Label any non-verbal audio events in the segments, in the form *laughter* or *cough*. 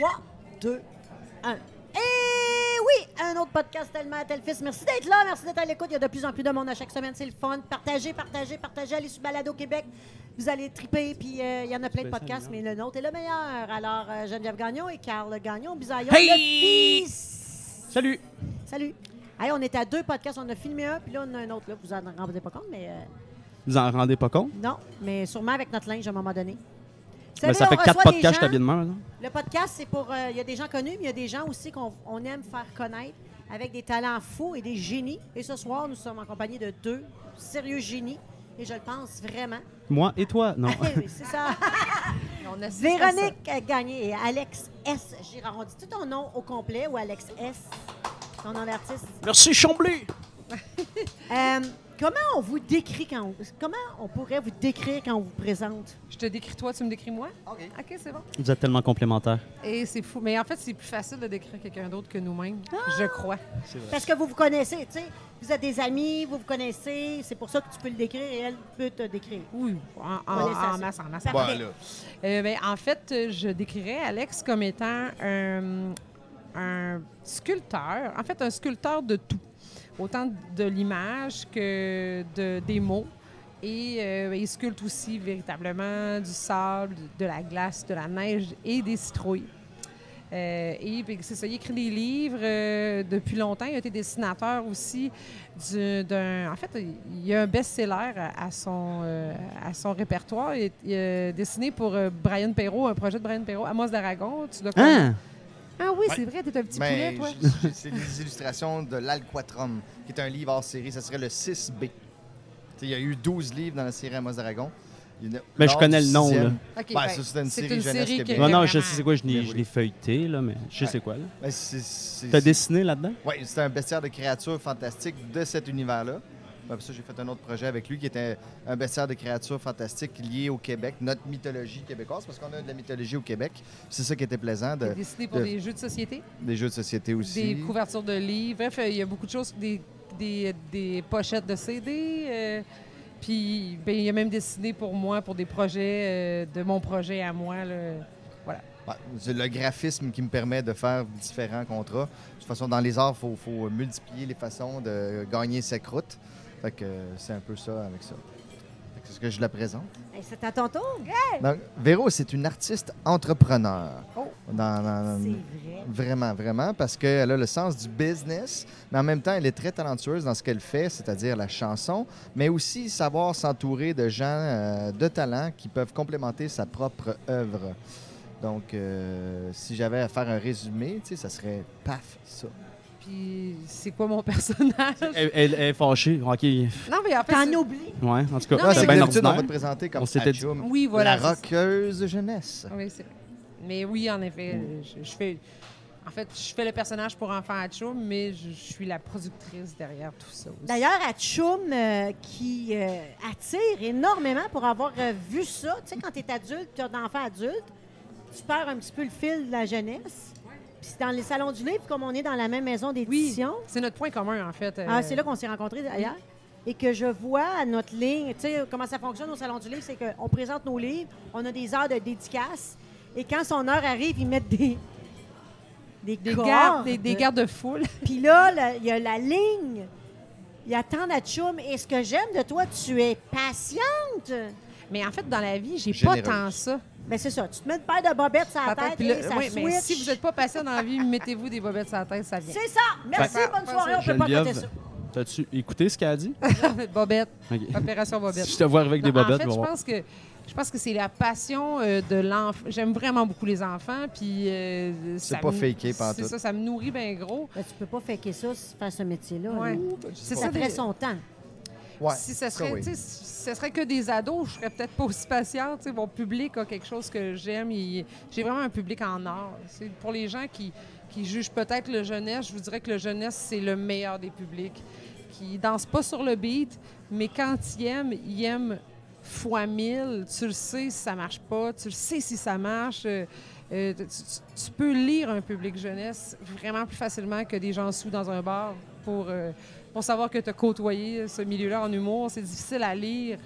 3, 2, 1. Et oui, un autre podcast tellement à tel fils. Merci d'être là, merci d'être à l'écoute. Il y a de plus en plus de monde à chaque semaine, c'est le fun. Partagez, partagez, partagez. Allez sur Balado Québec. Vous allez triper, puis euh, il y en a plein de podcasts, mais le nôtre est le meilleur. Alors, euh, Geneviève Gagnon et Carl Gagnon, Bisaillon, Hey! le fils. Salut! Salut. Hey, on est à deux podcasts. On a filmé un, puis là, on a un autre. Là. Vous en rendez pas compte, mais euh, Vous en rendez pas compte? non. Mais sûrement avec notre linge à un moment donné. Savez, ça fait quatre podcasts, je de. Le podcast, c'est pour. euh, Il y a des gens connus, mais il y a des gens aussi qu'on on aime faire connaître avec des talents fous et des génies. Et ce soir, nous sommes en compagnie de deux sérieux génies. Et je le pense vraiment. Moi et toi, non. *laughs* Oui, c'est ça. On à ça. Véronique Gagné et Alex S. Girard. On dit-tu ton nom au complet ou Alex S? Ton nom d'artiste? Merci, Chambly! *laughs* Euh, comment on vous décrit quand on- Comment on pourrait vous décrire quand on vous présente? Je te décris toi, tu me décris moi? OK. OK, c'est bon. Vous êtes tellement complémentaires. Et c'est fou. Mais en fait, c'est plus facile de décrire quelqu'un d'autre que nous-mêmes, Ah! je crois. Parce que vous vous connaissez, tu sais. Vous êtes des amis, vous vous connaissez. C'est pour ça que tu peux le décrire et elle peut te décrire. Oui, en, en- en masse, en masse. Voilà. Euh, ben, en fait, je décrirais Alex comme étant un, un sculpteur, en fait, un sculpteur de tout, autant de l'image que de, des mots. Et euh, il sculpte aussi véritablement du sable, de la glace, de la neige et des citrouilles. Euh, et c'est ça, il écrit des livres euh, depuis longtemps. Il a été dessinateur aussi du- d'un. En fait, il y a un best-seller à, son, euh, à son répertoire. Il, il a dessiné pour Brian Perrault, un projet de Brian Perrault, Amos d'Aragon. Tu connaître. Ah oui, Ouais. c'est vrai, t'es un petit poulet, toi. c'est des illustrations de l'Alquatrum, qui est un livre hors série. Ça serait le 6B. Tu sais, Il y a eu 12 livres dans la série Amos a- Mais je connais le nom, là. Ben, ben, ça, c'est une série une jeunesse série Non, non, je sais c'est quoi, je l'ai voulu. l'ai feuilleté, là, mais je Ouais. sais quoi, là. Ben, c'est- c'est- T'as dessiné là-dedans? Oui, c'est un bestiaire de créatures fantastiques de cet univers-là. Ça, j'ai fait un autre projet avec lui qui était un bestiaire de créatures fantastiques lié au Québec, notre mythologie québécoise, parce qu'on a de la mythologie au Québec. C'est ça qui était plaisant, Il a de, dessiné pour de- des jeux de société, des jeux de société aussi. des couvertures de livres. Bref, il y a beaucoup de choses, des, des, des pochettes de CD. euh, puis ben, il a même dessiné pour moi, pour des projets euh, de mon projet à moi. là. Ouais, c'est le graphisme qui me permet de faire différents contrats. De toute façon, dans les arts, il faut, faut multiplier les façons de gagner ses croûtes. Fait que c'est un peu ça avec ça. Fait que C'est ce que je la présente. Hey, c'est à ton tour. Donc, Véro, c'est une artiste entrepreneur. Oh. Dans- dans- C'est vrai. Vraiment, vraiment, parce qu'elle a le sens du business, mais en même temps, elle est très talentueuse dans ce qu'elle fait, c'est-à-dire la chanson, mais aussi savoir s'entourer de gens euh, de talent qui peuvent complémenter sa propre œuvre. Donc, euh, si j'avais à faire un résumé, tu sais, ça serait paf, ça. Puis c'est quoi mon *laughs* personnage? Elle, elle- elle est fâchée. OK. Ouais, non, mais en fait. T'en c'est- oublies. en tout cas, Non, mais c'est bien d'habitude, on va ordinaire. te présenter comme On s'était dit- Atchoum, Oui, voilà. la c'est- jeunesse. Oui, c'est vrai. Mais oui, en effet, je, je fais. En fait, je fais le personnage pour enfants à Chum, mais je, je suis la productrice derrière tout ça aussi. D'ailleurs, à Tchoum, euh, qui euh, attire énormément pour avoir euh, vu ça. Tu sais, quand tu es adulte, tu as d'enfants adultes, tu perds un petit peu le fil de la jeunesse. Puis c'est dans les salons du livre, comme on est dans la même maison d'édition. C'est notre point commun, en fait. euh, Ah, c'est là qu'on s'est rencontrés d'ailleurs. Et que je vois à notre ligne, tu sais, comment ça fonctionne au Salon du Livre, c'est qu'on présente nos livres, on a des heures de dédicace, et quand son heure arrive, ils mettent des. Des, Des gardes, des, des gardes-foules. *laughs* Puis là, il y a la ligne. Il attend à Tchoum. Et ce que j'aime de toi, tu es patiente. Mais en fait, dans la vie, j'ai pas Généreuse. tant ça. Ben c'est ça. Tu te mets une paire de bobettes sur la tête puis là- et ça oui, mais switch. si vous n'êtes pas patient dans la vie, mettez-vous des bobettes sur la tête, ça vient. C'est ça. Merci, Ben, bonne soirée. On peut pas Geneviève, ça. T'as-tu écouté ce qu'elle a dit? *laughs* Bobette, OK. opération bobette. Si je te vois arriver avec des Non, bobettes, en fait, je pense que je pense que c'est la passion euh, de l'enfant. J'aime vraiment beaucoup les enfants, puis euh, C'est ça pas me- faké C'est ça, ça me nourrit bien gros. Ben, tu peux pas faker ça, faire ce métier-là. Ouais. là. C'est Ça ça, des- son temps. Ouais, si ça, serait, oui. si ce serait que des ados, je serais peut-être pas aussi patiente. Mon public a quelque chose que j'aime. J'ai vraiment un public en or. C'est pour les gens qui, qui jugent peut-être le jeunesse, je vous dirais que le jeunesse, c'est le meilleur des publics. Qui dansent pas sur le beat, mais quand ils aiment, ils aiment fois mille. Tu le sais si ça marche pas, tu le sais si ça marche. Euh, euh, tu peux lire un public jeunesse vraiment plus facilement que des gens sous dans un bar pour, euh, pour savoir que tu as côtoyé ce milieu-là en humour. C'est difficile à lire.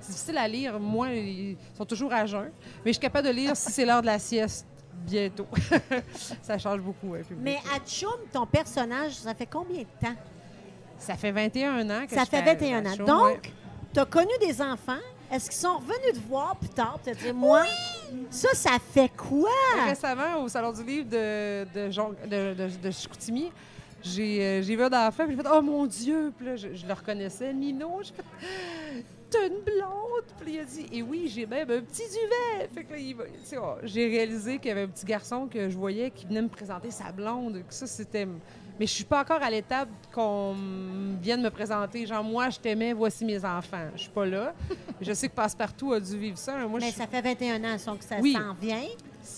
C'est difficile à lire. Moi, ils sont toujours à jeun. Mais je suis capable de lire si c'est l'heure de la sieste. bientôt. *laughs* ça change beaucoup. hein. Mais à Tchoum, ton personnage, ça fait combien de temps? Ça fait 21 ans que Ça je fait fais 21 la ans. Donc, ouais. tu as connu des enfants. Est-ce qu'ils sont revenus te voir plus tard pour te dire, moi, ça, ça fait quoi? Récemment, au Salon du Livre de, de, de, de, de Chicoutimi, j'ai euh, j'ai vu un enfant, puis j'ai fait « Oh mon Dieu! » Puis là, je, je le reconnaissais, Nino. J'ai fait « T'as une blonde! » Puis il a dit « Et oui, j'ai même un petit duvet! » Fait que là, oh, j'ai réalisé qu'il y avait un petit garçon que je voyais qui venait me présenter sa blonde. Que ça, c'était... Mais je suis pas encore à l'étape qu'on vienne me présenter. Genre, moi, je t'aimais, voici mes enfants. Je suis pas là. je sais que Passepartout a dû vivre ça. Moi, je Mais ça fait 21 ans donc ça Oui. s'en vient.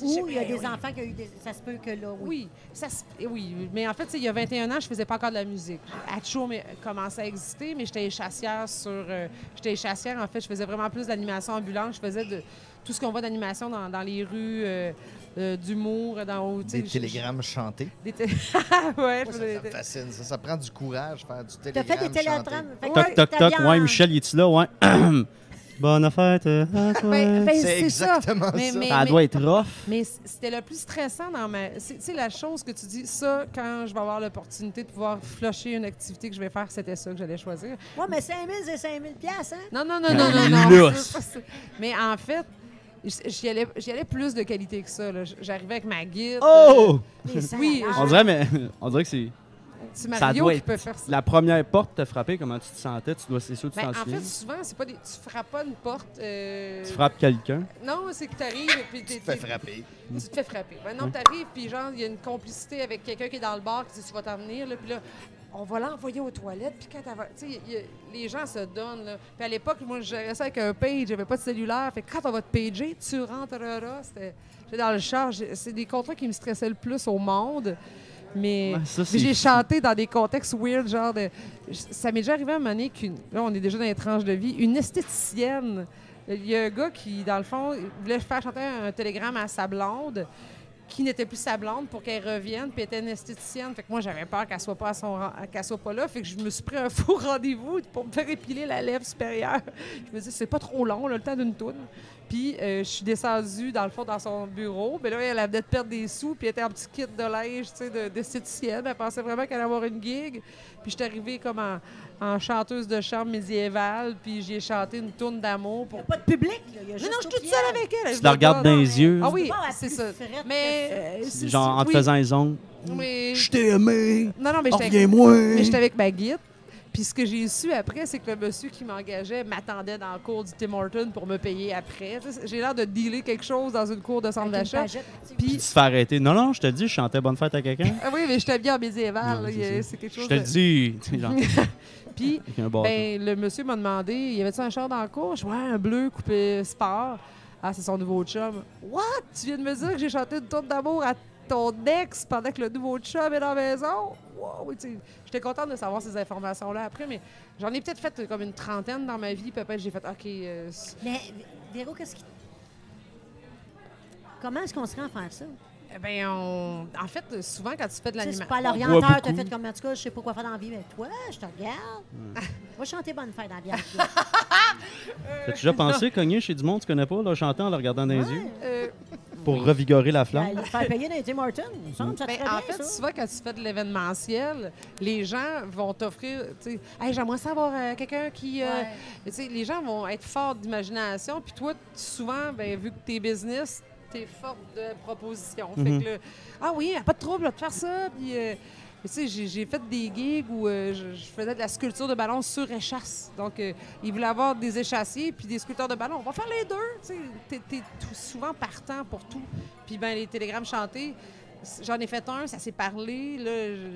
Ou il y a des oui. enfants qui ont eu des... Ça se peut que là, oui. Oui, ça se- oui, mais en fait, il y a 21 ans, je faisais pas encore de la musique. Hatcho mais- commençait à exister, mais j'étais chassière sur. euh, j'étais chassière, en fait, je faisais vraiment plus d'animation ambulante. Je faisais de tout ce qu'on voit d'animation dans, dans les rues, euh, euh, d'humour, dans. Des télégrammes chantés. Des *laughs* ouais, ça, ça me fascine. Ça, ça prend du courage, faire du T'as télégramme fait des chanté. télétrams. Fait que Toc, toc, t'as toc. Ouais, Michel, il est-tu là? Ouais. *clears throat* Bonne fête à toi. Ben, ben, C'est ça. exactement Mais- ça. mais- Ça doit être rough. Mais c'était le plus stressant dans ma. C'est tu sais, la chose que tu dis, ça, quand je vais avoir l'opportunité de pouvoir flusher une activité que je vais faire, c'était ça que j'allais choisir. Ouais, mais 5 000, c'est 5 000 piastres, hein? Non, non, non, non, non, non. Ça. Mais en fait, j'y allais, j'y allais plus de qualité que ça. J'arrivais avec ma guide. Oh! Cinq Oui, On dirait, mais on dirait que c'est. C'est Ça Mario doit qui être- peut faire ça. La première porte t'a frappé, comment tu te sentais? Tu dois, c'est sûr que tu Ben, t'en en souviens. fait, souvent, c'est pas des. Tu frappes pas une porte. euh, Tu frappes quelqu'un. Non, c'est que tu arrives et puis Tu t'es- te fais t'es- frapper. tu te fais frapper. Ben non, t'arrives, puis genre, il y a une complicité avec quelqu'un qui est dans le bar qui dit tu vas t'en venir, là, puis là, on va l'envoyer aux toilettes, puis quand elle va. Tu sais, il y a- les gens se donnent, là. Puis à l'époque, moi, je gérais ça avec un page, j'avais pas de cellulaire, fait que quand on va te pager, tu rentreras. C'était. J'étais dans le char, j'ai- c'est des contrats qui me stressaient le plus au monde. Mais Ouais, j'ai chanté dans des contextes weird, genre de. Ça m'est déjà arrivé à un moment donné qu'une. Là, on est déjà dans les tranches de vie. Une esthéticienne. Il y a un gars qui, dans le fond, voulait faire chanter un télégramme à sa blonde qui n'était plus sa blonde pour qu'elle revienne, puis était une esthéticienne. Fait que moi, j'avais peur qu'elle soit pas à son qu'elle soit pas là. Fait que je me suis pris un *laughs* faux rendez-vous pour me faire épiler la lèvre supérieure. Je me dis, c'est pas trop long, là, le temps d'une toune. Puis euh, je suis descendue, dans le fond, dans son bureau. Mais là, elle avait de perdre des sous, puis elle était en petit kit de linge, tu sais, de- d'esthéticienne. Elle pensait vraiment qu'elle allait avoir une gig. Puis je suis arrivée comme en, en chanteuse de chambre médiévale, puis j'ai chanté une tourne d'amour Il pour... n'y a pas de public, là. Il y a Non, juste non, je suis toute seule avec elle. Tu je la regardes dans les yeux? Ah oui, Pas la c'est ça. Mais... euh, Genre en te oui. faisant les ongles? Je t'ai aimé. Non, non, mais j'étais avec, Reviens-moi. mais j'étais avec ma guide. Puis ce que j'ai su après, c'est que le monsieur qui m'engageait m'attendait dans le cours du Tim Horton pour me payer après. J'ai l'air de dealer quelque chose dans une cour de centre d'achat. Puis tu te fais arrêter. Non, non, je te dis, je chantais bonne fête à quelqu'un. ah oui, mais j'étais bien en médiéval. C'est il quelque chose Je te le de- dis. *laughs* Puis, ben, le monsieur m'a demandé, y avait-tu un char dans le cours? Je ouais, un bleu coupé sport. Ah, c'est son nouveau chum. What? Tu viens de me dire que j'ai chanté une tourne d'amour à ton ex pendant que le nouveau chum est dans la maison? Wow! J'étais contente de savoir ces informations-là après, mais j'en ai peut-être fait comme une trentaine dans ma vie. Après, j'ai fait, OK, euh, Mais Véro, qu'est-ce qui. Comment est-ce qu'on se rend à faire ça? eh ben, on... en fait, souvent, quand tu fais de Tu sais, C'est l'animation... pas l'orienteur, t'as fait comme en tout cas, je sais pas quoi faire dans la vie, mais toi, je te regarde. Hmm. Va chanter bonne fête dans la bière. T'as *laughs* déjà pensé cogner chez du monde que tu connais pas, là, chanter en le regardant dans les yeux? Euh, pour revigorer la Ben, flamme? le faire payer dans Tim Hortons, il me semble, ça Ben, en bien, fait, ça. souvent, quand tu fais de l'événementiel, les gens vont t'offrir, tu sais, hey, j'aimerais savoir euh, quelqu'un qui. euh, Ouais. tu les gens vont être forts d'imagination, puis toi, tu- souvent, ben, vu que t'es business, t'es forte de proposition. Fait Mhm. que là, ah oui, pas de trouble de faire ça. Puis, euh, tu sais, j'ai fait des gigs où euh, je, faisais de la sculpture de ballons sur échasse. Donc, euh, ils voulaient avoir des échassiers puis des sculpteurs de ballons. On va faire les deux. Tu sais, t'es- souvent partant pour tout. Puis, ben, les télégrammes chantés, J'en ai fait un, ça s'est parlé.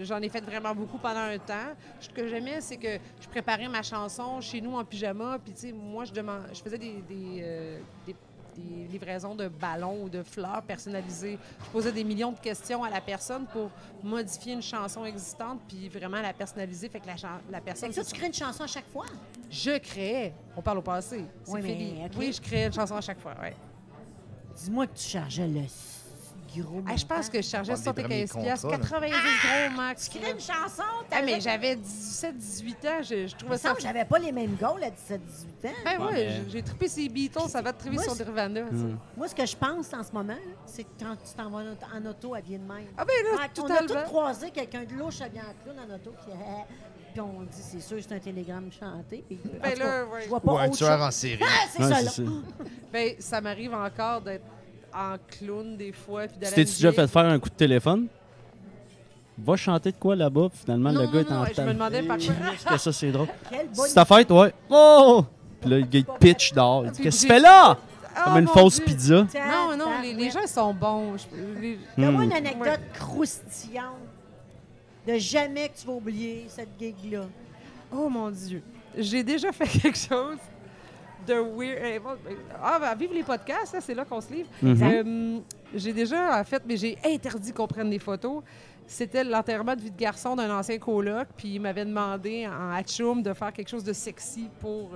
J'en ai fait vraiment beaucoup pendant un temps. Ce que j'aimais, c'est que je préparais ma chanson chez nous en pyjama. Puis, tu sais, moi, je, demande, je faisais des, euh, des- des livraisons de ballons ou de fleurs personnalisées. Je posais des millions de questions à la personne pour modifier une chanson existante puis vraiment la personnaliser. Fait que la, la Fait personne. que ça, tu crées une chanson à chaque fois? Je créais. On parle au passé. Oui, mais. Oui, je créais une chanson à chaque fois. Ouais. Dis-moi que tu chargeais le gros. Ah, je pense que je chargeais Prendre des 75 premiers piastres, contrats, là. 90 gros max. Tu crées une chanson, Ah, mais j'avais 17, 18 ans, je, je trouvais ça... semble que j'avais pas les mêmes goals à 17-18 ans. Ben Ouais, ouais, mais- j'ai- trippé ces Beatles, ça va te triper Moi, sur Nirvana. Hum. Moi, ce que je pense en ce moment, là, c'est que quand tu t'en vas en auto- elle vient de même. Ah ben là, Ouais, on a tous croisé quelqu'un de louche à bien clown en auto, puis, *laughs* euh, puis on dit, c'est sûr, c'est un télégramme chanté. Puis, en Ben tout cas, là, ouais. je vois pas Ou un tueur chose. en série. Ah, *laughs* c'est Ouais, ça, c'est là. ça. *laughs* Ben, ça m'arrive encore d'être en clown des fois. Puis t'es-tu déjà fait faire un coup de téléphone? Va chanter de quoi là-bas, puis finalement, Non, le gars non, est en non, je me demandais par quoi. *laughs* Ça, c'est drôle? *laughs* C'est ta fête, ouais. Oh! Puis là, le gars, il pitch dehors. Il dit, Qu'est-ce que tu fais là? Ah, Comme une fausse Dieu. pizza. Non, non, les, les gens... sont bons. Je- les- Donne-moi Hmm. une anecdote croustillante de jamais que tu vas oublier cette gig-là. Oh mon Dieu. J'ai déjà fait *laughs* quelque chose de weird. eh, ben, Ah, ben, vive les podcasts, hein, c'est là qu'on se livre. Mhm. Euh, j'ai déjà, en fait, mais j'ai interdit qu'on prenne des photos. C'était l'enterrement de vie de garçon d'un ancien coloc, puis il m'avait demandé en hatchoum de faire quelque chose de sexy pour.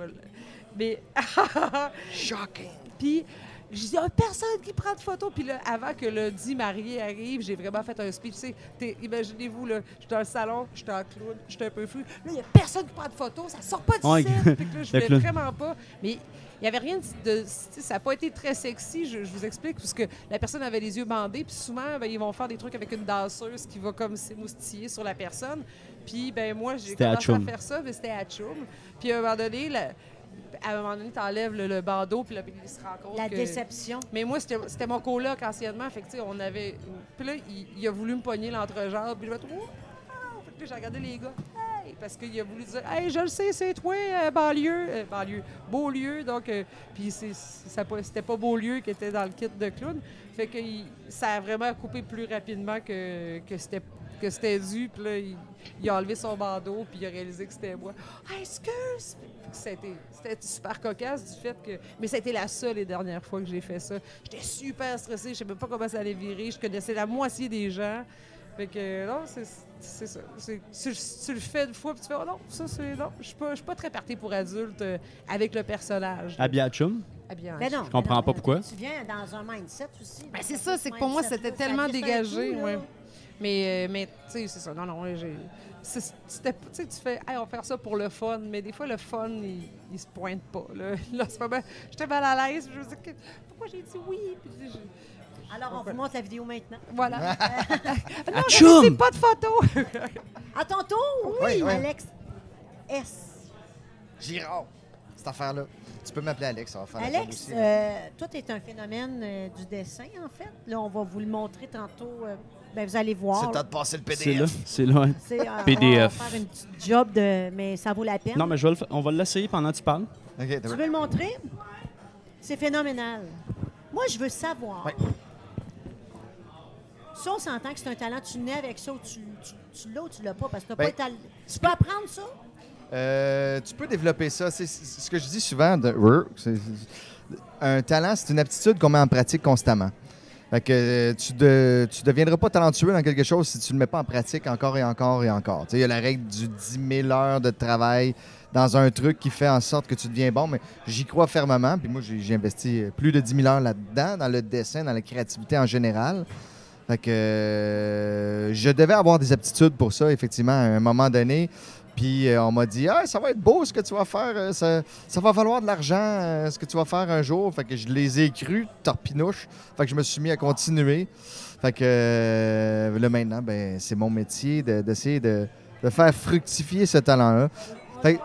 Mais. *laughs* Shocking. Puis, je dis, ah, personne qui prend de photos. Puis là, avant que le dit marié arrive, j'ai vraiment fait un speech. Tu sais, t'es- Imaginez-vous, là, je suis dans le salon, je suis en clown, je suis un peu fou. Là, il n'y a personne qui prend de photos, ça sort pas du Ouais, set. Là, je *laughs* voulais vraiment pas. Mais il n'y avait rien de. ça n'a pas été très sexy, je, je vous explique, parce que la personne avait les yeux bandés. Puis souvent, ben, ils vont faire des trucs avec une danseuse qui va comme s'émoustiller sur la personne. Puis, ben moi, j'ai commencé à faire ça, mais c'était à Tchoum. Puis à un moment donné, la- à un moment donné, t'enlèves le, le bandeau, puis là, il se rend compte La que... déception. Mais moi, c'était mon coloc anciennement. Fait que, tu sais, on avait. Puis là, il, il a voulu me pogner l'entrejambe. Puis je vais que là, j'ai regardé les gars. Hey! Parce qu'il a voulu dire Hey, je le sais, c'est toi, euh, banlieue. euh, banlieue. Beaulieu. Donc, euh, puis c'était pas Beaulieu qui était dans le kit de clown. Fait que il- ça a vraiment coupé plus rapidement que, que c'était que c'était dû. Puis là, il, il a enlevé son bandeau, puis il a réalisé que c'était moi. Ah, excuse! C'était super cocasse du fait que. Mais c'était la seule et dernière fois que j'ai fait ça. J'étais super stressée, je savais même pas comment ça allait virer. Je connaissais la moitié des gens. Fait que non, c'est ça. Tu, tu le fais une fois, puis tu fais Oh non, ça c'est. Non, je suis pas, je suis pas très partie pour adulte euh, avec le personnage. Habillé à chum. Habillé en Ben non, Je comprends ben non, pas pourquoi. Tu viens dans un mindset aussi. Ben, c'est ça, c'est que pour moi, c'était tellement dégagé, coup, ouais. Mais, euh, mais tu sais, c'est ça. Non, non, c'était- Tu sais, tu fais, hey, on va faire ça pour le fun, mais des fois, le fun, il, il se pointe pas. Là, *laughs* là c'est pas J'étais mal à l'aise, je me dis, que- pourquoi j'ai dit oui? Puis je- Alors, on vous montre la vidéo maintenant. voilà. *laughs* *laughs* non, Tchoum! c'est pas de photo! À ton tour! Oui, oui. Alex S. Girard. Cette affaire-là. Tu peux m'appeler Alex, ça va faire Alex, aussi. euh, toi, tu es un phénomène euh, du dessin, en fait. Là, on va vous le montrer tantôt. euh, ben, vous allez voir. C'est le temps de passer le C'est là. PDF. C'est là. ouais. C'est, euh, PDF. On va faire une petite job, de, mais ça vaut la peine. Non, mais je vais le fa- on va l'essayer pendant que tu parles. OK, t'as Tu veux le montrer? C'est phénoménal. Moi, je veux savoir. Ouais. Ça, on s'entend que c'est un talent. Tu nais avec ça ou tu, tu, tu l'as ou tu l'as pas parce que t'as Ben, pas talent. Tu peux apprendre ça? Euh, tu peux développer ça. C'est ce que je dis souvent. De, un talent, c'est une aptitude qu'on met en pratique constamment. Fait que euh, tu ne tu deviendras pas talentueux dans quelque chose si tu ne le mets pas en pratique encore et encore et encore. Il y a la règle du 10 000 heures de travail dans un truc qui fait en sorte que tu deviens bon, mais j'y crois fermement. Puis moi, j'ai investi plus de 10 000 heures là-dedans, dans le dessin, dans la créativité en général. Fait que euh, je devais avoir des aptitudes pour ça, effectivement, à un moment donné. Puis euh, on m'a dit Ah, ça va être beau ce que tu vas faire, euh, ça, va valoir de l'argent euh, ce que tu vas faire un jour. Fait que je les ai crus, torpinouche. Fait que je me suis mis à continuer. Fait que là maintenant, ben, c'est mon métier de- d'essayer de, faire fructifier ce talent-là. Fait-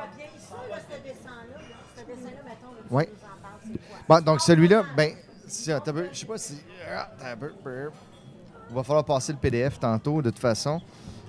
c'est quoi? Bon, donc celui-là, ben, si, attends je sais pas si. ah. Il va falloir passer le PDF tantôt, de toute façon.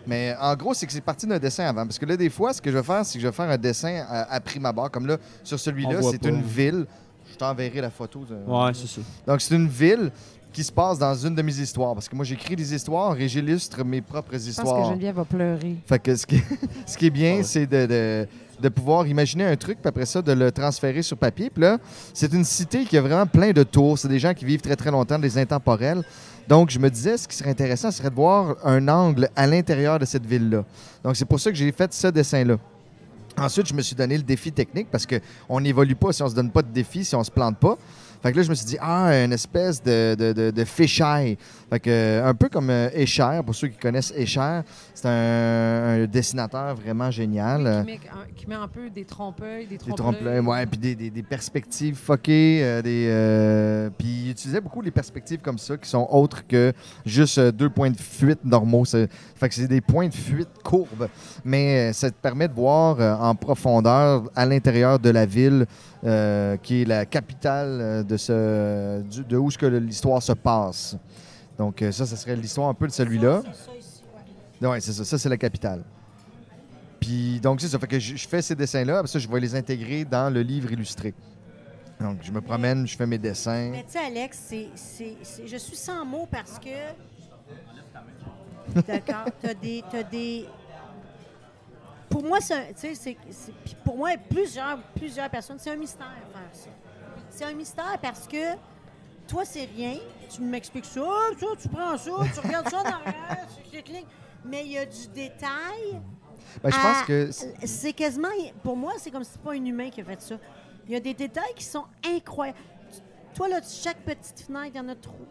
Mais en gros, c'est que c'est parti d'un dessin avant. Parce que là, des fois, ce que je vais faire, c'est que je vais faire un dessin à, à prime abord. Comme là, sur celui-là, c'est pas. une ville. Je t'enverrai la photo. de- Ouais, c'est ça. Donc, c'est une ville qui se passe dans une de mes histoires. Parce que moi, j'écris des histoires et j'illustre mes propres Je pense histoires. que Geneviève va pleurer. Fait que ce qui, *laughs* ce qui est bien, Ah ouais. c'est de, de- de pouvoir imaginer un truc, puis après ça, de le transférer sur papier. Puis là, c'est une cité qui a vraiment plein de tours. C'est des gens qui vivent très, très longtemps, des intemporels. Donc, je me disais, ce qui serait intéressant, ce serait de voir un angle à l'intérieur de cette ville-là. Donc, c'est pour ça que j'ai fait ce dessin-là. Ensuite, je me suis donné le défi technique parce qu'on n'évolue pas si on se donne pas de défi, si on se plante pas. Fait que là, je me suis dit, ah, une espèce de, de, de, de fisheye. Fait que, euh, un peu comme euh, Escher, pour ceux qui connaissent Escher, c'est un, un dessinateur vraiment génial. Qui met, un- qui met un peu des trompe-œil, des Des trompe ouais, puis des, des- des perspectives fuckées. euh, des, euh, puis il utilisait beaucoup les perspectives comme ça qui sont autres que juste euh, deux points de fuite normaux. Fait que c'est des points de fuite courbes. Mais euh, ça te permet de voir euh, en profondeur à l'intérieur de la ville euh, qui est la capitale euh, de, ce, de où ce que l'histoire se passe. Donc euh, ça, ça serait l'histoire un peu de celui-là. Oui, c'est ça. Ça, c'est la capitale. Puis, donc, c'est ça. Fait que je, je fais ces dessins-là. Après ça, je vais les intégrer dans le livre illustré. Donc, je me promène, je fais mes dessins. Mais tu sais, Alex, c'est, c'est- c'est- je suis sans mots parce que. *laughs* D'accord. T'as des, t'as des. Pour moi, c'est, pour moi, plusieurs, plusieurs personnes, c'est un mystère faire ça. C'est un mystère parce que toi, c'est rien. Tu m'expliques ça, ça, tu prends ça, tu regardes ça en arrière, *laughs* tu cliques. Mais il y a du détail. Ben, je à- pense que. c'est- quasiment. Pour moi, c'est comme si c'était pas un humain qui a fait ça. Il y a des détails qui sont incroyables. Toi, là, chaque petite fenêtre, il y en a trop.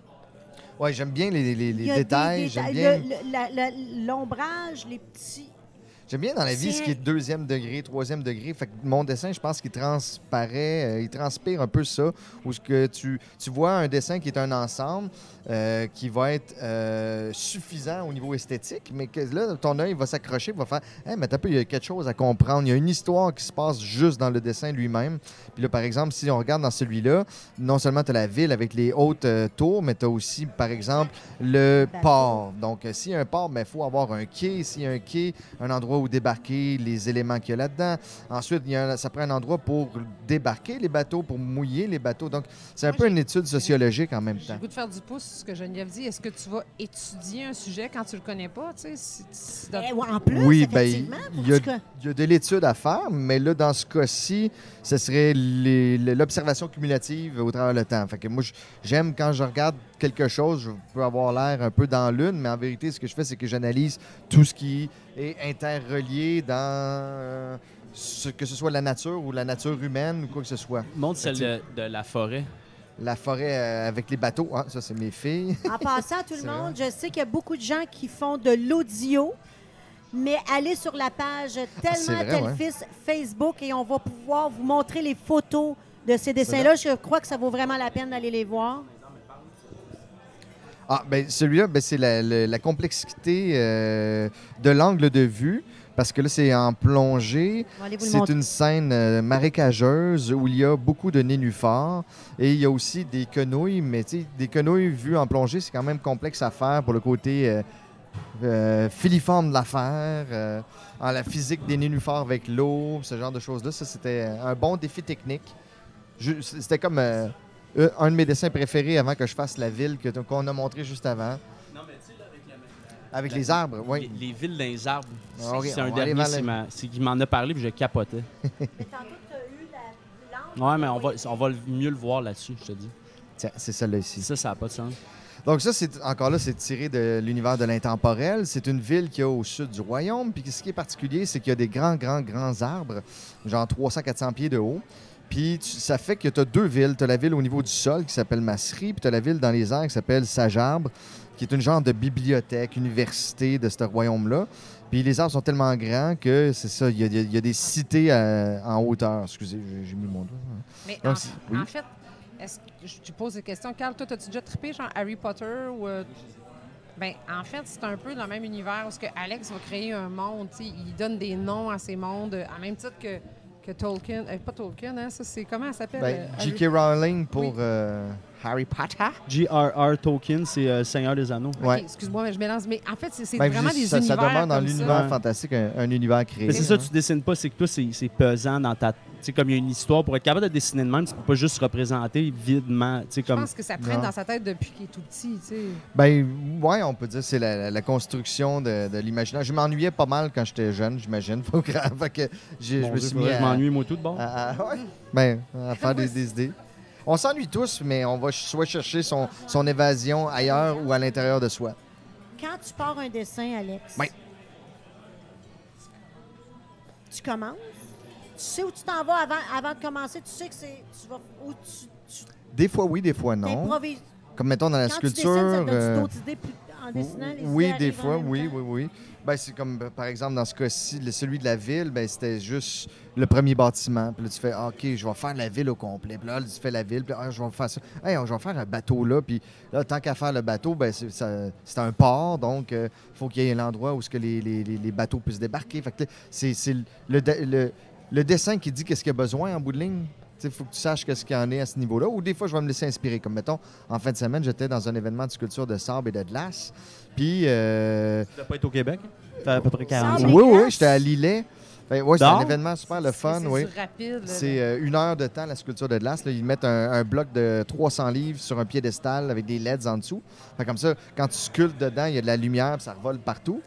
Ouais, j'aime bien les, détails. J'aime bien, Le- le- L'ombrage, les petits. J'aime bien dans la vie ce qui est deuxième degré, troisième degré. Fait que mon dessin, je pense qu'il transparaît, euh, il transpire un peu ça. Où ce que tu, tu vois un dessin qui est un ensemble, euh, qui va être euh, suffisant au niveau esthétique, mais que là, ton œil va s'accrocher, va faire Hey, mais t'as peu, il y a quelque chose à comprendre. Il y a une histoire qui se passe juste dans le dessin lui-même. Puis là, par exemple, si on regarde dans celui-là, non seulement tu as la ville avec les hautes tours, mais tu as aussi, par exemple, le port. Donc, s'il y a un port, il faut avoir un quai. S'il y a un quai, un endroit où débarquer les éléments qu'il y a là-dedans. Ensuite, il y a un- ça prend un endroit pour débarquer les bateaux, pour mouiller les bateaux. Donc, c'est un Moi, peu j'ai- une étude sociologique en même J'ai temps. le goût de faire du pouce sur ce que Geneviève dit. Est-ce que tu vas étudier un sujet quand tu le connais pas? Tu sais, si- si- dans- Eh, en plus, Oui, ben, effectivement. il y a- Il y de l'étude à faire, mais là, dans ce cas-ci, ce serait l'observation cumulative au travers le temps. Fait que moi, j'aime quand je regarde quelque chose, je peux avoir l'air un peu dans l'une, mais en vérité, ce que je fais, c'est que j'analyse tout ce qui est interrelié dans euh, ce, que ce soit la nature ou la nature humaine ou quoi que ce soit. Montre celle de, de la forêt. La forêt euh, avec les bateaux, ah, ça, c'est mes filles. *laughs* En passant, tout le monde, je sais qu'il y a beaucoup de gens qui font de l'audio, mais allez sur la page Ah, Tellement vrai, tel ouais. fils Facebook et on va pouvoir vous montrer les photos de ces dessins-là. Je crois que ça vaut vraiment la peine d'aller les voir. Ah, ben celui-là, ben, c'est la, la- la complexité euh, de l'angle de vue. Parce que là, c'est en plongée. C'est une scène euh, marécageuse où il y a beaucoup de nénuphars. Et il y a aussi des quenouilles. Mais tu sais, des quenouilles vues en plongée, c'est quand même complexe à faire pour le côté euh, filiforme de l'affaire. en la physique des nénuphars avec l'eau, ce genre de choses-là. Ça, c'était un bon défi technique. C'était comme un de mes dessins préférés avant que je fasse la ville que- qu'on a montré juste avant. Non, mais tu sais, avec Avec les arbres, oui. les, les villes dans les arbres. C'est Ah, c'est un dernier, c'est qu'il m'en a parlé puis je capotais. *laughs* Mais tantôt, tu as eu la lampe. Ouais, mais on va, on va mieux le voir là-dessus, je te dis. Tiens, c'est celle-là ici. Ça, ça n'a pas de sens. Donc ça, c'est encore là, c'est tiré de l'univers de l'intemporel. C'est une ville qui est au sud du royaume. Puis ce qui est particulier, c'est qu'il y a des grands, grands, grands arbres, genre 300-400 pieds de haut. Puis tu- ça fait que tu as deux villes. Tu as la ville au niveau du sol qui s'appelle Masserie, puis tu as la ville dans les airs qui s'appelle Sajarbre, qui est une genre de bibliothèque, université de ce royaume-là. Puis les arbres sont tellement grands que c'est ça, il y, a- y y des cités euh, en hauteur. Excusez, j'ai- mis mon doigt. Mais Donc, en, c'est- oui. en fait, est-ce que je te pose des questions? Carl, toi, as-tu déjà trippé genre Harry Potter ou. euh, Ben, en fait, c'est un peu dans le même univers où ce que Alex va créer un monde. Il donne des noms à ces mondes, euh, à même titre que, que Tolkien. euh, pas Tolkien, hein, ça, c'est comment ça s'appelle Ben, euh, J.K. Rowling pour euh, Harry Potter. J.R.R. Tolkien, c'est euh, Seigneur des Anneaux. Ouais. Excuse-moi, mais je mélange. Mais en fait, c'est Ben, vraiment des ça, univers. ça demeure dans l'univers Ouais. fantastique, un, un univers créé. Mais c'est ça, tu dessines pas, c'est que toi, c'est pesant dans ta. Tu sais, comme il y a une histoire, pour être capable de dessiner de même, tu peux pas juste représenter videment. Tu sais, Je comme. pense que ça traîne Non. dans sa tête depuis qu'il est tout petit. tu sais. Ben, ouais, on peut dire que c'est la, la- la construction de, de l'imaginaire. Je m'ennuyais pas mal quand j'étais jeune, j'imagine. Faut que, *laughs* fait que j'ai- je me suis mis je à, m'ennuie, moi, tout de à- à- ouais. Ben, à faire des, des idées. On s'ennuie tous, mais on va soit chercher son, son évasion ailleurs ou à l'intérieur de soi. Quand tu pars un dessin, Alex, Oui. tu commences, sais où tu t'en vas avant, avant de commencer? Tu sais que c'est. Tu vas. Où tu. tu Des fois oui, des fois non. Comme mettons dans la Quand tu sculpture. dessines, ça te donne euh, d'autres idées plus- en dessinant les oui, idées des fois, oui, oui, oui. Ben, c'est comme, euh, par exemple, dans ce cas-ci, celui de la ville, ben, c'était juste le premier bâtiment. Puis là, tu fais, Ah, OK, je vais faire la ville au complet. Puis là, tu fais la ville, puis ah, je vais faire ça. Hey, je vais faire un bateau là. Puis là, tant qu'à faire le bateau, ben, c'est un port, donc il faut qu'il y ait un endroit où ce que les, les- les- les bateaux puissent débarquer. Fait c'est le- le dessin qui dit qu'est-ce qu'il y a besoin en bout de ligne? Il faut que tu saches qu'est-ce qu'il y en est à ce niveau-là. Ou des fois, je vais me laisser inspirer. Comme, mettons, en fin de semaine, j'étais dans un événement de sculpture de sable et de glace. Puis, euh, Tu dois pas être au Québec? Ça fait à peu près 40 Sable ans. oui, oui, j'étais à Lillet. Fait, ouais, c'est un événement super le fun, c'est oui. C'est euh, une heure de temps, la sculpture de glace. là. Ils mettent un, un bloc de 300 livres sur un piédestal avec des LEDs en dessous. Fait comme ça, quand tu sculptes dedans, il y a de la lumière, puis ça revole partout.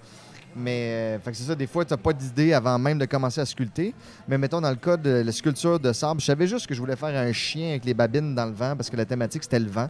Mais euh, c'est ça, des fois, tu n'as pas d'idée avant même de commencer à sculpter. Mais mettons, dans le cas de la sculpture de sable, je savais juste que je voulais faire un chien avec les babines dans le vent parce que la thématique, c'était le vent.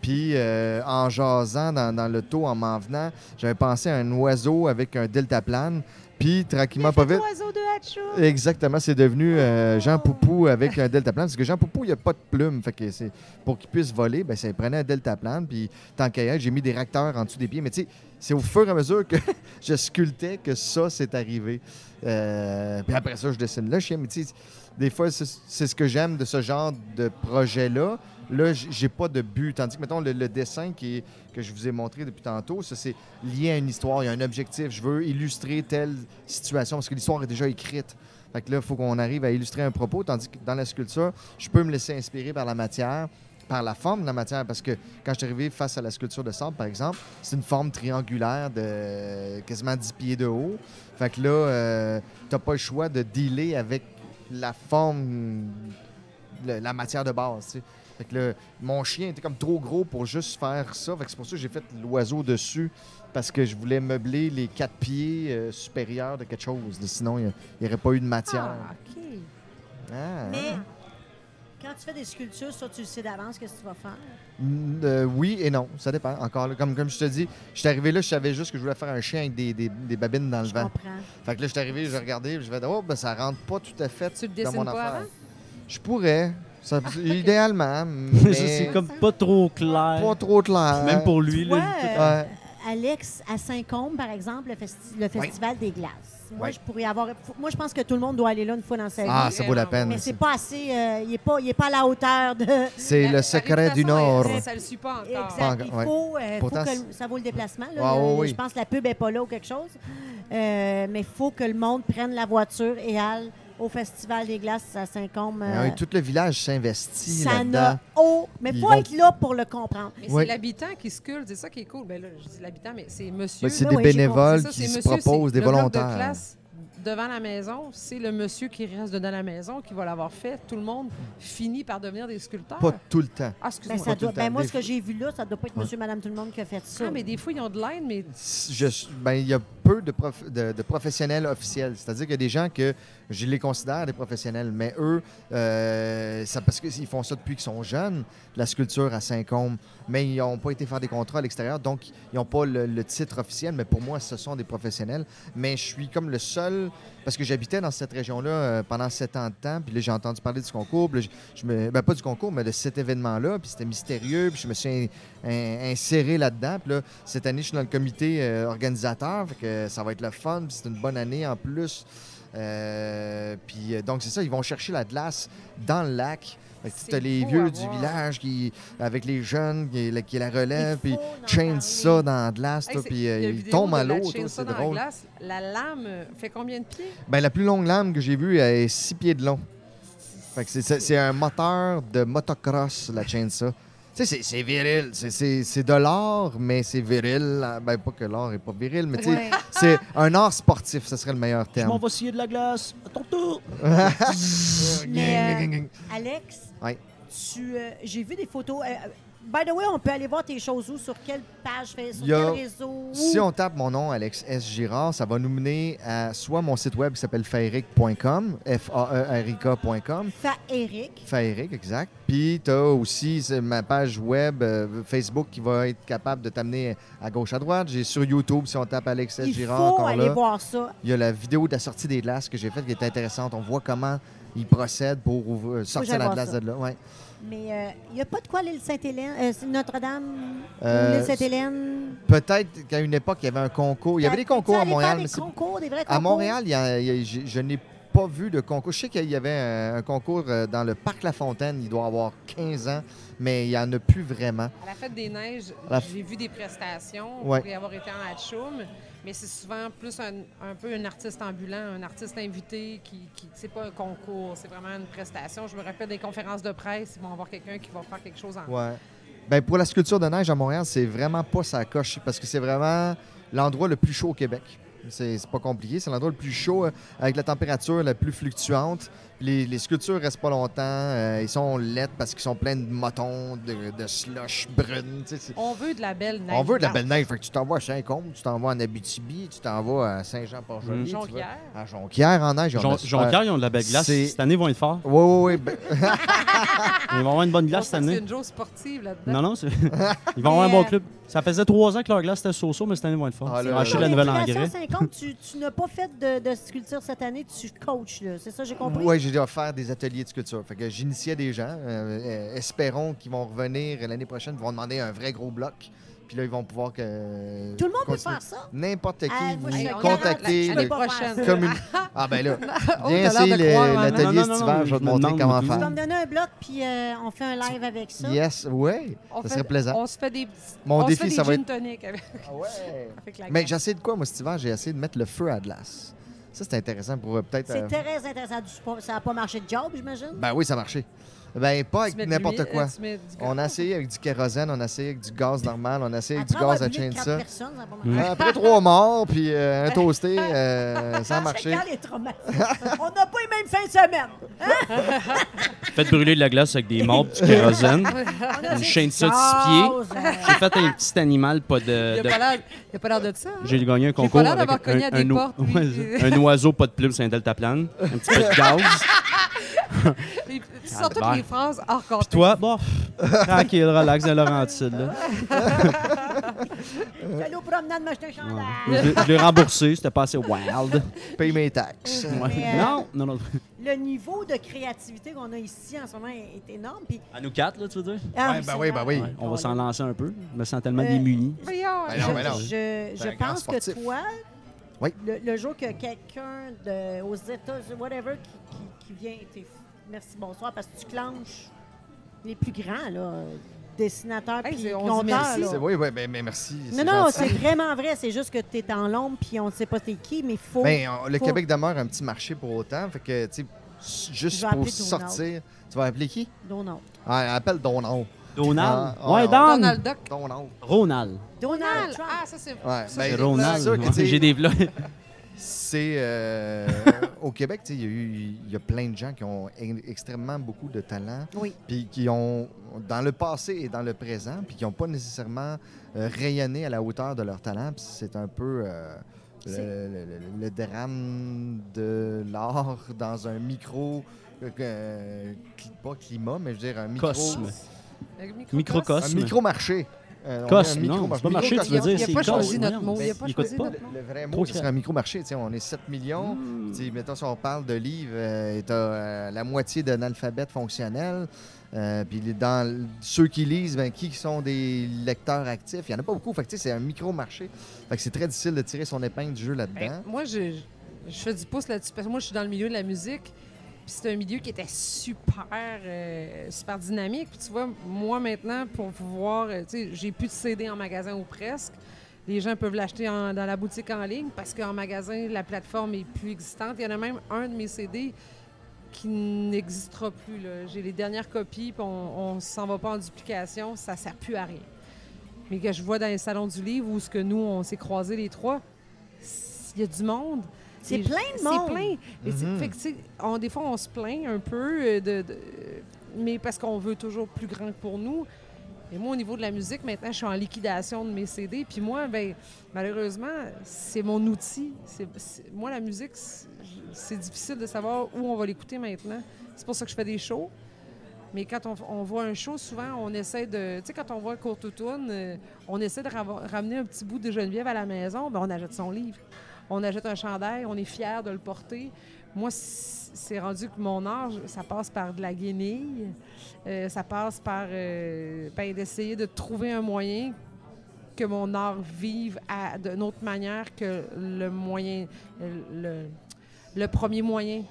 Puis euh, en jasant dans, dans l'auto, en m'en venant, j'avais pensé à un oiseau avec un deltaplane. Puis tranquillement, pas vite. Oiseau de Hatchou. Exactement, c'est devenu euh, Jean Poupou avec un deltaplane. Parce que Jean Poupou, il n'y a pas de plume. Fait que c'est pour qu'il puisse voler, ben, ça il prenait un deltaplane. Puis tant qu'à j'ai mis des réacteurs en dessous des pieds. Mais tu sais, c'est au fur et à mesure que *laughs* je sculptais que ça s'est arrivé. Euh, puis après ça, je dessine le chien. Mais des fois, c'est ce que j'aime de ce genre de projet-là. Là, j'ai pas de but. Tandis que, mettons, le, dessin que je vous ai montré depuis tantôt, ça, c'est lié à une histoire. Il y a un objectif. Je veux illustrer telle situation parce que l'histoire est déjà écrite. Fait que là, il faut qu'on arrive à illustrer un propos. Tandis que dans la sculpture, je peux me laisser inspirer par la matière, par la forme de la matière. Parce que quand je suis arrivé face à la sculpture de sable, par exemple, c'est une forme triangulaire de quasiment 10 pieds de haut. Fait que là, euh, t'as pas le choix de dealer avec la forme, le- la matière de base. Fait que là, mon chien était comme trop gros pour juste faire ça. Fait que c'est pour ça que j'ai fait l'oiseau dessus. Parce que je voulais meubler les quatre pieds euh, supérieurs de quelque chose. Sinon, il n'y aurait pas eu de matière. Ah, OK. Ah. Mais quand tu fais des sculptures, ça, tu le sais d'avance qu'est-ce que tu vas faire? Mm, euh, oui et non, ça dépend. Encore là, comme, comme je te dis, je suis arrivé là, je savais juste que je voulais faire un chien avec des, des- des babines dans le Je vent. comprends. Fait que là, je suis arrivé, je regardais, je vais oh, ben, ça rentre pas tout à fait Tu le dans mon pas affaire. avant? Je pourrais, ça- idéalement, *laughs* mais Ça, c'est comme pas trop clair. pas trop clair. Même pour lui. Tu vois, là, euh, Ouais. Alex, à Saint-Côme, par exemple, le, festi- le Festival des glaces. Moi, Ouais. je pourrais avoir. Moi, je pense que tout le monde doit aller là une fois dans sa vie. Ah, ça vaut la peine. mais c'est pas assez. euh, il n'est pas, il est pas à la hauteur de. *laughs* C'est le secret du Nord. Ça le suit pas encore. Exact. Il faut, euh, faut que ça vaut le déplacement. là. Ah, oui, Le- oui. Je pense que la pub n'est pas là ou quelque chose. Euh, mais il faut que le monde prenne la voiture et aille au Festival des glaces à Saint-Côme. Ah euh, oui, tout le village s'investit ça là-dedans. n'a au. Mais il faut vont- être là pour le comprendre. Mais Oui. c'est l'habitant qui sculpte, c'est ça qui est cool. Ben là, je dis l'habitant, mais c'est monsieur. Ben, c'est des oui, bénévoles ça, qui se monsieur, proposent, des le bloc volontaires. de classe devant la maison, c'est le monsieur qui reste dedans la maison qui va l'avoir fait. Tout le monde finit par devenir des sculpteurs. Pas tout le temps. Ah, Ben, excuse-moi. tout doit, ben, moi, ce que j'ai vu là, ça doit pas être Ouais. monsieur, madame, tout le monde qui a fait ça. Ah, mais des fois, ils ont de l'aide, mais Je- ben, il y a peu de, prof- de- de professionnels officiels. C'est-à-dire qu'il y a des gens que je les considère des professionnels, mais eux, euh, ça, parce qu'ils font ça depuis qu'ils sont jeunes, la sculpture à Saint-Côme, mais ils n'ont pas été faire des contrats à l'extérieur, donc ils n'ont pas le, le titre officiel, mais pour moi, ce sont des professionnels. Mais je suis comme le seul, parce que j'habitais dans cette région-là euh, pendant sept ans de temps, puis là, j'ai entendu parler du concours, puis là, ben, pas du concours, mais de cet événement-là, puis c'était mystérieux, puis je me suis in- in- inséré là-dedans, puis là, cette année, je suis dans le comité euh, organisateur, ça va être le fun, puis c'est une bonne année en plus. Euh, puis donc, c'est ça, ils vont chercher la glace dans le lac. Tu as les vieux du village qui, avec les jeunes qui, la- qui la relèvent, puis chaîne ça dans la glace, Hey, puis euh, ils tombent à l'eau, c'est la drôle. glace. La lame euh, fait combien de pieds? Ben, la plus longue lame que j'ai vue elle est 6 pieds de long. Fait que c'est- un moteur de motocross, la chainsaw. Tu sais, c'est- c'est viril. C'est- C'est c'est de l'art, mais c'est viril. Ben, pas que l'art est pas viril, mais tu sais, Ouais. c'est un art sportif, ce serait le meilleur Je m'en terme. vais scier de la glace. À ton tour. Mais gang. Alex, Tu, euh, j'ai vu des photos. euh, by the way, on peut aller voir tes choses où? Sur quelle page Facebook? Sur Il a- quel réseau? Où? Si on tape mon nom, Alex S. Girard, ça va nous mener à soit mon site web qui s'appelle faeric.com, F-A-E-R-I-K.com. Fa Eric. Faeric, exact. Puis tu as aussi ma page web euh, Facebook qui va être capable de t'amener à gauche à droite. J'ai sur YouTube, si on tape Alex S. Il Girard, faut encore aller là. voir ça. Il y a la vidéo de la sortie des glaces que j'ai faite qui est intéressante. On voit comment ils procèdent pour ouvrir- sortir la glace ça. de là. Ouais. Mais il n'y a pas de quoi l'île Sainte-Hélène, euh, Notre-Dame, Euh, l'île Sainte-Hélène? Peut-être qu'à une époque, il y avait un concours. Il y avait des concours à Montréal. mais Des c'est- concours, des vrais concours. À Montréal, il y a- il y a- je, je n'ai pas vu de concours. Je sais qu'il y avait un, un concours euh, dans le parc La Fontaine. Il doit avoir 15 ans, mais il n'y en a plus vraiment. À la Fête des Neiges, La- j'ai vu des prestations Ouais. pour y avoir été en Hatchoum, mais c'est souvent plus un, peu un artiste ambulant, un artiste invité qui, qui c'est pas un concours, c'est vraiment une prestation. Je me rappelle des conférences de presse, ils vont avoir quelqu'un qui va faire quelque chose en Ouais. Ben, pour la sculpture de neige à Montréal, c'est vraiment pas sa coche parce que c'est vraiment l'endroit le plus chaud au Québec. C'est c'est pas compliqué. C'est l'endroit le plus chaud euh, avec la température la plus fluctuante. Les, les sculptures restent pas longtemps. euh, ils sont laides parce qu'ils sont pleins de motons, de, de slush brune. tu sais, c'est- On veut de la belle neige. On veut de la belle neige. Fait que tu t'en vas à Saint-Côme, tu t'en vas en Abitibi, tu t'en vas à Saint-Jean-Port-Joli. Mm. Jonquière. À Jonquière en neige. Jon- super- Jonquière, ils ont de la belle glace. C'est- Cette année, ils vont être forts. Oui, oui, oui. ben- *laughs* Ils vont avoir une bonne On glace cette que C'est année. une jour sportive là-dedans. Non, non, c'est- *laughs* ils vont avoir un bon euh, club. Ça faisait trois ans que leur glace était so-so, mais cette année, ils vont être forts. Ah, là, la nouvelle engrais. 50, tu, tu n'as pas fait de, de sculpture cette année, tu coaches, là. C'est ça, j'ai compris? Oui, j'ai offert des ateliers de sculpture. Fait que j'initiais des gens. euh, euh, espérons qu'ils vont revenir l'année prochaine. Ils vont demander un vrai gros bloc. Puis là, ils vont pouvoir que. Tout le monde peut faire ça. N'importe qui, Ah, vous contactez. le- l'année prochaine. *laughs* Ah, ben là, *laughs* viens essayer maman. l'atelier estival. Je vais te montrer demande comment tout. Tu vas faire. me donner un bloc, puis euh, on fait un live avec ça? Yes, oui. On Ça fait- serait plaisant. On se fait des petits. Mon on se défi, fait des ça va être. tonic avec, Ah ouais. *laughs* avec la Mais j'ai essayé de quoi, moi, cet hiver? J'ai essayé de mettre le feu à la glace. Ça, c'est intéressant pour euh, peut-être. C'est euh, très intéressant. Ça n'a pas marché de job, j'imagine? Ben oui, ça a marché. Ben, pas avec n'importe quoi. euh, On a essayé avec du kérosène, on a essayé avec du gaz normal, on a essayé avec du gaz à chainsaw. marché. Après trois morts, puis euh, un *laughs* toasté, euh, ça a marché. On n'a pas les mêmes fins de semaine. Faites brûler de la glace avec des morts, du kérosène. Une du de six pieds. euh, J'ai fait un petit animal, pas de. il a pas l'air de ça. hein? J'ai gagné un pas concours l'air avec d'avoir cogné à des o- portes, lui. ouais, un oiseau, pas de plume, c'est un deltaplane. Un petit peu de gaz. Tu sors toutes ben. les phrases hors Puis contexte. toi, bon, tranquille, relax, dans Laurentide. Là. *laughs* Je suis allé au promenade m'acheter un Ouais. chandail. Je l'ai- je l'ai remboursé, c'était pas assez wild. Paye mes taxes. Ouais. Euh, Non, non, non. Le niveau de créativité qu'on a ici en ce moment est est énorme. Puis, À nous quatre, là, tu veux dire? ah, Ouais, ben oui, ben oui. Ouais, on va s'en lancer un peu. Je me sens tellement Euh, démuni. Ben je, ben non. je- je pense que toi, Oui. le, le jour que quelqu'un de- aux États, whatever, qui, qui- qui vient, t'es- merci, bonsoir, parce que tu clenches les plus grands, là, dessinateurs Hey, puis on merci. Oui, oui, ben, ben, merci. Non, non, gentil. c'est vraiment vrai. C'est juste que tu es en l'ombre puis on ne sait pas t'es qui, mais il faut. Ben, on- le faut- Québec demeure un petit marché pour autant. Fait que, tu sais, juste pour Donald. sortir. Tu vas appeler qui? Non. Ah, appelle Donald. Donald. Ah, ouais, Don. Donald Duck. Donald. Ronald. Donald Donald. Ah, ça, c'est. Ouais, ça, ben, Ronald. J'ai des vlogs. *laughs* C'est euh, *laughs* au Québec, tu sais, il y, a y plein de gens qui ont extrêmement beaucoup de talent, Oui. puis qui ont dans le passé et dans le présent, puis qui n'ont pas nécessairement euh, rayonné à la hauteur de leur talent. Puis c'est un peu euh, le, C'est- le- le- le drame de l'art dans un micro, cli- pas climat, mais je veux dire un micro, Cosme. Le un Microcosme. micro-marché. Euh, micro- non, c'est pas marché, tu veux Il dire, a c'est pas choisi notre mot. Il a Ben, pas écoute choisi pas. notre Le, le vrai mot, ce serait un micro-marché. On est 7 millions. Hmm. Mettons, si on parle de livres, euh, tu as la moitié d'un alphabet fonctionnel. Euh, puis dans ceux qui lisent, ben, qui sont des lecteurs actifs? Il n'y en a pas beaucoup. Fait que, c'est un micro-marché. Fait que c'est très difficile de tirer son épingle du jeu là-dedans. Ben, moi, je, je fais du pouce là-dessus parce que moi, je suis dans le milieu de la musique. Puis c'est un milieu qui était super, euh, super dynamique. Puis tu vois, moi maintenant, pour pouvoir, euh, tu sais, j'ai plus de CD en magasin ou presque. Les gens peuvent l'acheter dans la boutique en ligne parce qu'en magasin, la plateforme est plus existante. Il y en a même un de mes CD qui n'existera plus. J'ai les dernières copies, puis on ne s'en va pas en duplication. Ça ne sert plus à rien. Mais que je vois dans les salons du livre où ce que nous, on s'est croisés les trois, il y a du monde. C'est plein de monde. C'est plein. Mhm. fait que, tu sais, on- des fois, on se plaint un peu, euh, de, de- mais parce qu'on veut toujours plus grand que pour nous. Et moi, au niveau de la musique, maintenant, je suis en liquidation de mes CD. Puis moi, ben, malheureusement, c'est mon outil. Moi, la musique, c'est- difficile de savoir où on va l'écouter maintenant. C'est pour ça que je fais des shows. Mais quand on, on voit un show, souvent, on essaie de... Tu sais, quand on voit Courte Automne, euh, on essaie de ramener un petit bout de Geneviève à la maison, ben, on achète son livre. On achète un chandail, on est fier de le porter. Moi, c'est rendu que mon âge, ça passe par de la guenille. Euh, ça passe par euh, ben, d'essayer de trouver un moyen que mon art vive à- d'une autre manière que le moyen, le, le premier moyen.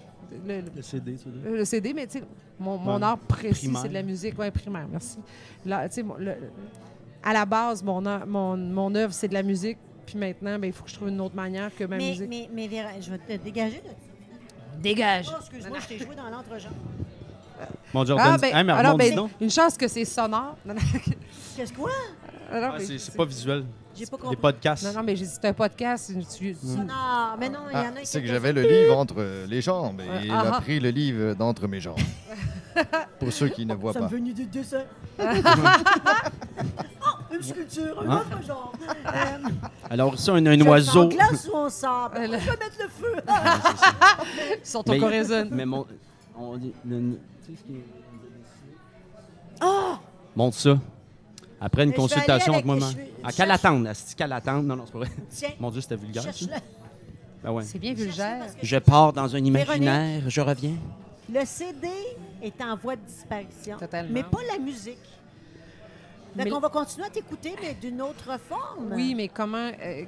Le, CD, tu veux dire? le CD, mais tu sais, mon, mon Ouais. art précis, c'est de la musique. Oui, primaire, merci. Là, le- à la base, mon, art- mon, mon œuvre, c'est de la musique. Puis maintenant, ben, il faut que je trouve une autre manière que ma Mais, musique. mais, mais Véra, je vais te dégager de ça. Dégage! Oh, excuse-moi, je t'ai joué dans l'entrejambe. Mon Dieu, Ah, Jordan, ben, hey, mais alors, rebondis ben, une chance que c'est sonore. *laughs* Qu'est-ce quoi? alors, Ah, mais- c'est c'est pas visuel. J'ai pas Les compris. podcasts. non, non, mais j'ai dit, c'est un podcast. Tu, tu- Non, mais non, il y en Ah, a c'est que j'avais le livre entre les jambes et il Ah, a ah. pris le livre d'entre mes jambes. *laughs* Pour ceux qui ne voient Ça pas. me venu du dessin. oh, *laughs* une sculpture, un Hein? autre genre. *laughs* Euh, Alors, ça, un, un je oiseau. En glace ou en sable? Je le- vais mettre le feu. *laughs* sur ton Mais- Corazon. Mais mon. On dit. le- le- tu sais ce qui est- Ah! Montre ça. Après une Mais je vais consultation aller avec avec- moi. je vais- À je quelle cherche- attendre? Est-ce qu'elle attendre? Non, non, c'est pas vrai. Tiens, Mon Dieu, c'était vulgaire. ça. cherche-le. Ben ouais. C'est bien vulgaire. parce que Je pars dans un Véronique. imaginaire, je reviens. Le CD est en voie de disparition, Totalement. mais pas la musique. Donc, Mais- on va continuer à t'écouter, mais d'une autre forme. Oui, mais comment. euh,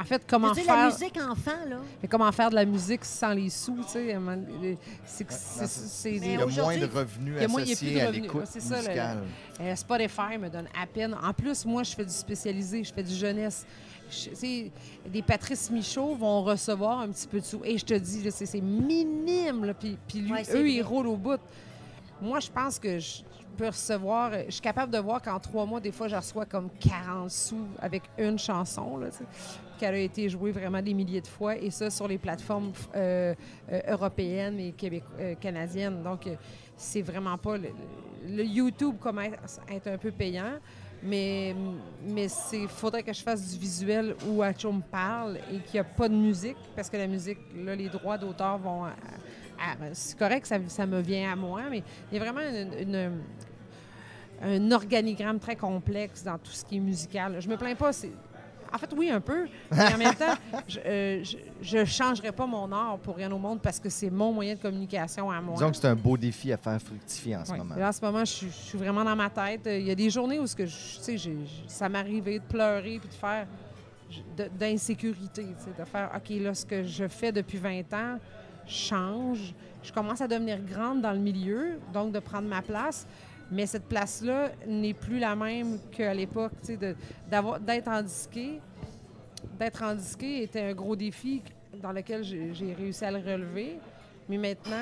en fait, comment faire. la musique enfant, là. Mais comment faire de la musique sans les sous, tu sais? C'est Il y a moins de revenus il y a moins- il y a plus de associés à revenus. l'écoute c'est ça, le- musicale. Euh, Spotify me donne à peine. En plus, moi, je fais du spécialisé, je fais du jeunesse. Je- tu sais, des Patrice Michaud vont recevoir un petit peu de sous. Et je te dis, c'est c'est minime. là. Puis, puis lui, Ouais, eux, vrai. ils roulent au bout. Moi, je pense que je recevoir. Je suis capable de voir qu'en trois mois, des fois, je reçois comme 40 sous avec une chanson, là, qu'elle a été jouée vraiment des milliers de fois. Et ça, sur les plateformes euh, euh, européennes et euh, canadiennes. Donc, c'est vraiment pas. Le, YouTube commence à être un peu payant. Mais, mais il faudrait que je fasse du visuel où Acho me parle et qu'il n'y a pas de musique, parce que la musique, là, les droits d'auteur vont. C'est correct, ça, ça me vient à moi, mais il y a vraiment une- une- un organigramme très complexe dans tout ce qui est musical. Je me plains pas. c'est- En fait, oui, un peu. Mais en même temps, *laughs* je ne changerai pas mon art pour rien au monde parce que c'est mon moyen de communication à moi. Disons que c'est un beau défi à faire fructifier en ce moment. Là, en ce moment, je suis, je suis vraiment dans ma tête. Il y a des journées où ce que je, j'ai- ça m'arrivait de pleurer puis de faire de- d'insécurité, de faire OK, là, ce que je fais depuis 20 ans change. Je commence à devenir grande dans le milieu, donc de prendre ma place. Mais cette place-là n'est plus la même qu'à l'époque, d'être en disqué. D'être en disqué était un gros défi dans lequel j'ai réussi à le relever. Mais maintenant,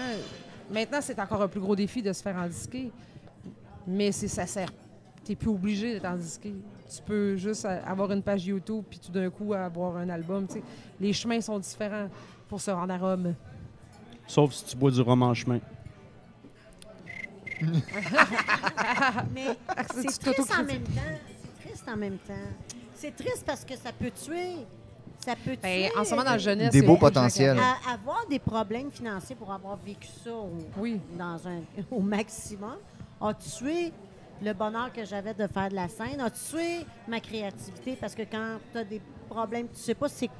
maintenant c'est encore un plus gros défi de se faire en disqué. Mais ça sert. Tu n'es plus obligé d'être en disqué. Tu peux juste avoir une page YouTube puis tout d'un coup avoir un album. Les chemins sont différents pour se rendre à Rome. Sauf si tu bois du rhum en chemin. *laughs* Mais c'est triste en même temps. C'est triste en même temps. C'est triste parce que ça peut tuer. Ça peut tuer. Ben, en ce moment, dans le jeunesse, Des beaux potentiels. À- avoir des problèmes financiers pour avoir vécu ça au, Oui. dans un, *laughs* au maximum a tué le bonheur que j'avais de faire de la scène, a tué ma créativité parce que quand tu as des problèmes, tu sais pas c'est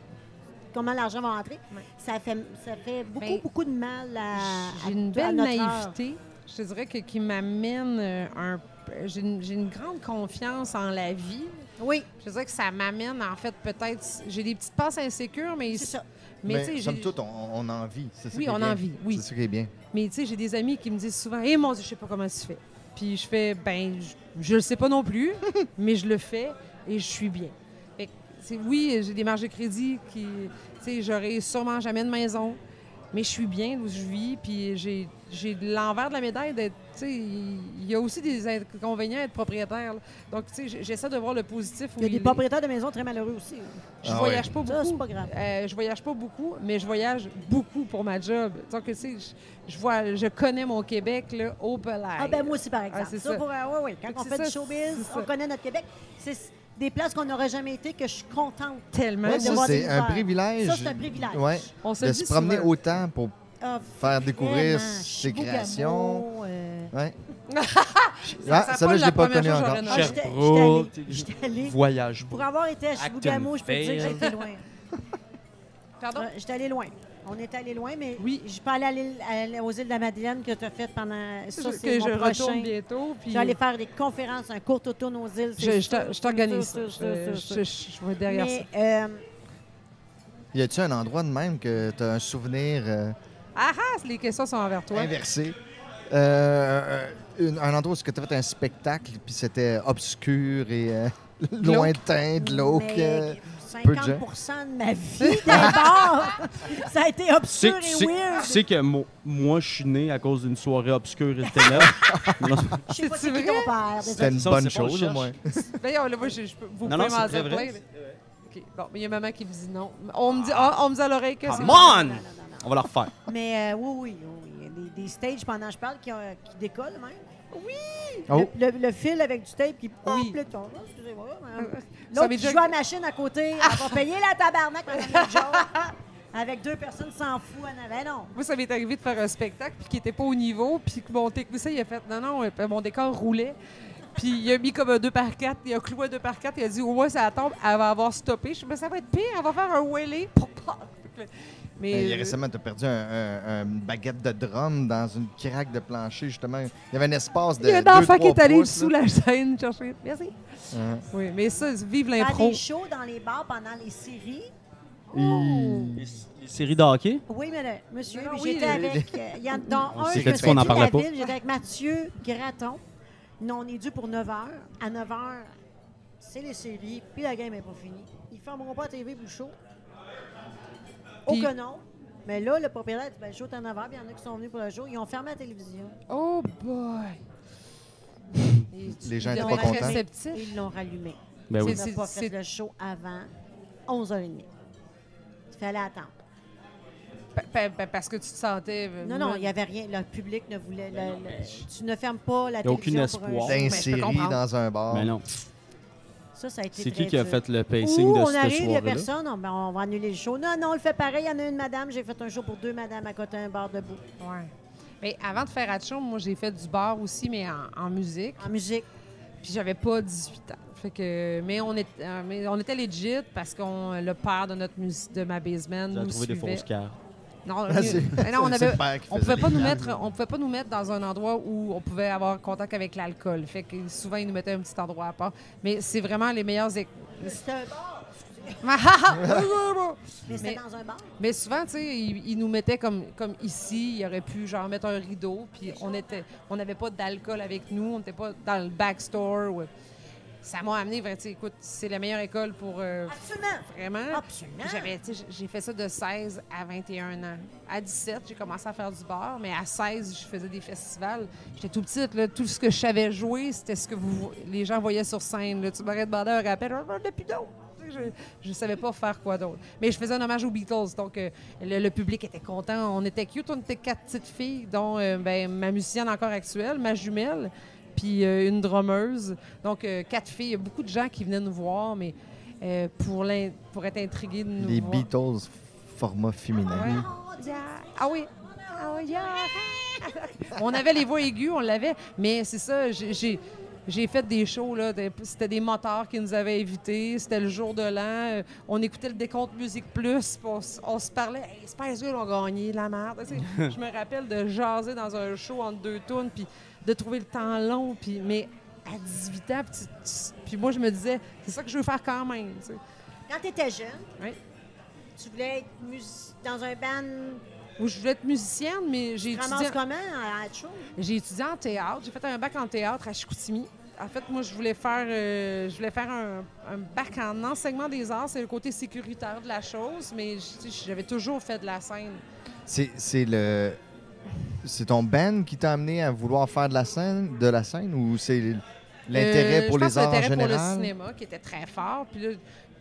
comment l'argent va rentrer, Ouais. ça fait ça fait beaucoup Ben, beaucoup de mal à, J'ai une à belle naïveté, je te dirais, que, qui m'amène euh, un. J'ai une, j'ai une grande confiance en la vie. Oui, Je te dirais que ça m'amène, en fait, peut-être. J'ai des petites passes insécures, mais. c'est ça. Mais, Mais, tu sais, somme j'ai- toute, on, on en vit. C'est ça Oui, on en vit, oui. C'est ça qui est bien. Mais tu sais, j'ai des amis qui me disent souvent Eh mon Dieu, je sais pas comment tu fais. Puis je fais Ben, je, je le sais pas non plus, *laughs* mais je le fais et je suis bien. Fait que, c'est- oui, j'ai des marges de crédit qui. J'aurai sûrement jamais de maison, mais je suis bien où je vis, puis j'ai j'ai l'envers de la médaille d'être. Il y a aussi des inconvénients à être propriétaire. là. Donc, j'essaie de voir le positif. Il y a des propriétaires de maisons très malheureux aussi. Je Ah voyage ouais. pas Ça, beaucoup. c'est pas grave. Euh, je voyage pas beaucoup, mais je voyage beaucoup pour ma job. Donc, tu sais, je, vois, je connais mon Québec, là, au pelage. Ah ben moi aussi, par exemple. Ah, c'est ça, ça. pour- ah, ouais, ouais. Quand on fait ça, du showbiz, on connaît notre Québec. C'est des places qu'on n'aurait jamais été que je suis contente. tellement. Ouais, de ça, voir des c'est un privilège. Ça, c'est un privilège. Ouais, On se de se promener souvent. autant pour Ah, faire découvrir vraiment. ses Chibougamau, créations. euh, Ouais. *laughs* Ça Ah, celle-là, pas je la l'ai pas que encore. Ah, demandé. j'étais- Sherbrooke, j'étais allée- j'étais allée. Voyage Pour avoir été à Chibougamau, je peux te dire que j'ai été loin. Pardon? Euh, J'étais allée loin. On est allé loin, mais Oui. je à à l'île- aux îles de la Madeleine que tu as fait pendant. C'est Ça, que mon je prochain. retourne bientôt. Puis Je vais aller faire des conférences, un court automne aux îles. je, je je t'organise Je, je- sûr. je vais être derrière ça. Euh, Y a-tu un endroit de même que tu as un souvenir euh, Ah ah, les questions sont envers toi. inversé? Euh, une- un endroit où tu as fait un spectacle, puis c'était obscur et euh, *laughs* lointain, glauque. euh, mais peu de 50 de ma vie d'abord, *laughs* ça a été obscur tu et sais- weird. tu sais que mo- moi, je suis né à cause d'une soirée obscure et ténèbres. *laughs* Je sais pas C'est qui ton père. C'était une Ça, bonne c'est pas chose, au moins. *laughs* D'ailleurs, là, moi, je, je peux- vous Non, pouvez m'en très dire vrai. plein. OK. Bon, mais il y a maman qui me dit non. On me dit, ah, on me dit à l'oreille que c'est... Come on! Non, non, non, non. On va la refaire. Mais euh, oui, oui, oui. Il y a des, des stages pendant que je parle qui, euh, qui décollent même. Oh. Le, le- le fil avec du tape qui pop Oui. le ton. Excusez-moi. L'autre qui joue à la machine à côté, elle va payer la tabarnak, Madame. *laughs* Avec deux personnes s'en fout en avant. Non. Moi, ça m'est arrivé de faire un spectacle puis qui n'était pas au niveau, puis que mon technicien, il a fait non, non, euh, mon décor roulait. Puis il a mis comme un 2 par 4 il a cloué un 2 par 4 il a dit au moins ça tombe, elle va avoir stoppé. Je dis, mais ça va être pire, elle va faire un wheelie. Il y a euh, récemment, tu as perdu un, un- une baguette de drum dans une craque de plancher, justement. Il y avait un espace de. il y a un deux, enfant qui est allé pouces, sous là. la scène chercher. Merci. Oui, mais ça, vive l'impro. des shows dans les bars pendant les séries. Les, les séries de hockey? Oui, mais le- monsieur, oui, j'étais le- avec. euh, Il y en a dans un, je qu'on en parlait pas. J'étais avec Mathieu Graton. Non, on est dû pour 9 h. À 9 h, c'est les séries, puis la game n'est pas finie. Ils fermeront pas la TV pour le show. Puis- Aucun nom. Mais là, le propriétaire dit ben, le show est à 9 h, puis il y en a qui sont venus pour le show. Ils ont fermé la télévision. Oh boy. Les gens ils étaient pas contents. réceptifs. Ils l'ont rallumé. Ben oui. On C'est- pas c'est- le show avant 11h30. Il fallait attendre. Pa- pa- pa- Parce que tu te sentais. euh, Non, non, il n'y avait rien. Le public ne voulait. le- le- tu ne fermes pas la y a aucun télévision pour un espoir. show. Ben, D'insérer dans un bar. Mais non. Ça, ça a été C'est qui qui a dur. fait le pacing de on cette arrive, il n'y a personne, on, ben, on va annuler le show. Non, non, on le fait pareil. Il y en a une madame, j'ai fait un show pour deux madames à côté d'un bar debout. Ouais. Mais avant de faire Hatchon, moi, j'ai fait du bar aussi, mais en, en musique. En musique. Puis j'avais pas 18 ans. Fait que, mais, on est, euh, mais on était legit parce qu'on le père de notre mus- de ma basement Vous avez nous trouvé des fausses cartes. Non, *laughs* c'est- mais non, on faisait pouvait pas nous mettre, on pouvait pas nous mettre dans un endroit où on pouvait avoir contact avec l'alcool. Fait que souvent ils nous mettaient un petit endroit à part. Mais c'est vraiment les meilleurs. éc- C'était un bar. *laughs* Mais c'était Mais- dans un bar. Mais souvent, tu sais, ils, ils nous mettaient comme, comme ici. Ils auraient pu, genre, mettre un rideau. Puis on était, on n'avait pas d'alcool avec nous. On n'était pas dans le backstore. ou- Ça m'a amené, vers, sais, écoute, c'est la meilleure école pour euh, Absolument. vraiment. Absolument. J'avais, j'ai fait ça de 16 à 21 ans. À 17, j'ai commencé à faire du bar, mais à 16, je faisais des festivals. J'étais tout petite, là, tout ce que je savais jouer, c'était ce que vous, les gens voyaient sur scène. là. Tu m'aurais demandé un rappel, plus d'autres. Je ne savais pas faire quoi d'autre. Mais je faisais un hommage aux Beatles, donc euh, le, le public était content. On était cute, on était quatre petites filles, dont euh, ben, ma musicienne encore actuelle, ma jumelle, puis euh, une drummeuse. Donc, euh, quatre filles. Il y a beaucoup de gens qui venaient nous voir, mais euh, pour, être intrigués de nous Les voir. Beatles format féminin. Ouais. Ah oui. Ah *laughs* on avait les voix aiguës, on l'avait, mais c'est ça, j'ai- fait des shows, là, c'était des moteurs qui nous avaient invités, c'était le jour de l'an, euh, on écoutait le décompte Musique Plus, on, on se parlait, hey, Spice Girls ont gagné, la merde. *laughs* Je me rappelle de jaser dans un show entre deux tunes, puis de trouver le temps long, puis, mais à 18 ans, puis, tu- tu- puis moi je me disais, c'est ça que je veux faire quand même. tu sais. Quand tu étais jeune, Oui. tu voulais être mus- dans un band? Où je voulais être musicienne, mais j'ai étudié... comment à être chaud? J'ai étudié en théâtre. J'ai fait un bac en théâtre à Chicoutimi. En fait, moi, je voulais faire, euh, je voulais faire un, un bac en enseignement des arts. C'est le côté sécuritaire de la chose, mais j'avais toujours fait de la scène. C'est c'est le. C'est ton band qui t'a amené à vouloir faire de la scène, de la scène ou c'est l'intérêt Euh, pour je pense les arts en général? pour le cinéma qui était très fort. Puis, là,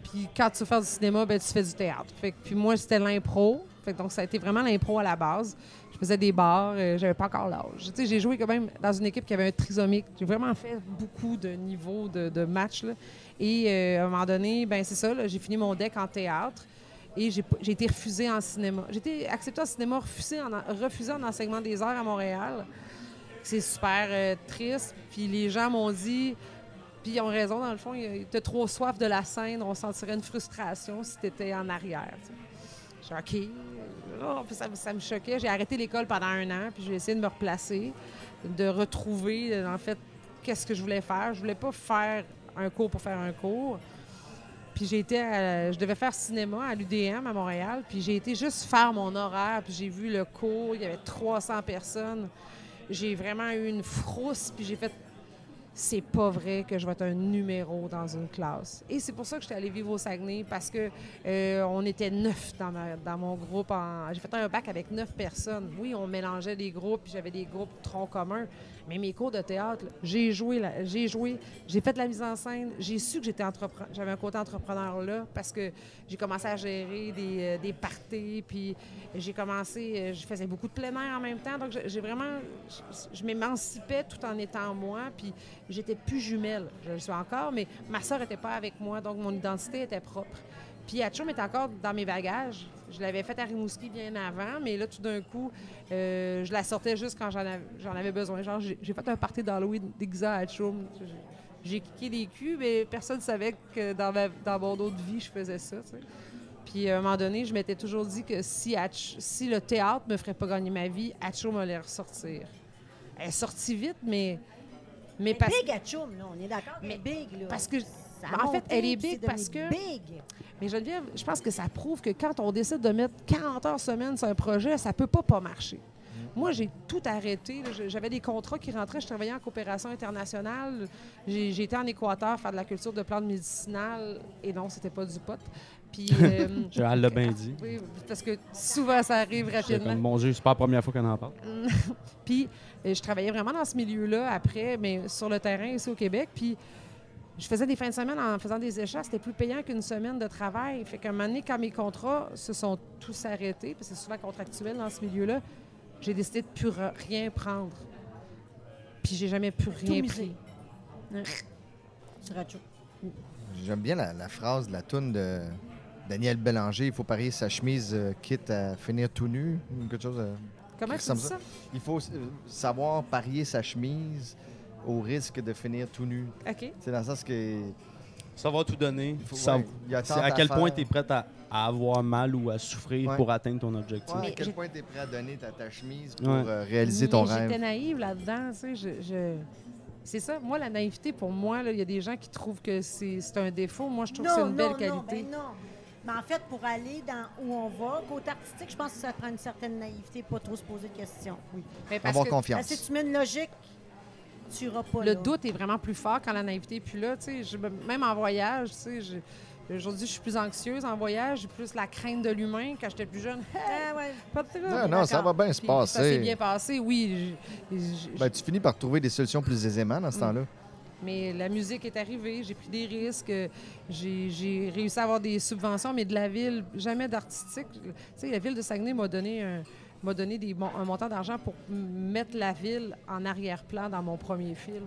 puis quand tu veux faire du cinéma, ben, tu fais du théâtre. Fait que- puis moi, c'était l'impro. Donc, ça a été vraiment l'impro à la base. Je faisais des bars, euh, j'avais pas encore l'âge. J'ai joué quand même dans une équipe qui avait un trisomique. J'ai vraiment fait beaucoup de niveaux de, de matchs. Et euh, à un moment donné, ben c'est ça, j'ai fini mon deck en théâtre. Et j'ai j'ai été refusée en cinéma. J'ai été acceptée en cinéma, refusée en, refusée en enseignement des arts à Montréal. C'est super euh, triste. Puis les gens m'ont dit, puis ils ont raison, dans le fond, étaient trop soif de la scène, on sentirait une frustration si tu étais en arrière. suis OK. Oh, puis ça, me- ça me choquait. J'ai arrêté l'école pendant un an, puis j'ai essayé de me replacer, de retrouver, en fait, qu'est-ce que je voulais faire. Je voulais pas faire un cours pour faire un cours. Puis j'ai été, à- je devais faire cinéma à l'UDM à Montréal, puis j'ai été juste faire mon horaire, puis j'ai vu le cours, il y avait 300 personnes. J'ai vraiment eu une frousse, puis j'ai fait c'est pas vrai que je vais être un numéro dans une classe. Et c'est pour ça que j'étais allée vivre au Saguenay, parce que euh, on était neuf dans, mon groupe. en- J'ai fait un bac avec neuf personnes. Oui, on mélangeait des groupes, puis j'avais des groupes troncs communs. Mais mes cours de théâtre, j'ai joué, j'ai joué, j'ai fait de la mise en scène. J'ai su que j'étais j'avais un côté entrepreneur là, parce que j'ai commencé à gérer des, euh, des parties, puis j'ai commencé, euh, je faisais beaucoup de plein air en même temps. Donc j'ai vraiment, je, je m'émancipais tout en étant moi, puis j'étais plus jumelle. Je le suis encore, mais ma soeur n'était pas avec moi, donc mon identité était propre. Puis Hatchoum était encore dans mes bagages. Je l'avais faite à Rimouski bien avant, mais là, tout d'un coup, euh, je la sortais juste quand j'en avais, besoin. Genre, j'ai fait un party d'Halloween déguisé à Hatchoum. J'ai- kické des culs, mais personne ne savait que dans, ma- dans mon autre vie, je faisais ça. Puis à un moment donné, je m'étais toujours dit que si, Hatch- si le théâtre me ferait pas gagner ma vie, Hatchoum allait ressortir. Elle est sortie vite, mais... mais parce- Big à Chum, là, on est d'accord. Mais big, là. parce que- Ça Ben, en fait, elle est big parce que- Big. Mais Geneviève, je pense que ça prouve que quand on décide de mettre 40 heures semaine sur un projet, ça peut pas pas marcher. Moi, j'ai tout arrêté. J'avais des contrats qui rentraient. Je travaillais en coopération internationale. J'ai été en Équateur faire de la culture de plantes médicinales. Et non, c'était pas du pot. Puis, *laughs* euh, l'a bien dit. oui, parce que souvent, ça arrive C'est rapidement. comme, mon Dieu, c'est pas la première fois qu'on en parle. *laughs* Puis euh, je travaillais vraiment dans ce milieu-là après, mais sur le terrain ici au Québec. Puis je faisais des fins de semaine en faisant des échats. C'était plus payant qu'une semaine de travail. Fait qu'à un moment donné, quand mes contrats se sont tous arrêtés, parce que c'est souvent contractuel dans ce milieu-là, j'ai décidé de plus rien prendre. Puis j'ai jamais pu rien misé. pris. Hatchoum. J'aime bien la, la phrase de la toune de Daniel Bélanger. Il faut parier sa chemise euh, quitte à finir tout nu quelque chose. euh. Comment tu dis ça? Il faut euh, savoir parier sa chemise au risque de finir tout nu. OK. C'est dans le sens que. Ça va tout donner. faut- Ça- ouais, il à quel point tu es prête à, à avoir mal ou à souffrir Ouais. pour atteindre ton objectif? Ouais, à quel point tu es prêt à donner ta, ta chemise pour Ouais. euh, réaliser ton Mais rêve? J'étais naïve là-dedans, tu sais. Je, je- C'est ça. Moi, la naïveté, pour moi, il y a des gens qui trouvent que c'est un défaut. Moi, je trouve que c'est une belle non, qualité. ben non. Mais en fait, pour aller dans où on va, côté artistique, je pense que ça prend une certaine naïveté, pas trop se poser de questions. Oui. Mais parce Avoir que confiance. Parce que si tu mets une logique, tu n'iras pas le là. doute est vraiment plus fort quand la naïveté est plus là. tu sais. Je- même en voyage, tu sais, je- aujourd'hui, je suis plus anxieuse en voyage. J'ai plus la crainte de l'humain. Quand j'étais plus jeune, Ah, ouais. pas de trouble. Non, non, ça va bien se puis Ça s'est passer. bien passé, oui. Je- je- Ben, tu finis par trouver des solutions plus aisément dans ce Mm. temps-là. Mais la musique est arrivée, j'ai pris des risques, j'ai j'ai réussi à avoir des subventions, mais de la ville, jamais d'artistique. Tu sais, la ville de Saguenay m'a donné un, m'a donné un montant d'argent pour mettre la ville en arrière-plan dans mon premier film.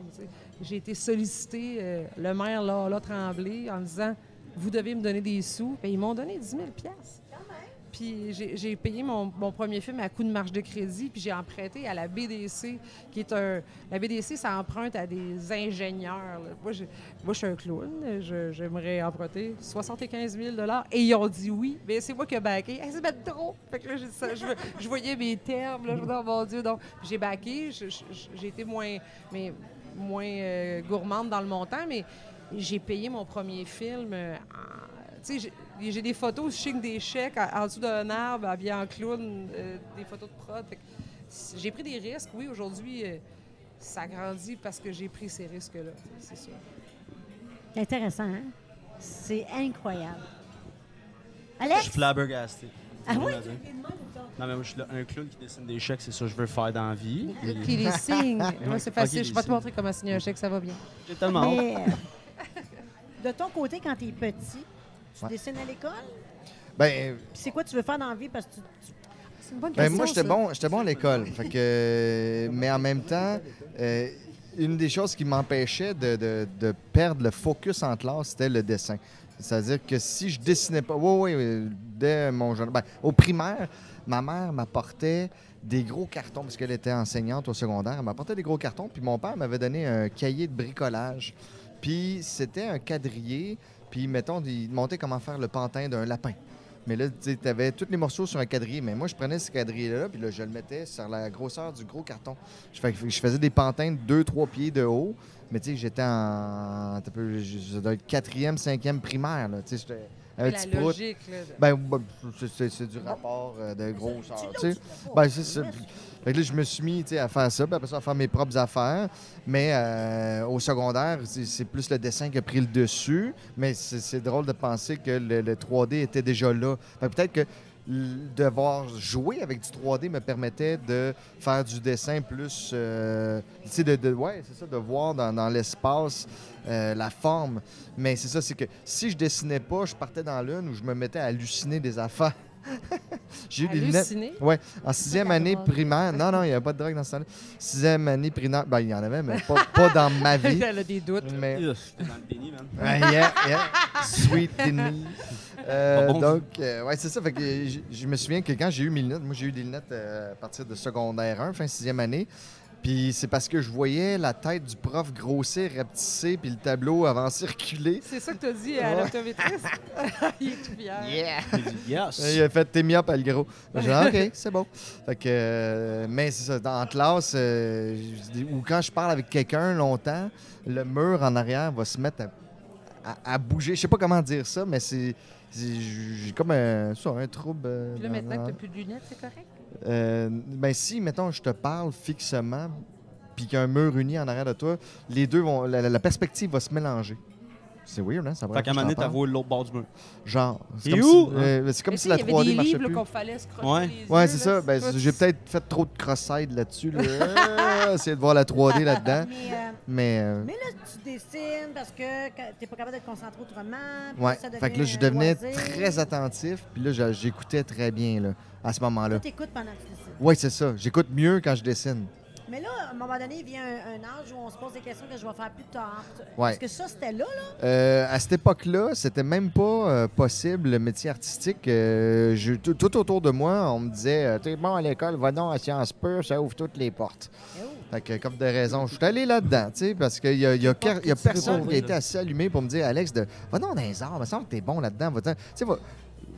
J'ai été sollicité, euh, le maire là Tremblay, en disant Vous devez me donner des sous. Bien, ils m'ont donné 10 000 puis j'ai payé mon, premier film à coup de marge de crédit, puis j'ai emprunté à la BDC, qui est un... La BDC, ça emprunte à des ingénieurs. Moi, je, moi, je suis un clown. J'aimerais emprunter 75 000 Et ils ont dit oui. Mais c'est moi qui ai. Hey, c'est même trop! Fait que je, je voyais mes termes. Là, je me disais, oh mon Dieu. Donc, j'ai je- J'ai été moins, mais, moins euh, gourmande dans le montant, mais j'ai payé mon premier film euh, j'ai- j'ai des photos, je signe des chèques en, en dessous d'un arbre, habillé en clown, euh, des photos de prod. J'ai pris des risques. Oui, aujourd'hui, euh, ça grandit parce que j'ai pris ces risques-là, c'est sûr. Intéressant, hein? C'est incroyable. Je Alex? suis flabbergasté. Ah oui? Non, mais moi, je suis là, un clown qui dessine des chèques, c'est ça que je veux faire dans la vie. Et- Qui les signe. *laughs* Moi, c'est facile. je vais te montrer comment signer un chèque, ça va bien. J'ai tellement. Mais, de ton côté, quand tu es petit, tu Ouais. dessines à l'école? Ben, Puis c'est quoi tu veux faire dans la vie? Parce que tu, tu- C'est une bonne Ben, question. moi, j'étais bon, j'étais bon à l'école. Fait que, euh, mais en même temps, euh, une des choses qui m'empêchait de, de- de perdre le focus en classe, c'était le dessin. C'est-à-dire que si je dessinais pas, oui, oui, dès mon jeune, ben, au primaire, ma mère m'apportait des gros cartons parce qu'elle était enseignante au secondaire. Elle m'apportait des gros cartons, puis mon père m'avait donné un cahier de bricolage. Puis c'était un quadrillé, puis mettons, il montait comment faire le pantin d'un lapin. Mais là, tu avais tous les morceaux sur un quadrillé. Mais moi, je prenais ce quadrillé-là, puis là, je le mettais sur la grosseur du gros carton. Je, fais- je faisais des pantins de 2-3 pieds de haut. Mais tu sais, j'étais en. dois être quatrième, cinquième primaire. Là. Tu sais, j'étais un petit logique, là. de- Ben, ben, c'est- du rapport euh, de grosseur. tu sais. Ben, c'est. Là, je me suis mis à faire ça, après ça, à faire mes propres affaires. Mais euh, au secondaire, c'est plus le dessin qui a pris le dessus. Mais c'est drôle de penser que le, le 3D était déjà là. Peut-être que devoir jouer avec du 3D me permettait de faire du dessin plus. euh, de, ouais, c'est ça, de voir dans, dans l'espace euh, la forme. Mais c'est ça, c'est que si je dessinais pas, je partais dans l'une où je me mettais à halluciner des affaires. *laughs* J'ai eu des lunettes. Halluciné? En sixième année primaire, non, non, il n'y avait pas de drogue dans ce temps-là. Sixième année primaire, ben, il y en avait, mais pas, pas dans ma *laughs* vie. Elle a des doutes. Mais, T'es dans le déni, man. *laughs* Ouais, yeah, yeah. Sweet Denise. Euh, bon. donc, euh, ouais, c'est ça. Fait que je, je me souviens que quand j'ai eu mes lunettes, moi j'ai eu des lunettes euh, à partir de secondaire 1, fin sixième année. Puis c'est parce que je voyais la tête du prof grossir, rapetisser, puis le tableau avancer, *laughs* reculer. C'est ça que tu as dit à Ouais. l'optométriste? *laughs* Il est tout fier. Dit yes. Il a fait t'es mis up, le gros. J'ai *laughs* Ah, OK, c'est bon. Fait que, euh, mais c'est ça, dans- en classe, euh, ou quand je parle avec quelqu'un longtemps, le mur en arrière va se mettre à, à- à bouger. Je sais pas comment dire ça, mais c'est. J'ai comme un, ça, un trouble. euh, Puis là, maintenant que n'as plus de lunettes, c'est correct? Euh, ben si, mettons, je te parle fixement, puis qu'il y a un mur uni en arrière de toi, les deux vont. La, perspective va se mélanger. C'est weird, hein? Ça va Fait qu'à un moment donné, t'as vu l'autre bord du mur. Genre. C'est comme, où? si, euh, c'est comme si la il y avait 3D des marchait livres plus. qu'on fallait se crocher Ouais. Ouais, c'est ça. Ben, j'ai peut-être fait trop de cross-side là-dessus. Là. Euh, *laughs* Essayer de voir la 3D là-dedans. Mais, euh, Mais, euh, mais là, tu dessines parce que tu n'es pas capable d'être concentré autrement. puis ouais. ça devient Fait que là, je devenais loisir. très attentif. Puis là, j'écoutais très bien là, à ce moment-là. Tu écoutes pendant que tu dessines. Oui, c'est ça. J'écoute mieux quand je dessine. Mais là, à un moment donné, il vient un, un âge où on se pose des questions que je vais faire plus tard. Ouais. Est-ce que ça, c'était là, là? Euh, à cette époque-là, c'était même pas euh, possible le métier artistique. Euh, je- tout, autour de moi, on me disait T'es bon à l'école, va donc à Sciences Pures, ça ouvre toutes les portes. Eh oh. Fait que, comme de raison, je suis allé là-dedans, tu sais, parce qu'il y a, y a, y personne qui a été assez allumé pour me dire Alex, de, va donc dans les arts, il me semble que t'es bon là-dedans. sais, va-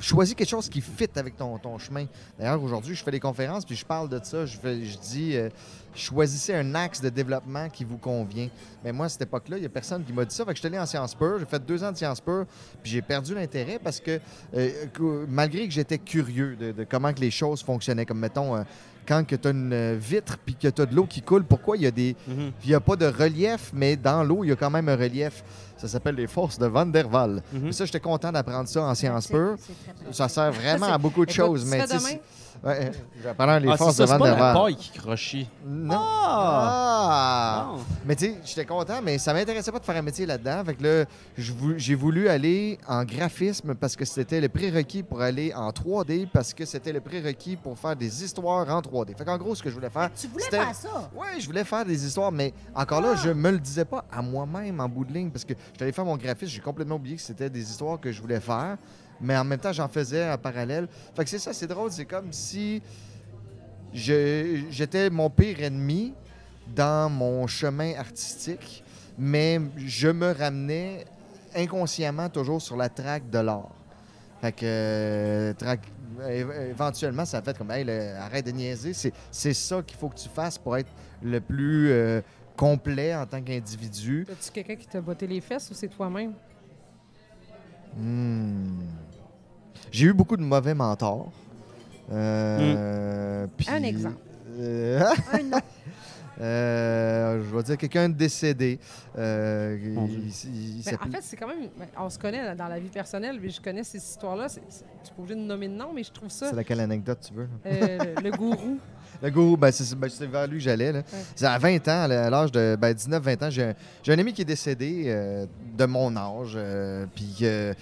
choisis quelque chose qui fit avec ton, ton chemin. D'ailleurs, aujourd'hui, je fais des conférences, puis je parle de ça. Je, fais- je dis euh, choisissez un axe de développement qui vous convient. Mais moi, à cette époque-là, il n'y a personne qui m'a dit ça. Fait que je suis allé en Sciences Pures, j'ai fait deux ans de Sciences Pures, puis j'ai perdu l'intérêt parce que, euh, malgré que j'étais curieux de, de comment que les choses fonctionnaient, comme mettons, euh, quand tu as une vitre puis que tu as de l'eau qui coule, pourquoi il y a des. Mhm. Il n'y a pas de relief, mais dans l'eau, il y a quand même un relief. Ça s'appelle les forces de Van der Waal. Mhm. Ça, j'étais content d'apprendre ça en Sciences Pures. Ça sert vraiment à *laughs* beaucoup de choses. tu Mais ouais, j'apprends les Ah, forces de ça, c'est der pas la paille qui crochit. Non. Ah! Ah! Mais tu sais, j'étais content, mais ça m'intéressait pas de faire un métier là-dedans. Fait que là, j'ai voulu aller en graphisme parce que c'était le prérequis pour aller en 3D parce que c'était le prérequis pour faire des histoires en 3D. Fait qu'en gros, ce que je voulais faire, Tu voulais c'était- faire ça? Ouais, je voulais faire des histoires, mais encore là, je me le disais pas à moi-même en bout de ligne parce que j'étais allé faire mon graphisme, j'ai complètement oublié que c'était des histoires que je voulais faire, mais en même temps, j'en faisais en parallèle. Fait que c'est ça, c'est drôle, c'est comme si je- j'étais mon pire ennemi dans mon chemin artistique, mais je me ramenais inconsciemment toujours sur la traque de l'art. Fait que, euh, éventuellement, ça a fait comme, hey, le- arrête de niaiser, c'est, c'est ça qu'il faut que tu fasses pour être le plus euh, complet en tant qu'individu. As-tu quelqu'un qui t'a botté les fesses ou c'est toi-même? Hmm. J'ai eu beaucoup de mauvais mentors. Euh, puis- Un exemple. Euh, *laughs* Un nom. Euh, je vais dire quelqu'un de décédé. Euh, Mon il- Dieu. il- il Ben, en fait, c'est quand même. ben, On se connaît dans la vie personnelle, mais je connais ces histoires-là. Suis pas obligée de nommer de nom, mais je trouve ça. c'est laquelle anecdote tu veux? euh, le, le *laughs* gourou. Le gourou, ben, c'est ben, c'est vers lui que j'allais. C'est à 20 ans, à l'âge de ben, 19-20 ans, j'ai un, j'ai un ami qui est décédé euh, de mon âge. euh, Puis euh,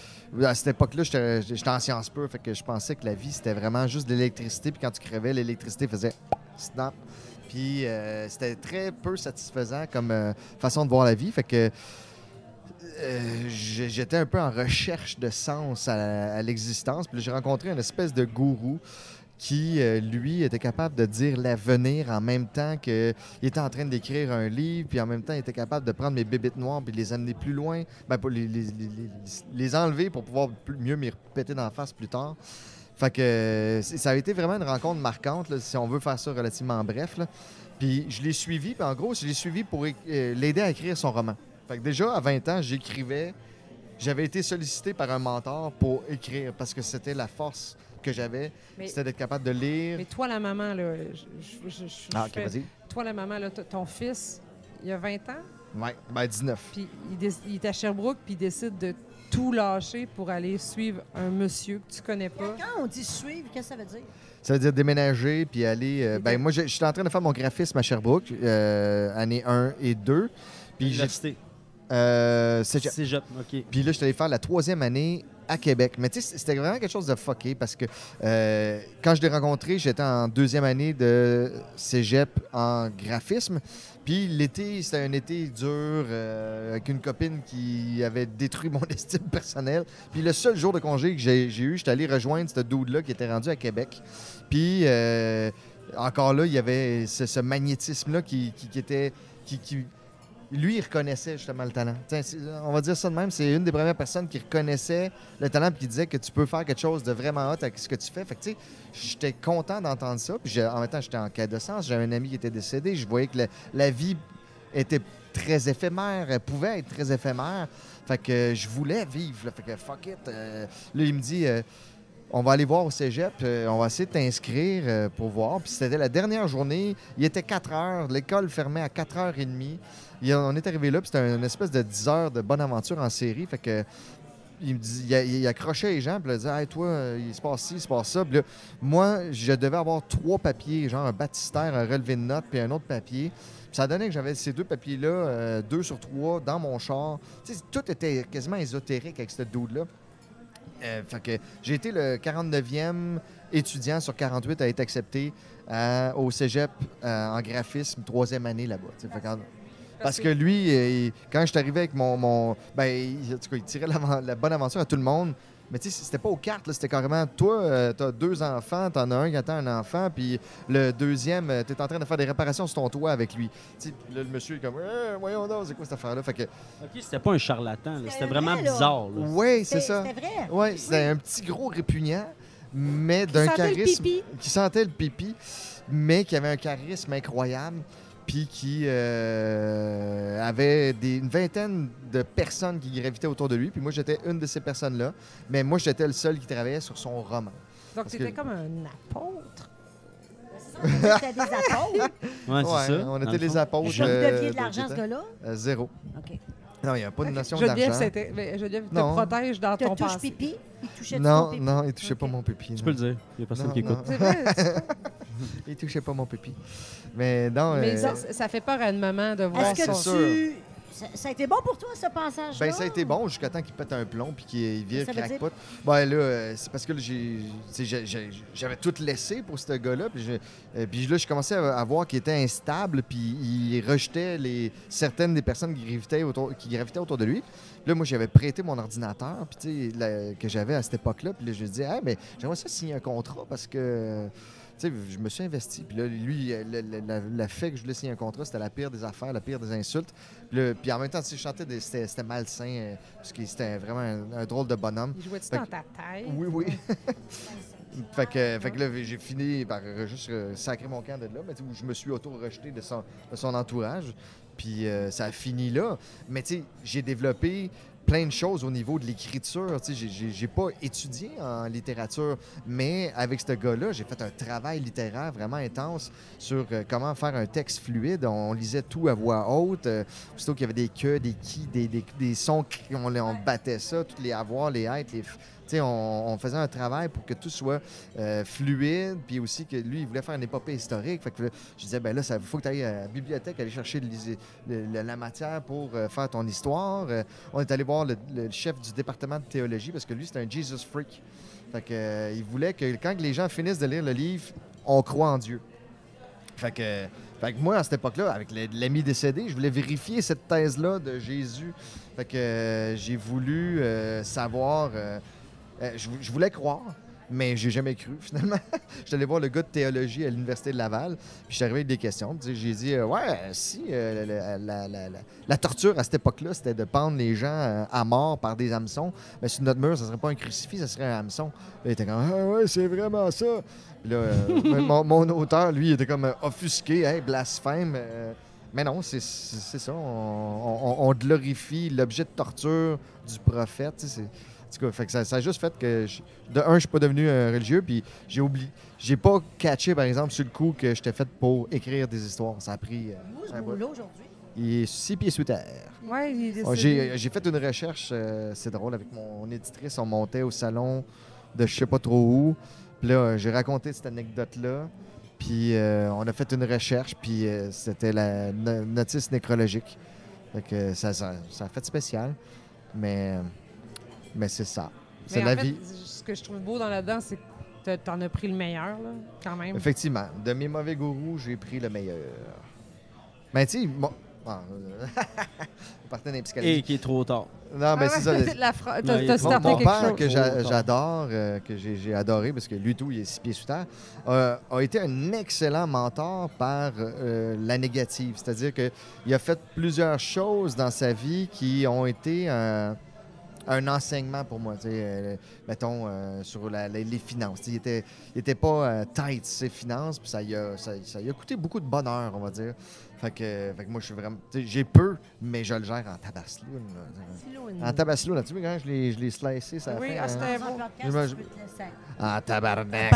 à cette époque-là, j'étais en sciences peu, fait que je pensais que la vie, c'était vraiment juste de l'électricité. Puis quand tu crevais, l'électricité faisait snap. Puis euh, c'était très peu satisfaisant comme euh, façon de voir la vie. Fait que euh, j'étais un peu en recherche de sens à, à l'existence. Puis j'ai rencontré une espèce de gourou qui, euh, lui, était capable de dire l'avenir en même temps qu'il était en train d'écrire un livre, puis en même temps, il était capable de prendre mes bébites noires puis les amener plus loin, ben, pour les, enlever pour pouvoir mieux m'y répéter dans la face plus tard. Fait que euh, ça a été vraiment une rencontre marquante, si on veut faire ça relativement bref. Puis je l'ai suivi, puis en gros, je l'ai suivi pour euh, l'aider à écrire son roman. Fait que déjà, à 20 ans, j'écrivais. J'avais été sollicité par un mentor pour écrire parce que c'était la force que j'avais, c'était d'être capable de lire. mais toi, la maman, là, je, je- je- Ah, je ok, fais- vas-y. toi, la maman, là, ton fils, il a 20 ans, Ouais, ben 19. puis il, est à Sherbrooke, puis il décide de tout lâcher pour aller suivre un monsieur que tu connais pas. Quand on dit suivre, qu'est-ce que ça veut dire? Ça veut dire déménager puis aller. euh, ben moi, je suis en train de faire mon graphisme à Sherbrooke, euh, année 1 et 2. Puis j'ai. Euh, cégep. Cégep, OK. Puis là, je suis allé faire la troisième année à Québec. Mais tu sais, c'était vraiment quelque chose de fucké parce que euh, quand je l'ai rencontré, j'étais en deuxième année de cégep en graphisme. Puis l'été, c'était un été dur euh, avec une copine qui avait détruit *laughs* mon estime personnelle. Puis le seul jour de congé que j'ai eu, j'étais allé rejoindre ce dude-là qui était rendu à Québec. Puis euh, encore là, il y avait ce, magnétisme-là qui, était. Lui, il reconnaissait justement le talent. C'est- on va dire ça de même, c'est une des premières personnes qui reconnaissait le talent et qui disait que tu peux faire quelque chose de vraiment hot avec ce que tu fais. Fait que, j'étais content d'entendre ça. Puis en même temps, j'étais en quête de sens. J'avais un ami qui était décédé. Je voyais que la, vie était très éphémère, elle pouvait être très éphémère. Fait que euh, je voulais vivre. là. Fait que fuck it. euh, là, il me dit euh, on va aller voir au cégep, euh, on va essayer de t'inscrire euh, pour voir. Puis c'était la dernière journée. Il était 4 heures. L'école fermait à 4h30. On est arrivé là, puis c'était une espèce de 10 heures de bonne aventure en série. Fait que. Il, me dit, il, accrochait les gens, puis il disait Hey, toi, euh, il se passe ci, il se passe ça. Puis là, moi, je devais avoir trois papiers, genre un baptistère, un relevé de notes, puis un autre papier. Puis ça donnait que j'avais ces deux papiers-là, euh, deux sur trois, dans mon char. Tout était quasiment ésotérique avec ce dude-là. Euh, fait que j'ai été le 49e étudiant sur 48 à être accepté au cégep en graphisme, troisième année là-bas. Parce que lui, il- quand je suis arrivé avec mon. mon ben, il, en tout cas, il tirait la, la bonne aventure à tout le monde. Mais tu sais, c'était pas aux cartes, là, c'était carrément toi, euh, t'as deux enfants, t'en as un qui attend un enfant, puis le deuxième, euh, t'es en train de faire des réparations sur ton toit avec lui. Tu le monsieur est comme, Eh, voyons donc, c'est quoi cette affaire-là? Fait que, OK, c'était pas un charlatan. là. C'était C'était vraiment vrai, bizarre. là. ouais, c'est ça. C'était vrai. Ouais, c'était un petit gros répugnant, mais d'un sentait le charisme. pipi. Qui sentait le pipi, mais qui avait un charisme incroyable, puis qui euh, avait des, une vingtaine de personnes qui gravitaient autour de lui. Puis moi, j'étais une de ces personnes-là, mais moi, j'étais le seul qui travaillait sur son roman. Donc, tu étais que- comme un apôtre. C'était des *laughs* apôtres. Ouais, c'est Ouais, ça. on était le les apôtres. Est-ce que vous euh, deviez de l'argent, ce gars-là? Euh, zéro. OK. Non, il n'y a pas de notion d'argent. Geneviève te Non. protège dans Te ton touche passé. pipi, il touchait ton Non, pipi? non, il touchait pas Ok. mon pipi. Tu non. peux le dire. Il y a personne Non, qui écoute. non. C'est vrai. tu- *laughs* Il touchait pas mon pipi. Mais non. Mais euh, ça, ça fait peur à une maman de voir Est-ce que son... tu... Ça, ça a été bon pour toi, ce passage-là? Ben, ça a été bon jusqu'à temps qu'il pète un plomb puis qu'il vire veut dire- crackpot. Ben là, euh, c'est parce que là, j'avais tout laissé pour ce gars-là. Puis, je- euh, puis là, je commençais à, voir qu'il était instable puis il rejetait les, certaines des personnes qui gravitaient autour, qui gravitaient autour de lui. Puis là, moi, j'avais prêté mon ordinateur puis, la- que j'avais à cette époque-là. Puis là, je lui disais, hey, mais j'aimerais ça signer un contrat parce que. Sais, je me suis investi. Puis là, lui, euh, le, le- la- le fait que je voulais signer un contrat, c'était la pire des affaires, la pire des insultes. Puis, là- puis en même temps, tu sais, je chantais, des- c'était c'était malsain, euh, parce que c'était vraiment un, un drôle de bonhomme. Il jouait-tu dans que- ta tête? Oui, oui. *laughs* fait, que, fait que là, j'ai fini par euh, juste euh, sacrer mon camp de là, mais tu sais, où je me suis auto-rejeté de son, de son entourage. Puis euh, ça a fini là. Mais tu sais, j'ai développé plein de choses au niveau de l'écriture. Tu sais, j'ai- pas étudié en littérature, mais avec ce gars-là, j'ai fait un travail littéraire vraiment intense sur euh, comment faire un texte fluide. On lisait tout à voix haute. Euh, aussitôt qu'il y avait des que, des qui, des, des, des sons, on, on battait ça, tous les avoirs, les être, les. On, faisait un travail pour que tout soit euh, fluide, puis aussi que lui, il voulait faire une épopée historique. Fait que je disais, ben là, il faut que tu ailles à la bibliothèque, aller chercher la matière pour euh, faire ton histoire. Euh, on est allé voir le, chef du département de théologie parce que lui, c'est un Jesus freak. Fait que, euh, il voulait que quand les gens finissent de lire le livre, on croit en Dieu. Fait que, moi, à cette époque-là, avec l'ami décédé, je voulais vérifier cette thèse-là de Jésus. Fait que euh, j'ai voulu euh, savoir. euh, euh, je, vou- je voulais croire, mais j'ai jamais cru *laughs* finalement. je suis allé voir le gars de théologie à l'Université de Laval, puis je suis arrivé avec des questions. J'ai dit euh, Ouais, si euh, la, torture à cette époque-là, c'était de pendre les gens à mort par des hameçons, mais sur notre mur, ça serait pas un crucifix, ça serait un hameçon. Il était comme Ah ouais, c'est vraiment ça. Puis là, *laughs* mon, mon auteur, lui, il était comme offusqué, hey, blasphème. mais non, c'est ça. On, glorifie l'objet de torture du prophète. Tout cas, fait que ça, ça a juste fait que, je- de un, je suis pas devenu un religieux, puis j'ai oublié. J'ai pas catché, par exemple, sur le coup que j'étais fait pour écrire des histoires. Ça a pris. euh, un boulot aujourd'hui? Il est six pieds sous terre. Ouais, il est Oh. J'ai j'ai fait une recherche, euh, c'est drôle, avec mon éditrice. On montait au salon de je sais pas trop où. Puis là, euh, j'ai raconté cette anecdote-là. Puis euh, on a fait une recherche, puis euh, c'était la no- notice nécrologique. Fait que ça, ça, ça a fait spécial. Mais, mais c'est ça. C'est la fait, vie. Ce que je trouve beau dans là-dedans, c'est que t'en as pris le meilleur, là, quand même. Effectivement, de mes mauvais gourous, j'ai pris le meilleur. Mais tu sais, bon. ah, euh, *laughs* on partait les psychologies. Et qui est trop tard. Non, mais c'est ça. *laughs* La fra- Mon, mon père, chose. que j'adore, euh, que j'ai j'ai adoré, parce que lui, tout, il est six pieds sous terre, euh, a été un excellent mentor par euh, la négative. C'est-à-dire qu'il a fait plusieurs choses dans sa vie qui ont été un, enseignement pour moi. tu sais, euh, mettons, euh, sur la- les, les finances. Il était, il était pas euh, tight, ses finances, puis ça, y a, ça, ça y a coûté beaucoup de bonheur, on va dire. Fait que, fait que moi, je suis vraiment. J'ai peu, mais je le gère en tabasloune. là. En tabasloune, tu vois, quand je l'ai je l'ai slicé, ça a Oui, fait, ah, hein? c'était beau. En tabarnak.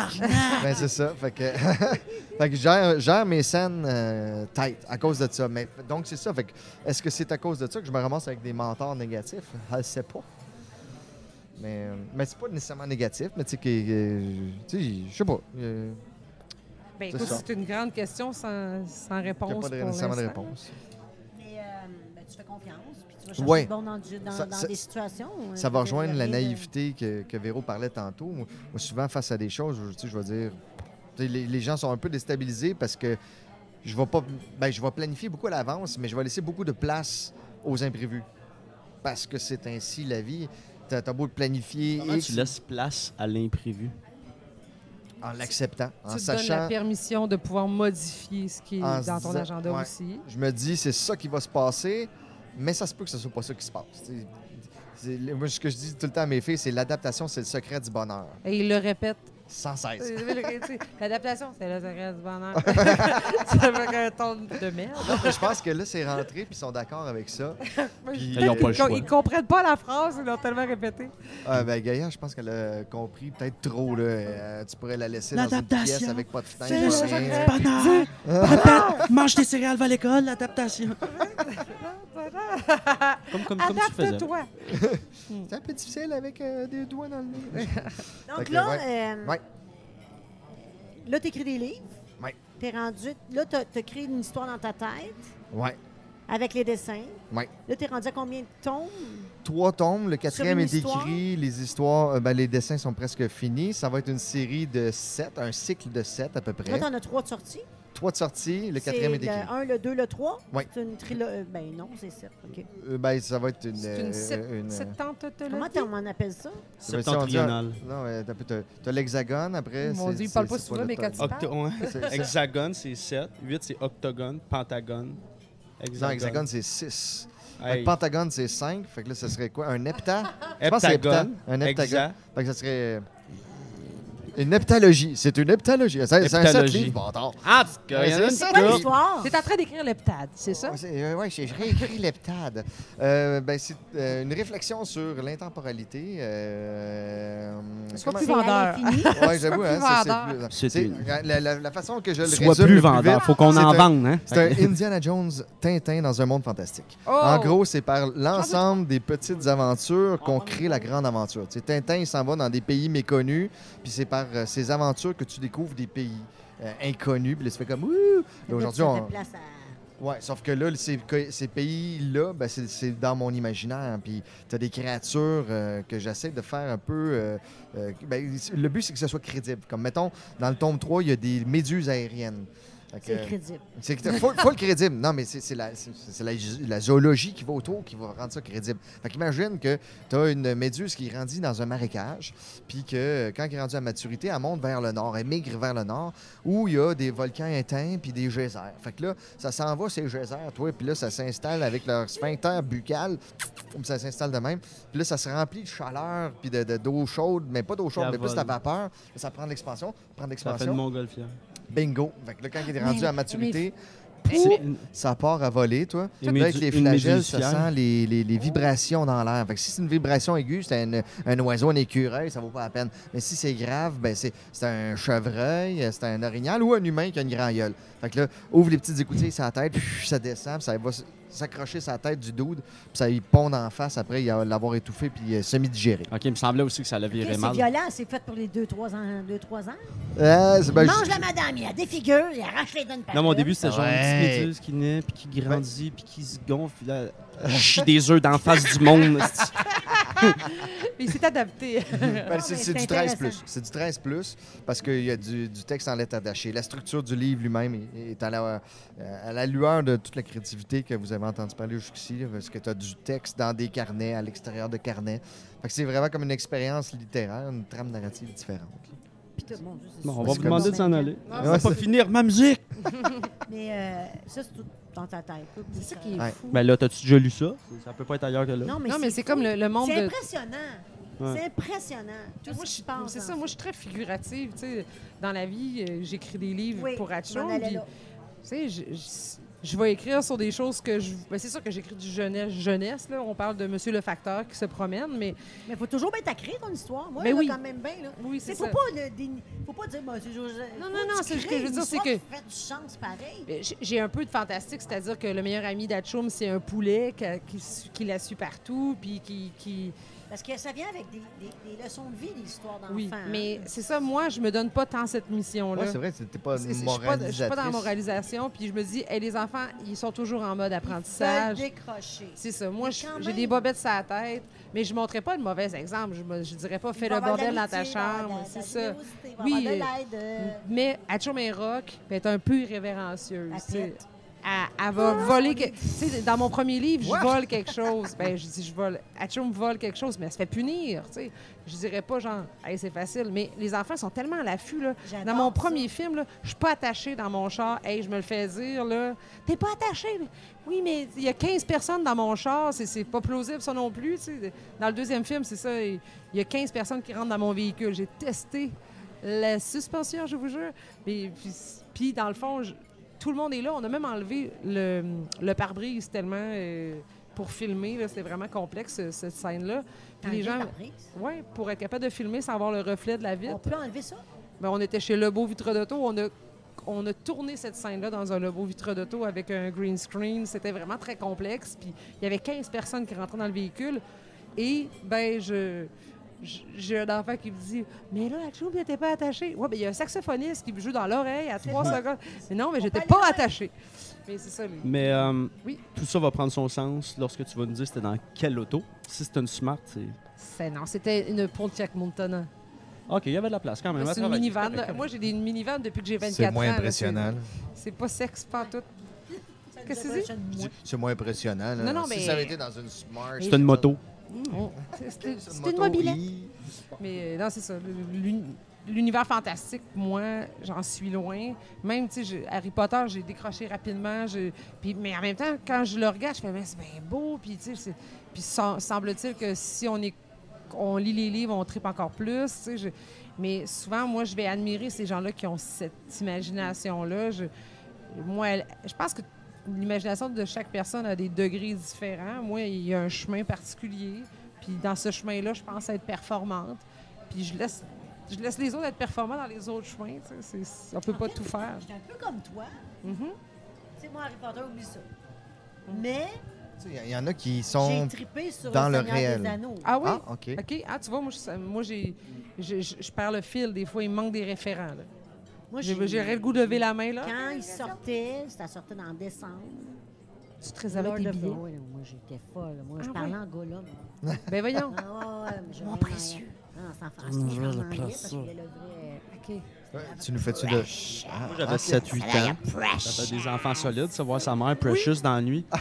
ben, c'est ça. Fait que, *laughs* fait que je gère, gère mes scènes euh, tight à cause de ça. Mais, donc, c'est ça. Fait que, est-ce que c'est à cause de ça que je me ramasse avec des mentors négatifs? Je ne sais pas. Mais, euh, mais c'est pas nécessairement négatif, mais tu sais, que, tu sais, je sais pas. euh, Ben, C'est écoute, ça. c'est une grande question sans, sans Il n'y réponse. a pas de- pour nécessairement de réponse. Mais euh, ben, tu fais confiance, puis tu vas chercher Ouais. le bon dans, dans- Ça- dans ça- des situations. euh, Ça va rejoindre la naïveté que, que Véro parlait tantôt. Moi, moi, souvent, face à des choses, je, tu sais, je vais dire. Les, les gens sont un peu déstabilisés parce que je vais pas. Ben, je vais planifier beaucoup à l'avance, mais je vais laisser beaucoup de place aux imprévus. Parce que c'est ainsi la vie. T'as as beau planifier Comment X tu laisses place à l'imprévu? en l'acceptant, en Tu te donnes la sachant. permission de pouvoir modifier ce qui est En dans ton disant- agenda ouais. aussi. Je me dis, c'est ça qui va se passer, mais ça se peut que ce soit pas ça qui se passe. tu Moi, ce que je dis tout le temps à mes filles, c'est l'adaptation, c'est le secret du bonheur. Et il le répète. Sans cesse. Tu sais, L'adaptation, c'est le secret du bonheur. *laughs* ça fait un ton de merde. Mais je pense que là, c'est rentré, puis ils sont d'accord avec ça. *laughs* Puis, Ils ont pas le Ils, choix. ils comprennent pas la phrase, ils l'ont tellement répété. Ah, ben, Gaïa, je pense qu'elle a compris peut-être trop. Là. Euh, tu pourrais la laisser dans une L'adaptation, pièce avec pas de fenêtre. C'est le ça. rien. bonheur! Papa, mange tes céréales, va à l'école, l'adaptation. *laughs* Comme, comme, comme tu faisais. Adapte-toi. *laughs* C'est un peu difficile avec euh, des doigts dans le nez. *laughs* Donc là, ouais. euh, Ouais. là tu écris des livres. Tu es rendu. Là, tu as, créé une histoire dans ta tête Ouais. avec les dessins. Ouais. Là, tu es rendu à combien de tomes? Trois tomes. Le quatrième est histoire? écrit. Les histoires, euh, ben, les dessins sont presque finis. Ça va être une série de sept, un cycle de sept à peu Là, près. tu en as trois de sorties. Trois de sortie. Le quatrième est, écrit. le 1, le 2, le 3. Ouais. C'est une trilogie. Ben non, c'est 7. OK. Euh, ben, ça va être une. C'est une, euh, sept- une, euh, septantologie. Comment on appelle ça? ça va être- si on dit un- Septentrional. Non, euh, t'as- t'as t'as l'hexagone après. Mon c'est- Dieu, il c'est- parle pas c'est souvent, le mais quand il Octo- ouais. C'est- c'est- Hexagone, c'est 7. 8, c'est octogone. Pentagone. Non, hexagone, c'est 6. Hey. Pentagone, c'est 5. Fait que là, ça serait quoi? Un hepta? Je pense que c'est Heptagone. hepta- Un heptagone. Hexa. Fait que ça serait. Une heptalogie. C'est une heptalogie. C'est c'est un sept Heptalogie. livres, bâtard. Ah, il c'est. C'est quoi l'histoire? Es en train d'écrire l'heptade, c'est ça? Ouais, c'est- euh, ouais, j'ai réécrit l'heptade. Euh, ben, c'est euh, une réflexion sur l'intemporalité. Euh, Sois comment- plus C'est vendeur. *laughs* Ouais, j'avoue, hein, c'est- c'est C'est c'est- une- la, la- la façon que je le Sois résume plus vendeur. vite, Faut qu'on c'est en vende, hein? C'est un *laughs* Indiana Jones Tintin dans un monde fantastique. Oh! En gros, c'est par l'ensemble des petites aventures qu'on crée la grande aventure. Tintin, il s'en va dans des pays méconnus, puis c'est par euh, ces aventures que tu découvres des pays euh, inconnus, puis là, tu fais comme « Ouh! » Aujourd'hui, on... Ouais, sauf que là, ces, pays-là, ben, c'est- dans mon imaginaire. Puis tu as des créatures euh, que j'essaie de faire un peu. euh, euh, ben, le but, c'est que ce soit crédible. Comme, mettons, dans le tome 3, il y a des méduses aériennes. C'est crédible. c'est que- faut, faut le crédible. Non, mais c'est la, zoologie qui va autour qui va rendre ça crédible. Fait qu'imagine que tu as une méduse qui grandit dans un marécage, puis que quand elle est rendue à maturité, elle monte vers le nord, elle migre vers le nord, où il y a des volcans éteints puis des geysers. Fait que là, ça s'en va, ces geysers, toi, puis là, ça s'installe avec leur sphincter buccal, puis ça s'installe de même. Puis là, ça se remplit de chaleur puis de- de- d'eau chaude, mais pas d'eau chaude, La mais plus de la vapeur. Ça prend de l'expansion, prend de Ça fait le l'expansion. montgolfière. Bingo. Fait que là, quand il est rendu Mais- à maturité, ça part à voler, toi. Là, avec les flagelles, ça sent les, les- les vibrations dans l'air. Fait que si c'est une vibration aiguë, c'est un, un oiseau, un écureuil, ça vaut pas la peine. Mais si c'est grave, ben c'est un chevreuil, c'est un orignal ou un humain qui a une grande gueule. Fait que là, ouvre les petites écoutilles sur la tête, puis ça descend, puis ça va s'accrocher la tête du dude, puis ça y pond en face après il a- l'avoir étouffé puis euh, semi-digéré. OK, il me semblait aussi que ça Ok, l'avait viré c'est mal. violent, c'est fait pour les 2-3 ans. 2-3 ans. Euh, ben, il mange la madame, il a des figures, il arrache les dents de Non, mais au début, c'était genre une petite méduse qui naît, puis qui grandit, puis qui se gonfle, puis là, chie des œufs d'en face du monde. *laughs* *laughs* esti. Il s'est adapté. Ben, *laughs* mais c'est c'est c'est du 13 intéressant. plus. C'est du 13 plus parce qu'il y a du, du texte en lettres attachées. La structure du livre lui-même est, est à, la, euh, à la lueur de toute la créativité que vous avez entendu parler jusqu'ici, là, parce que tu as du texte dans des carnets, à l'extérieur de carnets. Fait que c'est vraiment comme une expérience littéraire, une trame narrative différente. Bon, on va vous demander de s'en aller. Ouais, va pas finir ma musique! *laughs* Mais euh, ça, c'est tout dans ta tête. C'est ça qui est Ouais. fou. Ben là, t'as-tu déjà lu ça? Ça peut pas être ailleurs que là. Non, mais non, mais c'est comme le, le monde C'est de. impressionnant. Ouais. C'est impressionnant. Tout Moi, ce je- se passe c'est dans ça, moi je suis très figurative. tu sais. Dans la vie, euh, j'écris des livres Oui, pour là. Tu sais, je, vais écrire sur des choses que je. ben, c'est sûr que j'écris du jeunesse, jeunesse. Là. On parle de Monsieur le Facteur qui se promène, mais Mais il faut toujours bien t'écrire ton histoire. Moi, Mais là, oui. quand même bien. Là. oui, C'est faut ça. pas, le déni- faut pas dire, juste. Non, non, non, c'est ce que je veux dire, c'est que- fait du sens pareil. J'ai- un peu de fantastique, c'est-à-dire que le meilleur ami d'Atchoum, c'est un poulet qui, qui, su- qui la suit partout, puis qui. qui... Parce que ça vient avec des, des- des leçons de vie, des histoires d'enfants. Oui, hein. mais c'est ça, moi, je me donne pas tant cette mission-là. Ouais, c'est vrai, c'était pas une Je suis pas, je suis pas dans la moralisation, puis je me dis, hey, les enfants, ils sont toujours en mode Ils apprentissage. veulent décrocher. C'est ça. Moi, je- j'ai même. des bobettes sur la tête, mais je ne montrerai pas de mauvais exemple. Je ne dirais pas, fais le bordel dans ta chambre. C'est ça. Oui, euh, Mais et Rock peut être un peu irrévérencieuse. Elle, elle va voler. que- tu sais, dans mon premier livre, je vole quelque chose. Ben, je dis, je vole. Atchoum vole quelque chose, mais elle se fait punir. tu sais. Je dirais pas genre, hey, c'est facile. Mais les enfants sont tellement à l'affût. là. Dans mon ça. premier film, je suis pas attachée dans mon char. Hey, je me le fais dire, là. T'es pas attaché? Oui, mais il y a 15 personnes dans mon char. C'est- C'est pas plausible, ça non plus. tu sais. Dans le deuxième film, c'est ça. Il y a 15 personnes qui rentrent dans mon véhicule. J'ai testé la suspension, je vous jure. Mais, puis, puis, dans le fond, je- tout le monde est là. On a même enlevé le, le pare-brise tellement euh, pour filmer. C'était vraiment complexe, ce- cette scène-là. Puis les gens, pour être capable de filmer sans voir le reflet de la vitre. On peut enlever ça? Ben, on était chez Lebeau Vitre d'Auto. On a, on a tourné cette scène-là dans un Lebeau Vitre d'Auto avec un green screen. C'était vraiment très complexe. Puis il y avait 15 personnes qui rentraient dans le véhicule. Et, ben, je. J'ai un enfant qui me dit Mais là, la choupe, n'était pas attaché. Ouais, ben, il y a un saxophoniste qui me joue dans l'oreille à 3 *laughs* secondes. Mais non, mais j'étais pas attaché. Mais c'est ça, lui. Mais euh, Oui. tout ça va prendre son sens lorsque tu vas nous dire c'était dans quelle auto. Si c'est une Smart, c'est... C'est- non, c'était une Pontiac Montana. OK, il y avait de la place quand même. C'est une minivan. Moi, j'ai des minivans depuis que j'ai 24 ans. C'est moins impressionnant. C'est pas sexe, pas tout. Qu'est-ce que? C'est- C'est moins impressionnant. là. Non, non, si mais- ça avait été dans une Smart. C'est une moto. C'est- C'était C'est c'était une oui. Mais euh, non, c'est ça. L'univers fantastique, moi, j'en suis loin. Même, tu sais, Harry Potter, j'ai décroché rapidement. puis, mais en même temps, quand je le regarde, je fais, mais c'est bien beau. Puis, tu sais, puis sem- semble-t-il que si on, est, on lit les livres, on tripe encore plus. tu sais, je- Mais souvent, moi, je vais admirer ces gens-là qui ont cette imagination-là. Je, moi, elle- je pense que l'imagination de chaque personne a des degrés différents. Moi, il y a un chemin particulier. Puis dans ce chemin-là, je pense être performante. Puis je laisse, je laisse les autres être performants dans les autres chemins. tu sais. C'est- On peut pas fait, tout faire. J'étais un peu comme toi. Mhm. Tu sais, moi, Harry Potter, oublie ça. Mais Tu sais, Il y en a qui j'ai sont. sur dans le le Seigneur réel. des Anneaux. Ah oui? Ah, OK. OK. Ah, tu vois, moi, je, moi, j'ai, je, je- je perds le fil. Des fois, il me manque des référents. là. Moi, J'ai- J'aurais le goût de lever la main, là. Quand il sortait, ça sortait dans décembre. Tu te réservais Lord tes billets? Non, moi, j'étais folle. Moi, je Ah parlais en gars, là. Ben voyons. Ah, ouais, ouais, mais je Mon précieux. Non, c'est en français, je en parce le vrai... OK. Tu nous fais-tu de. Ah, Moi, j'avais ok. 7-8 ans. J'avais des enfants solides, savoir sa mère Precious dans la nuit. *laughs*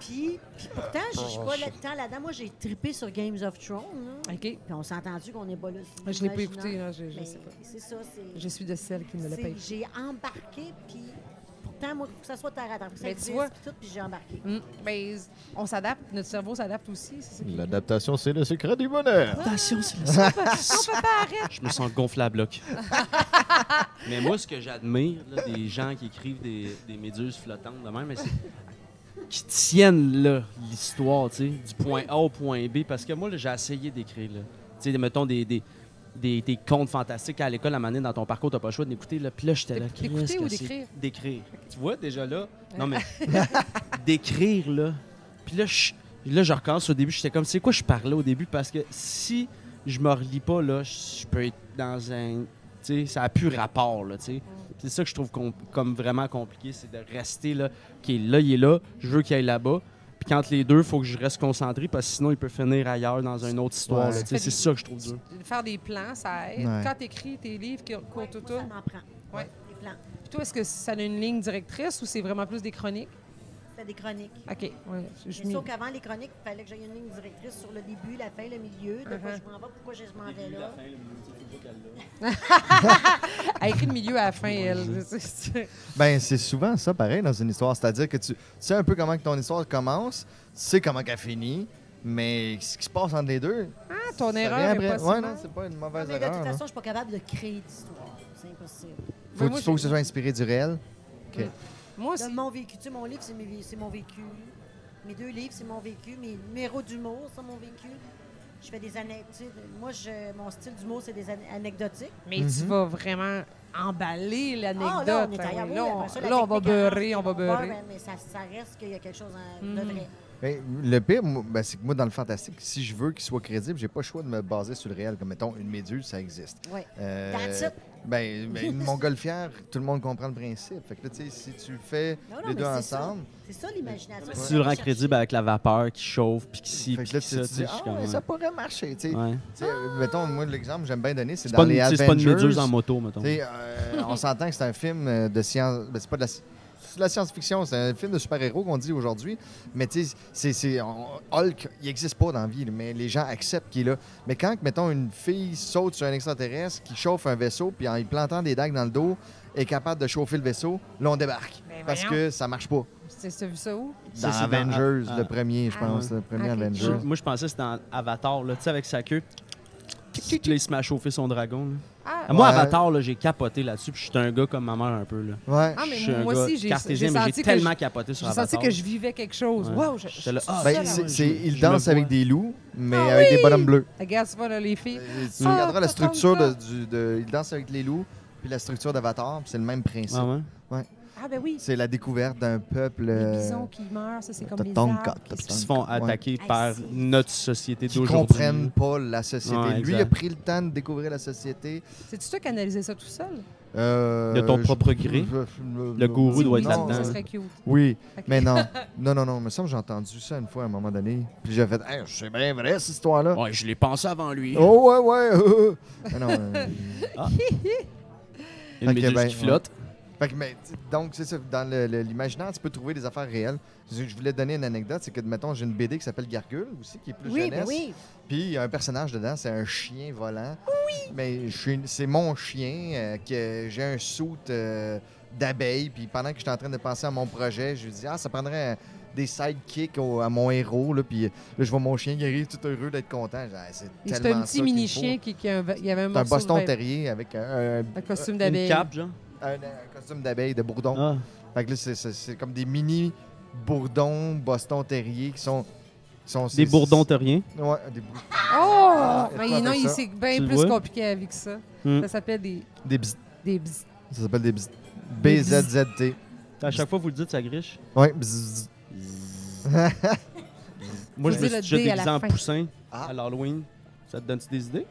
Puis, puis pourtant, je suis pas là-dedans. Là-dedans, moi, j'ai trippé sur Games of Thrones. là. OK. Puis on s'est entendu qu'on est pas là. Je l'ai pas écouté, là, je, je Mais sais pas. C'est ça, c'est... Je suis de celle qui ne l'a c'est- pas écouté. J'ai embarqué, puis pourtant, moi, faut que ça soit terre à terre. Faut que ça Mais tu existe, vois- puis tout, puis j'ai embarqué. Mm. Ben, on s'adapte, notre cerveau s'adapte aussi. c'est ça qui. L'adaptation, c'est le secret du bonheur. Attention, c'est le Je me sens gonflé à bloc. *laughs* mais moi, ce que j'admire là, des gens qui écrivent des, des méduses flottantes de même, mais c'est qui tiennent là, l'histoire, tu sais, du point A au point B. Parce que moi, là, j'ai essayé d'écrire, là. Tu sais, mettons des, des, des, des contes fantastiques à l'école, à donné, dans ton parcours, t'as pas le choix d'écouter. Là. Puis là, j'étais là. D'écouter ou que c'est- d'écrire? D'écrire. Tu vois, déjà là. Non, mais *laughs* *laughs* d'écrire, là. Puis là, je, là, je recommence au début. J'étais comme, c'est quoi je parlais au début? Parce que si je me relis pas, là, je peux être dans un. Tu sais, ça n'a plus rapport, là, tu sais. C'est ça que je trouve com- comme vraiment compliqué, c'est de rester là. OK, là, il est là, je veux qu'il aille là-bas. Puis quand les deux, il faut que je reste concentré parce que sinon, il peut finir ailleurs dans une autre histoire. Ouais. C'est des- ça que je trouve dur. Faire des plans, ça aide. Ouais. Quand tu écris tes livres qui courent tout Moi, ça tout. m'en prend. Ouais. Des plans. Puis toi, est-ce que ça a une ligne directrice ou c'est vraiment plus des chroniques? C'était des chroniques. OK. Ouais, je, Mais sauf qu'avant les chroniques, il fallait que j'aie une ligne directrice sur le début, la fin, le milieu, de quoi Uh-huh. je m'en vais, pourquoi je m'en vais là. *laughs* Elle écrit le milieu à la fin, elle. C'est- c'est- Ben, c'est souvent ça, pareil, dans une histoire. C'est-à-dire que tu, tu sais un peu comment que ton histoire commence, tu sais comment qu'elle finit, mais ce qui se passe entre les deux. Ah, ton erreur est après. pas Ouais, non, c'est pas une Mais mauvaise de toute erreur. façon, je suis pas capable de créer d'histoire. C'est impossible. Faut, moi, faut que ce soit inspiré du réel. OK. Moi De aussi. mon vécu. Tu sais, mon livre, c'est mes- c'est mon vécu. Mes deux livres, c'est mon vécu. Mes numéros d'humour, c'est mon vécu. Je fais des anecdotes. Moi, je, mon style d'humour, c'est des ane- anecdotiques. Mais tu Mhm. vas vraiment emballer Ah, l'anecdote. là, on est hein, ailleurs. oui. Oui, Là, après ça, on, la là, on va technique beurrer, on avance, va beurrer. beurre, Mais ça, ça reste qu'il y a quelque chose en- de Mhm. vrai. Ben, le pire, moi, ben, c'est que moi, dans le fantastique, si je veux qu'il soit crédible, j'ai pas le choix de me baser sur le réel. Comme, mettons, une méduse, ça existe. Ouais. Euh, That's it. Ben, ben, une montgolfière, tout le monde comprend le principe. Fait que là, tu sais, si tu le fais Non, non, les deux ensemble, C'est ça l'imagination. Si tu le rends crédible avec la vapeur qui chauffe, puis qui puis ça, tu dis, je ah, ça pourrait marcher. tu sais. Ouais. Euh, mettons, moi, l'exemple que j'aime bien donner, c'est C'est dans pas, les Avengers. c'est pas une méduse en moto, mettons. Euh, on s'entend que c'est un film euh, de science. Ben, c'est pas de la, la science-fiction, c'est un film de super-héros qu'on dit aujourd'hui. Mais tu sais, Hulk, il n'existe pas dans la vie, mais les gens acceptent qu'il est là. Mais quand, mettons, une fille saute sur un extraterrestre qui chauffe un vaisseau, puis en y plantant des dagues dans le dos, est capable de chauffer le vaisseau, là, on débarque. Ben Parce voyons. que ça marche pas. C'est vu ça où? Dans Avengers, le premier, je pense, le premier Avengers. moi, je pensais que c'était dans Avatar, là, tu sais, avec sa queue. Puis là, il se met à chauffer son dragon. là. Ah, Ah, Moi, Ouais. Avatar, j'ai capoté là-dessus, puis je suis un gars comme ma mère un peu. Là. Ouais. Ah, mais moi aussi, j'ai- cartésien, j'ai mais senti j'ai que tellement je- capoté sur j'ai Avatar. senti que je vivais quelque chose. Ouais. Wow, je, là, ah, Ben, ça, il danse avec des loups, mais Ah avec oui! des bonhommes bleus. Regarde, tu vois, là, les filles. Euh, Tu Ah, regarderas la ça structure de, pas. du, de- Il danse avec les loups, puis la structure d'Avatar, puis c'est le même principe. Ah ouais? Ah, ben oui. C'est la découverte d'un peuple. Les euh, bisons qui meurent, ça, c'est comme les arbres. qui Qui se- se font attaquer Ouais. par Ah, notre société qui d'aujourd'hui. comprennent pas la société. Ouais, Lui, a pris le temps de découvrir la société. C'est-tu toi qui analysais ça tout seul? Euh, De ton propre gré? je- Le gourou doit être non, là-dedans. Ça serait cute. Oui, mais *laughs* non. Non, non, non. Il me semble que j'ai entendu ça une fois à un moment donné. Puis j'ai fait, hey, c'est bien vrai, cette histoire-là. Ouais, je l'ai pensé avant lui. Oh, ouais, ouais. *laughs* Mais non, euh, *laughs* Une Ok, méduse ben, qui flotte. Fait que, mais, donc, c'est ça. Dans le- le- l'imaginaire, tu peux trouver des affaires réelles. Je je voulais te donner une anecdote. C'est que, mettons, j'ai une BD qui s'appelle Gargule aussi, qui est plus Oui, jeunesse. ben oui. Puis il y a un personnage dedans, c'est un chien volant. Oui. Mais c'est mon chien, euh, que j'ai un soute d'abeilles. Puis pendant que j'étais en train de penser à mon projet, je lui dis Ah, ça prendrait des sidekicks au- à mon héros. Là, puis là, je vois mon chien qui arrive tout heureux d'être content. Ah, c'est Et C'est tellement un petit qu'il mini me faut. chien qui, qui a un- il y avait un C'est un morceau Boston Terrier avec un, un costume Une d'abeille. cape, genre. Un- un costume d'abeille, de bourdon. Ah. Fait que là, c'est- c'est c'est comme des mini bourdons Boston Terrier qui sont. qui sont Des c'est- bourdons terriens. Ouais, des, bour- Oh! Ah, Mais non, c'est bien plus compliqué avec ça. Hmm. Ça s'appelle des, des bzz- des bzz. Ça s'appelle des bzz- BZZT. À chaque fois, vous le dites, ça griche. Ouais, bzz- *laughs* Moi, je me suis déjà à déguisé en fin. poussin Ah. à l'Halloween. Ça te donne des idées?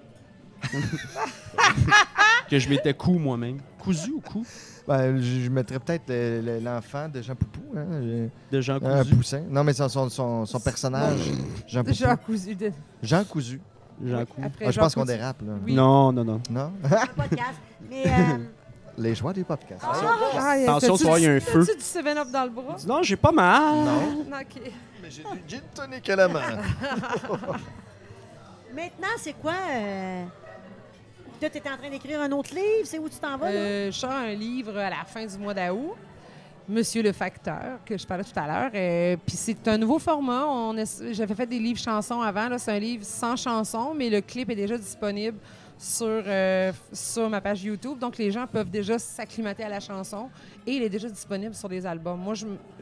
Que je m'étais cou moi-même. Cousu ou cou? Ben, je, je mettrais peut-être le- le- l'enfant de Jean Poupou. Hein, j'ai- De Jean un Cousu. poussin. Non, mais son, son, son, son personnage, Jean Poupou. Jean cousu de... Jean Cousu. Jean. Après Ah, je Jean pense qu'on Cousu. dérape, là. Oui. Non, non, non. Non? *laughs* Un podcast. Mais euh, *laughs* Les joies des podcasts. Ah, y a- Attention, t'as-tu tu vois, il y a un du- feu. T'as-tu du 7-Up dans le bras? Non, j'ai pas mal. Non. OK. Mais j'ai du gin tonic à la main. *laughs* maintenant, c'est quoi? Euh... Tu es en train d'écrire un autre livre. C'est où tu t'en vas? là? Euh, je sors un livre à la fin du mois d'août. Monsieur le facteur, que je parlais tout à l'heure. Euh, Puis c'est un nouveau format. On J'avais fait des livres chansons avant. Là, c'est un livre sans chansons, mais le clip est déjà disponible sur, euh, sur ma page YouTube. Donc, les gens peuvent déjà s'acclimater à la chanson et il est déjà disponible sur des albums. Moi,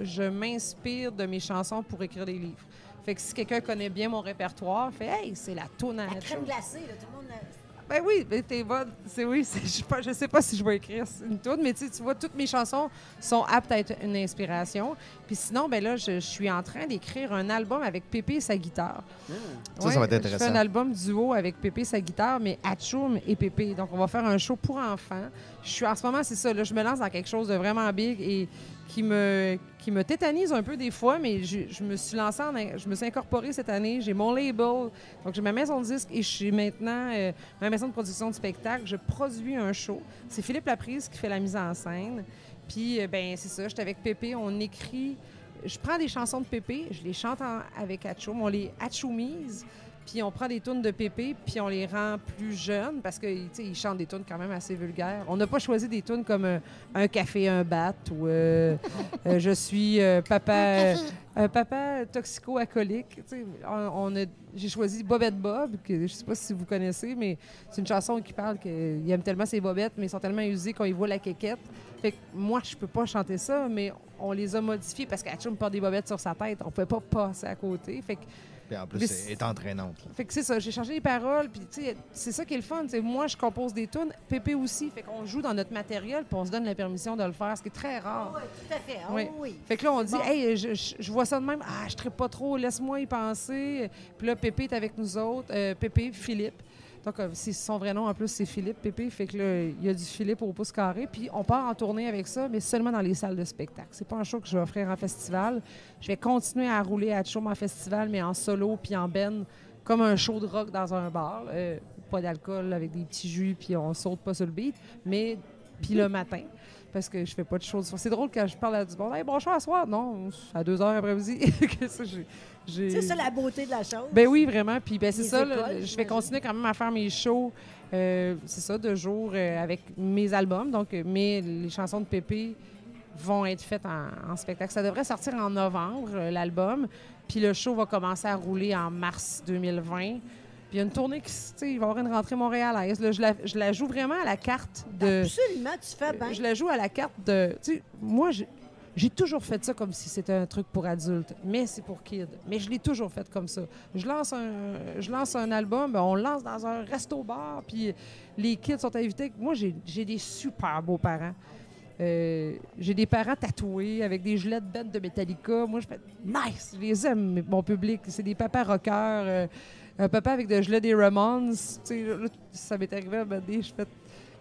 je, m'inspire de mes chansons pour écrire des livres. Fait que si quelqu'un connaît bien mon répertoire, fait Hey, c'est la tourne à La crème glacée, là, tout le monde. Ben oui, ben t'es bonne. C'est oui, c'est- je, sais pas- je sais pas si je vais écrire une tune, mais tu sais, tu vois, toutes mes chansons sont aptes à être une inspiration. Puis sinon, ben là, je, je suis en train d'écrire un album avec Pépé et sa guitare. Ça, ça va être Je intéressant. fais un album duo avec Pépé et sa guitare, mais Atchoum et Pépé. Donc, on va faire un show pour enfants. Je suis en ce moment, c'est ça, là, je me lance dans quelque chose de vraiment big et qui me, qui me tétanise un peu des fois, mais je, je me suis lancée, en, je me suis incorporée cette année. J'ai mon label, donc j'ai ma maison de disque et je suis maintenant euh, ma maison de production de spectacle. Je produis un show. C'est Philippe Laprise qui fait la mise en scène. Puis, euh, ben c'est ça, j'étais avec Pépé, on écrit. Je prends des chansons de Pépé, je les chante en- avec Atchoum, on les Atchoumise. Puis on prend des tunes de Pépé, puis on les rend plus jeunes parce que tu sais, ils chantent des tunes quand même assez vulgaires. On n'a pas choisi des tunes comme euh, un café, un bat ou euh, euh, je suis euh, papa, un papa toxico-alcoolique. On, j'ai choisi Bobette Bob, que je sais pas si vous connaissez, mais c'est une chanson qui parle qu'il aime tellement ses bobettes, mais ils sont tellement usés qu'on y voit la quéquette. Fait que moi, je peux pas chanter ça, mais on les a modifiés parce qu'Achum porte des bobettes sur sa tête. On pouvait pas passer à côté. Fait que Puis en plus, c'est est entraînante. là. fait que c'est ça, j'ai changé les paroles, puis tu sais, c'est ça qui est le fun. Moi, je compose des tunes, Pépé aussi. Fait qu'on joue dans notre matériel, puis on se donne la permission de le faire, ce qui est très rare. Oui, tout à fait. Ah Oui. oui. Fait que là, on dit, Bon. hey, je, je- je vois ça de même, ah, je ne pas trop, laisse-moi y penser. Puis là, Pépé est avec nous autres, euh, Pépé, Philippe. Donc, son vrai nom, en plus, c'est Philippe Pépé. Fait que là, il y a du Philippe au pouce carré. Puis on part en tournée avec ça, mais seulement dans les salles de spectacle. C'est pas un show que je vais offrir en festival. Je vais continuer à rouler à show en festival, mais en solo puis en ben, comme un show de rock dans un bar. Euh, pas d'alcool, avec des petits jus, puis on saute pas sur le beat. Mais, puis le matin parce que je fais pas de choses. C'est drôle quand je parle à du bon. Hey, bonjour à soir. Non, à deux heures après-midi. *laughs* C'est ça la beauté de la chose. Ben oui, vraiment. Puis ben, c'est ça. là, je vais continuer quand même à faire mes shows. euh, c'est ça, de jour euh, avec mes albums. Donc, euh, mais les chansons de Pépé vont être faites en, en spectacle. Ça devrait sortir en novembre, l'album. Puis le show va commencer à rouler en mars 2020. Puis il y a une tournée qui, s- tu sais, il va y avoir une rentrée montréalaise. Là, je, la, je la joue vraiment à la carte de. Absolument, tu fais bien. Je la joue à la carte de. Tu sais, moi, j'ai- toujours fait ça comme si c'était un truc pour adultes, mais c'est pour kids. Mais je l'ai toujours fait comme ça. Je lance un, je lance un album, ben, on le lance dans un resto-bar, puis les kids sont invités. Moi, j'ai des super beaux parents. Euh, j'ai des parents tatoués avec des gilets de de Metallica. Moi, je fais nice, je les aime, mon public. C'est des papas rockers. euh, un papa avec des gilets des Ramones. Tu sais, là, ça m'est arrivé à un moment donné, je fais-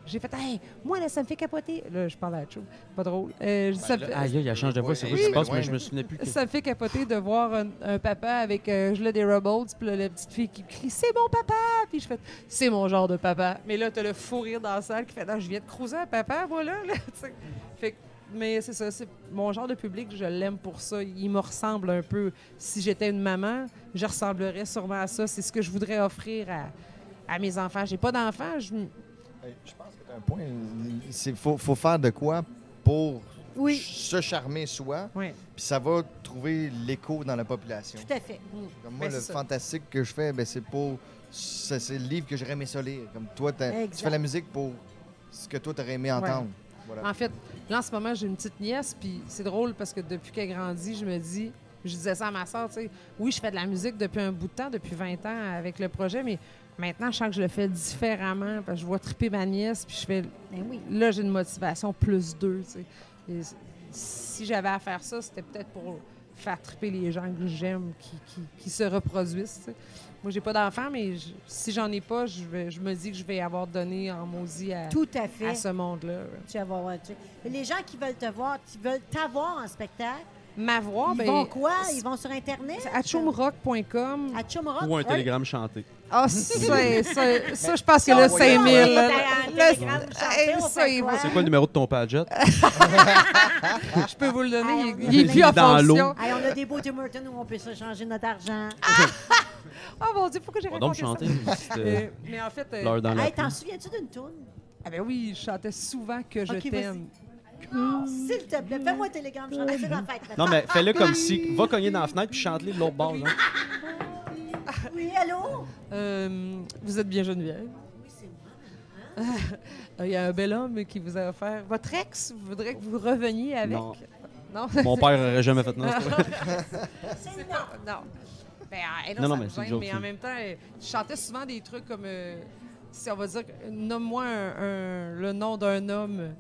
J'ai fait, hey, moi, là, ça me fait capoter. Là, je parle à la chose. Pas drôle. Euh, je ça me fait- Aïe, aïe, elle change de voix, c'est Oui, quoi qui se oui, passe, oui. mais je me souvenais plus. que- ça me fait capoter de voir un, un papa avec un gilet des Rebels, puis là, la petite fille qui crie C'est mon papa Puis je fais C'est mon genre de papa. Mais là, t'as le fou rire dans la salle qui fait Non, je viens de cruiser à papa, moi, là. là. *laughs* Fait que- mais c'est ça, c'est mon genre de public, je l'aime pour ça. Il me ressemble un peu. Si j'étais une maman, je ressemblerais sûrement à ça. C'est ce que je voudrais offrir à, à mes enfants. J'ai pas d'enfants, je, Hey, Je pense que tu as un point. Il faut, faut faire de quoi pour Oui, se charmer soi, Oui. puis ça va trouver l'écho dans la population. tout à fait. Comme moi, Ben, le ça. fantastique que je fais, ben, c'est pour. C'est c'est le livre que j'aurais aimé ça lire. Comme toi, tu fais la musique pour ce que toi, t'aurais aimé entendre. Voilà. En fait, là, en ce moment, j'ai une petite nièce, puis c'est drôle parce que depuis qu'elle grandit, je me dis, je disais ça à ma soeur, tu sais, oui, je fais de la musique depuis un bout de temps, depuis 20 ans avec le projet, mais maintenant, je sens que je le fais différemment, parce que je vois triper ma nièce, puis je fais, Ben oui. là, j'ai une motivation plus deux, tu sais. Si j'avais à faire ça, c'était peut-être pour faire triper les gens que j'aime, qui, qui- qui se reproduisent, tu sais. Moi, j'ai pas d'enfant, mais je- si j'en ai pas, je, vais- je me dis que je vais avoir donné en maudit à, Tout à fait. à ce monde-là. Tu vas voir, tu- Les gens qui veulent te voir, qui veulent t'avoir en spectacle, M'avoir, ils ben, vont quoi? Ils vont sur Internet? À? Ou un Ouais. télégramme chanté. Ah, *laughs* ça, ça, ça, je pense que 5000. là, un le- C'est quoi le numéro de ton Padget? *laughs* Je peux vous le donner. Il- on il, est plus en dans fonction. On a des beaux Tim Hortons où on peut s'échanger notre argent. *laughs* Oh mon Dieu, pourquoi j'ai On va donc raconté chanter. ça? euh, mais en fait, euh, dans Hey, t'en souviens-tu d'une toune? ah ben oui, je chantais souvent que je Ok, vas-y. t'aime. S'il te plaît, fais-moi un télégramme chanté. Fais la fête. maintenant. Non, mais fais-le comme si. Va cogner dans la fenêtre puis chante-le de l'autre bord. Là. Oui, allô? Euh, vous êtes bien Geneviève. Oui, c'est moi. Euh, Il y a un bel homme qui vous a offert. Votre ex voudrait que vous reveniez avec? Non. Non? Mon père aurait jamais fait non. c'est *laughs* moi. Non. Ben, euh, non, Non, non, ça mais c'est mais en même temps, euh, je chantais souvent des trucs comme, euh, si on va dire, nomme-moi un- un- le nom d'un homme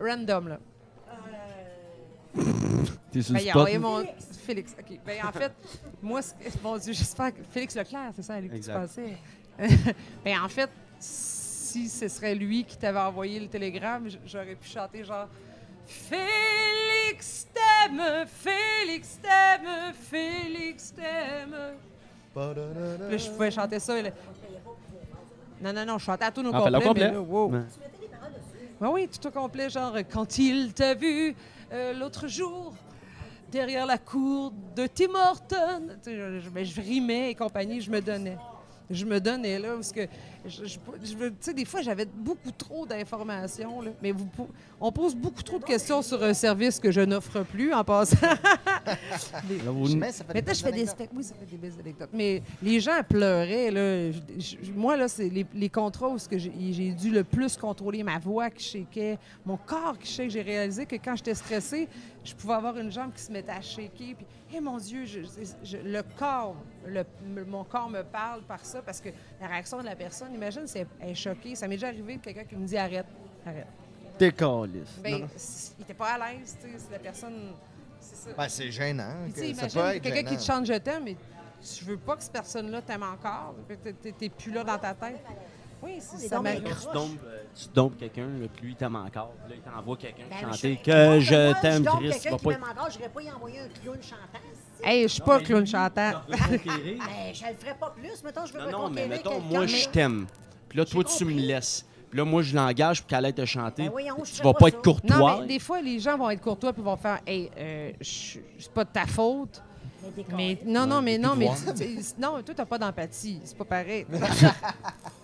random, là. *laughs* T'es sur Ben, le a mon... Félix, OK. Ben, en fait, *laughs* moi, mon Dieu, j'espère que... Félix Leclerc, c'est ça lui que tu pensais? *laughs* ben, en fait, si ce serait lui qui t'avait envoyé le télégramme, j'aurais pu chanter genre... Félix t'aime, Félix t'aime, Félix t'aime. Là, je pouvais chanter ça. là- Non, non, non, je chantais à tout au Ah, complet. mais complet. là, wow. Ouais. Oui, oui, tout au complet, genre quand il t'a vu euh, l'autre jour derrière la cour de Tim Horton. Je rimais et compagnie, je me donnais. Je me donnais là parce que je, je- je tu sais des fois j'avais beaucoup trop d'informations là, mais vous on pose beaucoup trop de questions sur un service que je n'offre plus en passant. *laughs* Là, vous- Mais ça fait des je fais des spectacles. Oui, ça fait des belles anecdotes. Mais les gens pleuraient. Là. Je- je- moi, là, c'est les, les contrats où que j'ai j'ai dû le plus contrôler ma voix qui shakeait, mon corps qui shake. J'ai réalisé que quand j'étais stressée, je pouvais avoir une jambe qui se mettait à shaker. Puis, eh mon Dieu, je- je- le corps, le- mon corps me parle par ça parce que la réaction de la personne, imagine, c'est elle est choquée. Ça m'est déjà arrivé de quelqu'un qui me dit arrête, arrête. T'es caliste. Ben, il était pas à l'aise, tu sais. si La personne, c'est ça. Ben, c'est gênant. Tu que sais, ça peut imagine être quelqu'un qui te chante je t'aime, mais tu veux pas que cette personne-là t'aime encore. T'es plus là dans ta tête. Oui, c'est Les ça. Tu dompes, euh, tu dompes quelqu'un, là, puis lui, il t'aime encore. Puis Là, il t'envoie quelqu'un Ben, chanter je- que moi, je t'aime, Chris. quelqu'un Va qui pas m'aime encore, je pas y envoyer un clown chantant. Hey, je suis pas clown chantant. *laughs* Ben, je le ferais pas plus. Mettons, je veux Non, mais mettons, quelqu'un, moi, je mais- t'aime. Puis là, toi, tu me laisses. Puis là, moi, je l'engage pour qu'elle aille te chanter. Ben voyons, je tu vas pas être courtois. Non, mais des fois, les gens vont être courtois puis vont faire Hey, euh, je- c'est pas de ta faute. Mais Mais non, non, mais non, mais non, toi, t'as pas d'empathie. C'est pas pareil. *laughs* *laughs*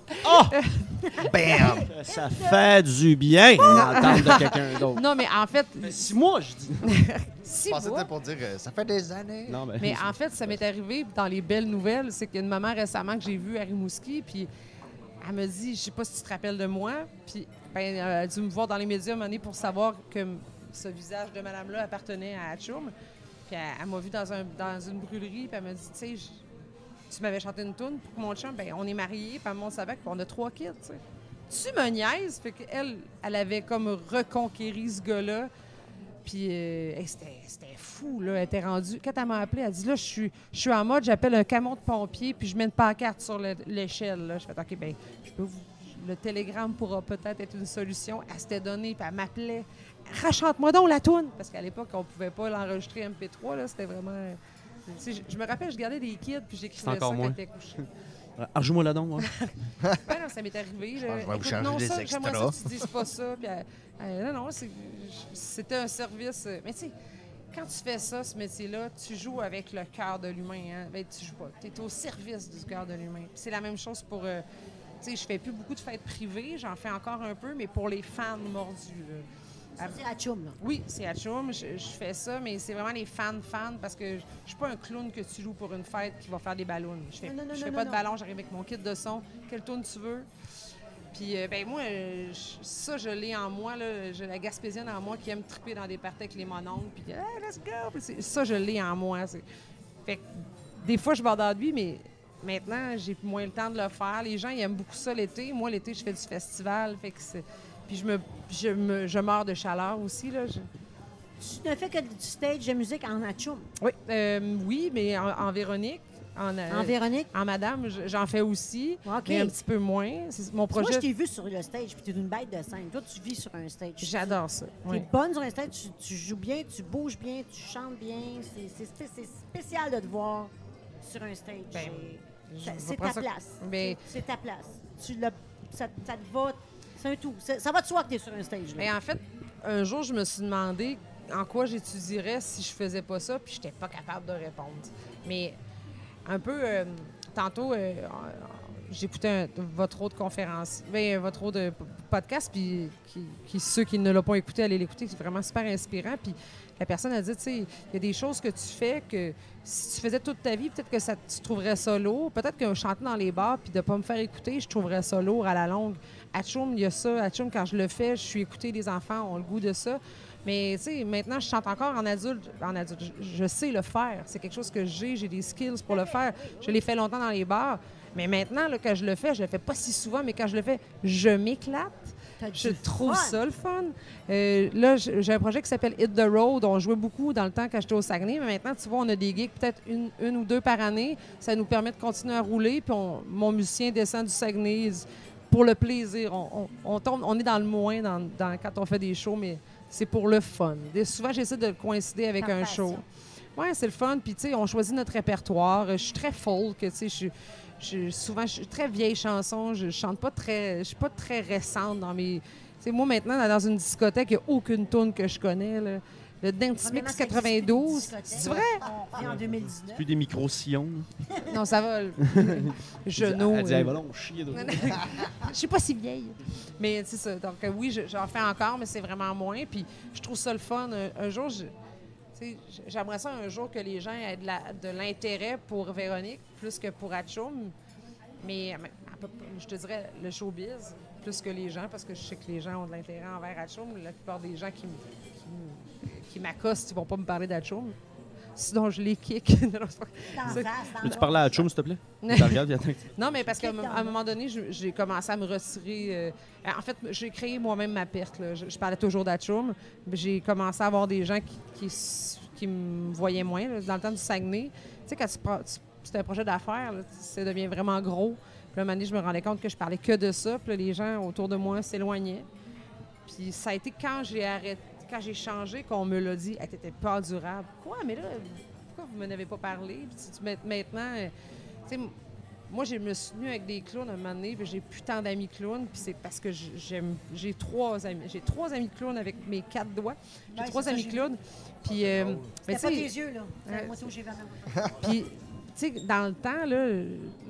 Bam! Ça fait du bien d'entendre de quelqu'un d'autre. non, mais en fait, Fait six mois, je dis. *laughs* si Je pensais que moi- c'était pour dire euh, ça fait des années. Non, mais, Mais en fait, ça m'est arrivé dans les belles nouvelles. C'est qu'il y a une maman récemment que j'ai vue à Rimouski, puis elle me dit, je sais pas si tu te rappelles de moi, puis ben, elle a dû me voir dans les médias un moment donné pour savoir que ce visage de madame-là appartenait à Hatchoum. Puis elle, elle m'a vu dans, un, dans une brûlerie, puis elle m'a dit, tu sais, je- tu m'avais chanté une tune pour que mon chum, ben on est mariés, puis on savait qu'on a trois kids, tu. Tu me niaises, fait qu'elle, elle avait comme reconquéri ce gars-là. Puis euh, c'était fou, là. Elle était rendue. Quand elle m'a appelé, elle dit Là, je suis, je suis en mode, j'appelle un camion de pompiers, puis je mets une pancarte sur le- l'échelle. Je fais OK, ben je peux vous- Le télégramme pourra peut-être être une solution. Elle s'était donnée, puis elle m'appelait Rachante-moi donc la toune Parce qu'à l'époque, on pouvait pas l'enregistrer MP3, là. C'était vraiment. Euh, je, je me rappelle, je gardais des kids, puis j'écrivais ça encore quand était couchée. Arjoue-moi là donc. *laughs* ouais. Ben non, ça m'est arrivé. Là. que je vais vous Écoute, changer non, des ça, j'aimerais ça extras. que tu dises pas ça. Puis, elle- elle- non, non, c'est- c'était un service. euh, Mais tu sais, quand tu fais ça, ce métier-là, tu joues avec le cœur de l'humain. Hein? Ben, tu joues pas. Tu es au service du cœur de l'humain. C'est la même chose pour. euh, tu sais, je fais plus beaucoup de fêtes privées, j'en fais encore un peu, mais pour les fans mordus. là. Ça, c'est à là. Oui, c'est à. Je, je fais ça, mais c'est vraiment les fans-fans parce que je je suis pas un clown que tu joues pour une fête qui va faire des ballons. Je fais, Non, non, non, je fais non, pas de ballon, j'arrive avec mon kit de son. Quel tourne tu veux? Puis, euh, ben moi, euh, ça, je l'ai en moi. là. J'ai la gaspésienne en moi qui aime triper dans des parties avec les mononcles. Puis, hey, let's go! Puis ça, je l'ai en moi. Fait que, des fois, je borde lui, mais maintenant, j'ai moins le temps de le faire. Les gens, ils aiment beaucoup ça l'été. Moi, l'été, je fais du festival. Fait que c'est- Puis, je me, je me, je meurs de chaleur aussi. Là. Je- Tu ne fais que du stage de musique en Atchoum. Oui, euh, oui, mais en, en Véronique, en, euh, En Véronique? en Madame, je- j'en fais aussi, OK. mais un petit peu moins. C'est mon Moi, je projet. t'ai vu sur le stage, puis tu es une bête de scène. Toi, tu vis sur un stage. J'adore ça. Tu oui. es bonne sur un stage, tu, tu joues bien, tu bouges bien, tu chantes bien. C'est- C'est spé- c'est spécial de te voir sur un stage. Ben, C'est- ta place. Ben- C'est- ta place. Tu l'as- ça, ça te va. C'est un tout. Ça, va de soi que tu es sur un stage. Mais en fait, un jour, je me suis demandé en quoi j'étudierais si je faisais pas ça, puis j'étais pas capable de répondre. Mais un peu, euh, tantôt, euh, j'écoutais un- votre autre conférence, ben, votre autre euh, podcast, puis ceux qui ne l'ont pas écouté, allez l'écouter, c'est vraiment super inspirant. Puis la personne a dit, tu sais, il y a des choses que tu fais que si tu faisais toute ta vie, peut-être que ça, tu trouverais ça lourd. Peut-être que chanter dans les bars puis de pas me faire écouter, je trouverais ça lourd à la longue. À Tchoum, il y a ça. À Tchoum, quand je le fais, je suis écoutée, les enfants ont le goût de ça. Mais tu sais, maintenant, je chante encore en adulte. En adulte, je, je sais le faire. C'est quelque chose que j'ai. J'ai des skills pour le faire. Je l'ai fait longtemps dans les bars. Mais maintenant, là, quand je le fais, je le fais pas si souvent, mais quand je le fais, je m'éclate. Je trouve fun. ça le fun. Euh, là, j'ai un projet qui s'appelle Hit the Road. On jouait beaucoup dans le temps quand j'étais au Saguenay, mais maintenant, tu vois, on a des gigs peut-être une, une ou deux par année. Ça nous permet de continuer à rouler. Puis on- mon musicien descend du Saguenay pour le plaisir. On, on- on tombe, on est dans le moins dans, dans- quand on fait des shows, mais c'est pour le fun. Souvent, j'essaie de le coïncider avec un show. Oui, c'est le fun. Puis, tu sais, on choisit notre répertoire. Je suis très folk, tu sais. Je suis- je souvent, je suis très vieille chanson. Je chante pas très. Je suis pas très récente dans mes. Tu sais, moi, maintenant, dans une discothèque, il n'y a aucune tune que je connais. là. Le Dance Premièrement, Mix ça existe plus, des 92. discothèques. C'est vrai? On en 2019. Plus des micro-sillons. *laughs* Non, ça va. *laughs* le- Genou. Elle dit, euh, Hey, va chier. d'autres. *laughs* Je suis pas si vieille. Mais c'est ça. Donc, euh, oui, je- j'en fais encore, mais c'est vraiment moins. Puis je trouve ça le fun. Un, un jour, j'aimerais ça un jour que les gens aient de l'intérêt pour Véronique plus que pour Atchoum. Mais euh, je te dirais le showbiz plus que les gens, parce que je sais que les gens ont de l'intérêt envers Atchoum. La plupart des gens qui, m- qui m'accostent, ils vont pas me parler d'Atchoum. Sinon, je les kick. *laughs* Non, c'est pas- C'est- Peux-tu l'autre. parler à Chum, s'il te plaît? *laughs* Il Non, mais parce qu'à un à moment donné, je- j'ai commencé à me retirer. euh, en fait, j'ai créé moi-même ma perte. là. Je, je parlais toujours d'Atchoum. mais J'ai commencé à avoir des gens qui, qui, s- qui me voyaient moins. là. Dans le temps du Saguenay, tu sais, quand tu prends- tu- c'est un projet d'affaires, là, ça devient vraiment gros. Puis là, un moment donné, je me rendais compte que je parlais que de ça. Puis là, les gens autour de moi s'éloignaient. Puis ça a été quand j'ai arrêté, quand j'ai changé, qu'on me l'a dit, hey, t'étais pas endurable. Quoi, mais là, pourquoi vous m'en avez pas parlé? Puis maintenant, euh, tu sais, moi, je me suis tenue avec des clowns un moment donné, puis j'ai plus tant d'amis clowns, puis c'est parce que j'aime, j'ai trois amis, j'ai trois amis clowns avec mes quatre doigts. J'ai Ouais, trois amis clowns. Puis, euh, tu pas tes yeux, là. C'est Ouais, moi, j'ai vraiment. puis, dans le temps, là,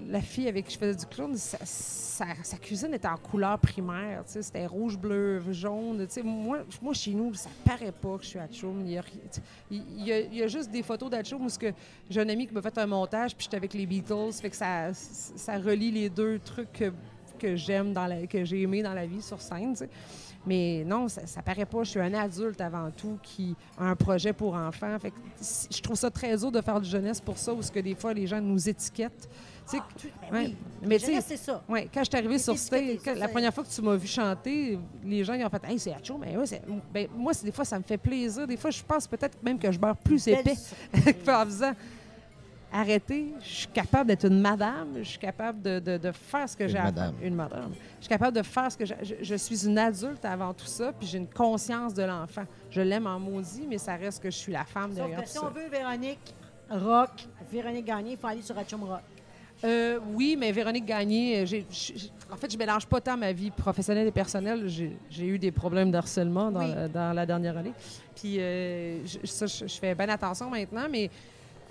la fille avec qui je faisais du clown, sa, cuisine était en couleur primaire. C'était rouge, bleu, jaune. Moi, moi, chez nous, ça paraît pas que je suis à Tchoum. Il il y a- juste des photos d'Atchoum où j'ai un ami qui m'a fait un montage, puis j'étais avec les Beatles. Fait que ça, ça relie les deux trucs que, que j'aime, que j'ai aimé dans la vie sur scène. Mais non, ça, ça paraît pas. Je suis un adulte avant tout qui a un projet pour enfants. Fait que je trouve ça très dur de faire du jeunesse pour ça, où ce que des fois les gens nous étiquettent. Tu sais, Ah, ben ouais. oui. Mais tu c'est ça. ouais, quand je suis arrivée sur stage, quand- la première fois que tu m'as vu chanter, les gens ils ont fait Hey, c'est Hacho, mais ouais, ben, moi, des fois, ça me fait plaisir. Des fois, je pense peut-être même que je meurs plus épais *laughs* en faisant arrêter. Je suis capable d'être une madame. Je suis capable de, de- de faire ce que j'ai à faire. madame. Une madame. Je suis capable de faire ce que j'ai. Je, je suis une adulte avant tout ça, puis j'ai une conscience de l'enfant. Je l'aime en maudit, mais ça reste que je suis la femme Sauf derrière que tout si ça. on veut Véronique Rock, Véronique Gagné, il faut aller sur Atchum Rock. Euh, oui, mais Véronique Gagné, euh, j'ai- j'ai- en fait, je mélange pas tant ma vie professionnelle et personnelle. J'ai j'ai eu des problèmes de harcèlement dans, Oui. dans la dernière année. Puis euh, je, ça, je, je fais bien attention maintenant, mais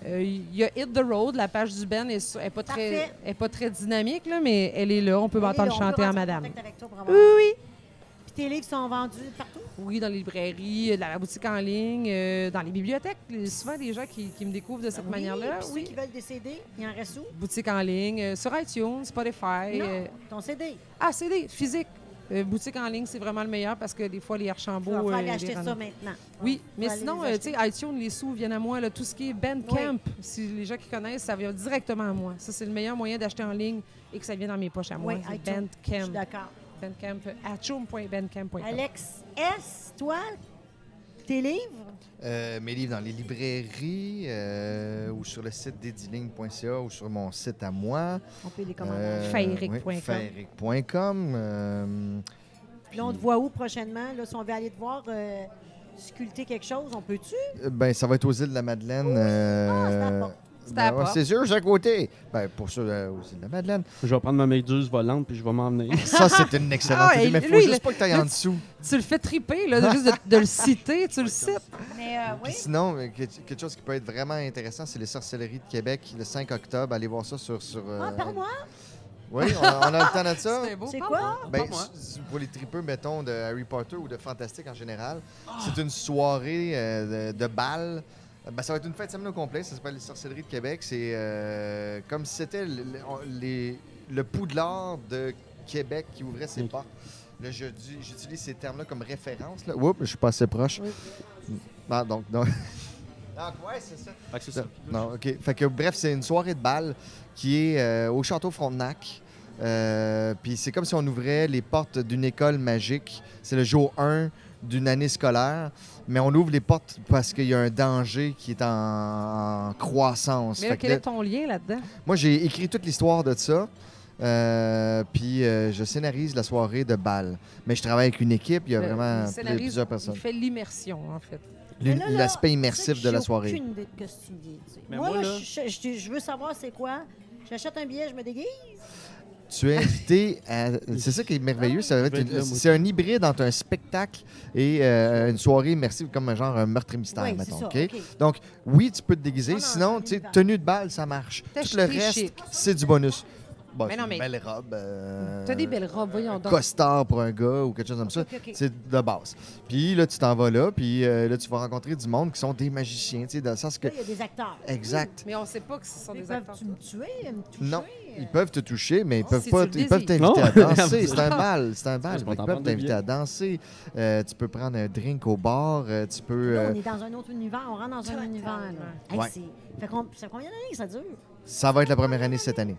euh, il y a Hit the Road, la page du Ben est, pas très, est pas très dynamique, là, mais elle est là. On peut m'entendre chanter en rentrer madame. contact avec toi pour Oui, avoir- oui. Puis tes livres sont vendus partout? Oui, dans les librairies, dans la boutique en ligne, euh, dans les bibliothèques. Les- Souvent, des gens qui, qui me découvrent de cette Oui, manière-là. puis ceux Oui. qui veulent des CD, il en reste où? Boutique en ligne, euh, sur iTunes, Spotify. Non, euh, ton CD. Ah, CD, physique. Euh, boutique en ligne, c'est vraiment le meilleur parce que des fois, les Archambault. vas euh, aller acheter ça maintenant. Oui, mais sinon, euh, tu sais, iTunes, les sous viennent à moi. là, tout ce qui est Bandcamp, si les gens qui connaissent, ça vient directement à moi. Ça, c'est le meilleur moyen d'acheter en ligne et que ça vient dans mes poches à moi. Oui, iTunes. Je suis Bandcamp. d'accord. Bandcamp. Atchoum.bandcamp.com. Alex S., toi, tes livres? Euh, mes livres dans les librairies euh, ou sur le site dédiling.ca ou sur mon site à moi. On peut les commander. Euh, Faeric.com. oui, Faeric.com. euh, Puis là, on te voit où prochainement? Là, si on veut aller te voir euh, sculpter quelque chose, on peut-tu? Ben, ça va être aux îles de la Madeleine. Ah, la ben c'est sûr, c'est à côté. Ben, pour ça, euh, aux îles de la Madeleine. Je vais prendre ma méduse volante puis je vais m'emmener. Ça, c'est une excellente Ah, idée, mais il faut lui, juste le- pas que tu ailles en dessous. Tu le fais triper, là, de- juste de, de le citer, tu le cites. Mais euh, sinon, euh, que- quelque chose qui peut être vraiment intéressant, c'est les sorcelleries de Québec le 5 octobre. Allez voir ça sur. sur euh, Ah, par-moi? Oui, on a, on a le temps de ça. *laughs* C'est beau. C'est pas quoi? Ben, moi. pour les tripeux, mettons, de Harry Potter ou de Fantastique en général, c'est une soirée euh, de, de bal. Ben, ça va être une fête semaine au complet. Ça s'appelle les Sorcelleries de Québec. C'est euh, comme si c'était le, les- poudlard de Québec qui ouvrait ses portes. Là, j'utilise ces termes-là comme référence. Là. Oups, je suis pas assez proche. Ah, donc, *laughs* donc... Ah, ouais, c'est ça. Fait que c'est ça. Non, OK. Fait que, bref, c'est une soirée de bal qui est euh, au Château Frontenac. Euh, Puis c'est comme si on ouvrait les portes d'une école magique. C'est le jour 1 d'une année scolaire. Mais on ouvre les portes parce qu'il y a un danger qui est en, en croissance. Mais là, que quel là, est ton lien là-dedans? moi, j'ai écrit toute l'histoire de ça. Euh, puis euh, je scénarise la soirée de bal. Mais je travaille avec une équipe. Il y a Le- vraiment il scénarise, plusieurs personnes. Il fait l'immersion, en fait. L'aspect immersif de la soirée. aucune idée de ce que tu dis. tu sais. Mais Moi, moi, là, là- je, je- je veux savoir c'est quoi. J'achète un billet, je me déguise. Tu es invité à. C'est ça qui est merveilleux. Une- moi C'est un hybride entre un spectacle et euh, une soirée immersive, comme un genre un meurtre et mystère, oui, mettons. ça. Donc, oui, tu peux te déguiser. Non, non, Sinon, un tu sais, univers. tenue de balle, ça marche. Tout le reste, c'est du bonus. Bon, Mais c'est non, une mais- belle robe. euh, T'as des belles robes, voyons donc. costard pour un gars ou quelque chose comme ça. C'est de base. Puis là, tu t'en vas là, puis euh, là, tu vas rencontrer du monde qui sont des magiciens, tu sais, dans le sens que... Il y a des acteurs. Exact. Mais on sait pas que ce sont Mais des acteurs. Peuvent-tu me tuer, me toucher? Non? Ils peuvent te toucher, mais ils Oh, peuvent pas. Ils peuvent t'inviter à danser. C'est un bal. C'est un bal. Ils peuvent t'inviter à danser. Euh, tu peux prendre un drink au bar. euh, tu peux. Là, on est dans un autre univers. On rentre dans un univers. Hey, Ouais. fait combien d'années que ça dure? Ça va être la première année cette année.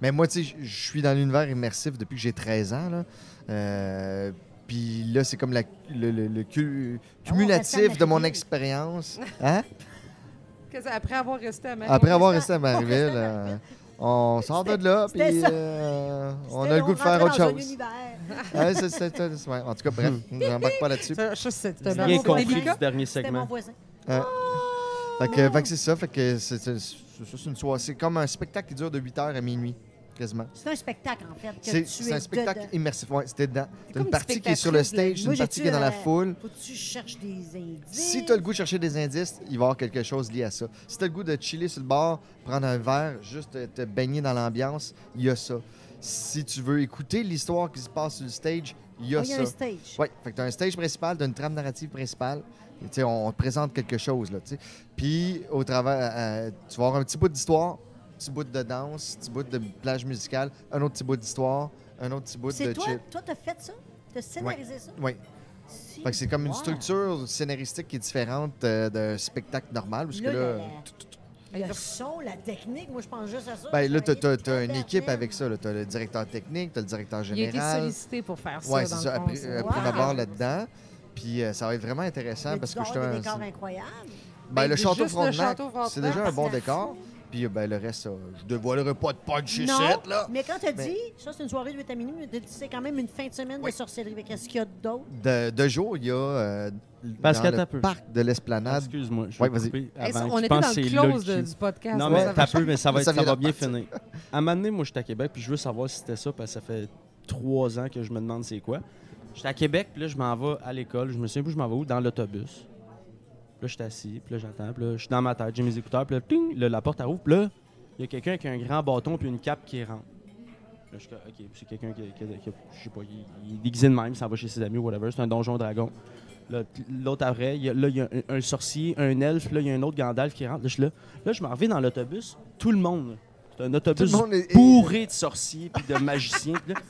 Mais moi, tu sais, je- suis dans l'univers immersif depuis que j'ai 13 ans. Là. Euh, puis là, c'est comme la- le, le- le cu- cumulatif de mon Marieville. expérience. *laughs* Hein? Que ça- Après avoir resté à Marie- Après avoir resté à on Marieville, euh, Marieville. sort de là, puis euh, on a le goût de faire autre chose. Ouais, ouais, En tout cas, bref, *laughs* j'embarque pas là-dessus. C'est Bien compris du dernier C'était mon segment. voisin. Fait que, fait que c'est ça, fait que c'est c'est- comme un spectacle qui dure de 8h à minuit, quasiment. C'est un spectacle, en fait. C'est un spectacle dedans. immersif. Ouais, c'était dedans. T'as une partie qui est sur le stage, une partie qui est dans la foule. Faut que tu cherches des indices. Si tu as le goût de chercher des indices, il va y avoir quelque chose lié à ça. Si tu as le goût de chiller sur le bar, prendre un verre, juste te, te baigner dans l'ambiance, il y a ça. Si tu veux écouter l'histoire qui se passe sur le stage, il y a Ah, il y a ça. un stage. Oui, fait que tu as un stage principal, tu une trame narrative principale. Tu on, te présente quelque chose. Là, tu. Puis, au travers, euh, tu vas avoir un petit bout d'histoire, un petit bout de danse, un petit bout de plage musicale, un autre petit bout d'histoire, un autre petit bout C'est de toi, chill. toi, t'as fait ça? T'as scénarisé ça? Oui. Si. Fait que c'est comme une Wow. structure scénaristique qui est différente euh, d'un spectacle normal. Parce que Là, le son, la technique, moi, je pense juste à ça. ben, là, travaillais t'as- t'as une équipe bien. avec ça. Tu as le directeur technique, tu as le directeur Il a été général. sollicité pour faire ça. Oui, c'est ça. Après, Wow. d'abord là-dedans. Puis euh, ça va être vraiment intéressant parce que justement, c'est- incroyables. Ben, le Ben, château juste le Frontenac, château c'est Frontenac, déjà un bon c'est décor. Puis euh, ben, le reste, ça, je dévoilerai pas de punch Non, là. mais quand t'as Mais- dit, ça, c'est une soirée de 8 à minuit, mais t'as dit, c'est quand même une fin de semaine Oui. de sorcellerie. Mais Qu'est-ce qu'il y a d'autre? De, de jour, il y a euh, dans t'as le peu. parc de l'Esplanade. Excuse-moi, je Ouais, vais ça, avant. on Je était pense dans que c'est le close de- du podcast. Non, mais t'as peu, mais ça va, Ça être, ça va bien finir. À un moment donné, moi, j'étais à Québec, puis je veux savoir si c'était ça, parce que ça fait trois ans que je me demande c'est quoi. J'étais à Québec, puis là, je m'en vais à l'école. Je me souviens plus, je m'en vais où? Dans l'autobus. Là, je suis assis, puis là, j'attends, puis là, je suis dans ma tête, j'ai mes écouteurs, puis là, ting, là, la porte elle ouvre, puis là, il y a quelqu'un qui a un grand bâton puis une cape qui rentre. Là, je suis comme, OK, c'est quelqu'un qui, qui- qui- je sais pas, il, il est déguisé de même, il s'en va chez ses amis, whatever. C'est un donjon dragon. L'autre après, il y a- là, il y a un, un sorcier, un elfe, puis là, il y a un autre Gandalf qui rentre. Là, je suis là. Là, je m'en reviens dans l'autobus. Tout le monde. C'est un autobus Tout le monde est- bourré de sorciers puis de magiciens. puis là-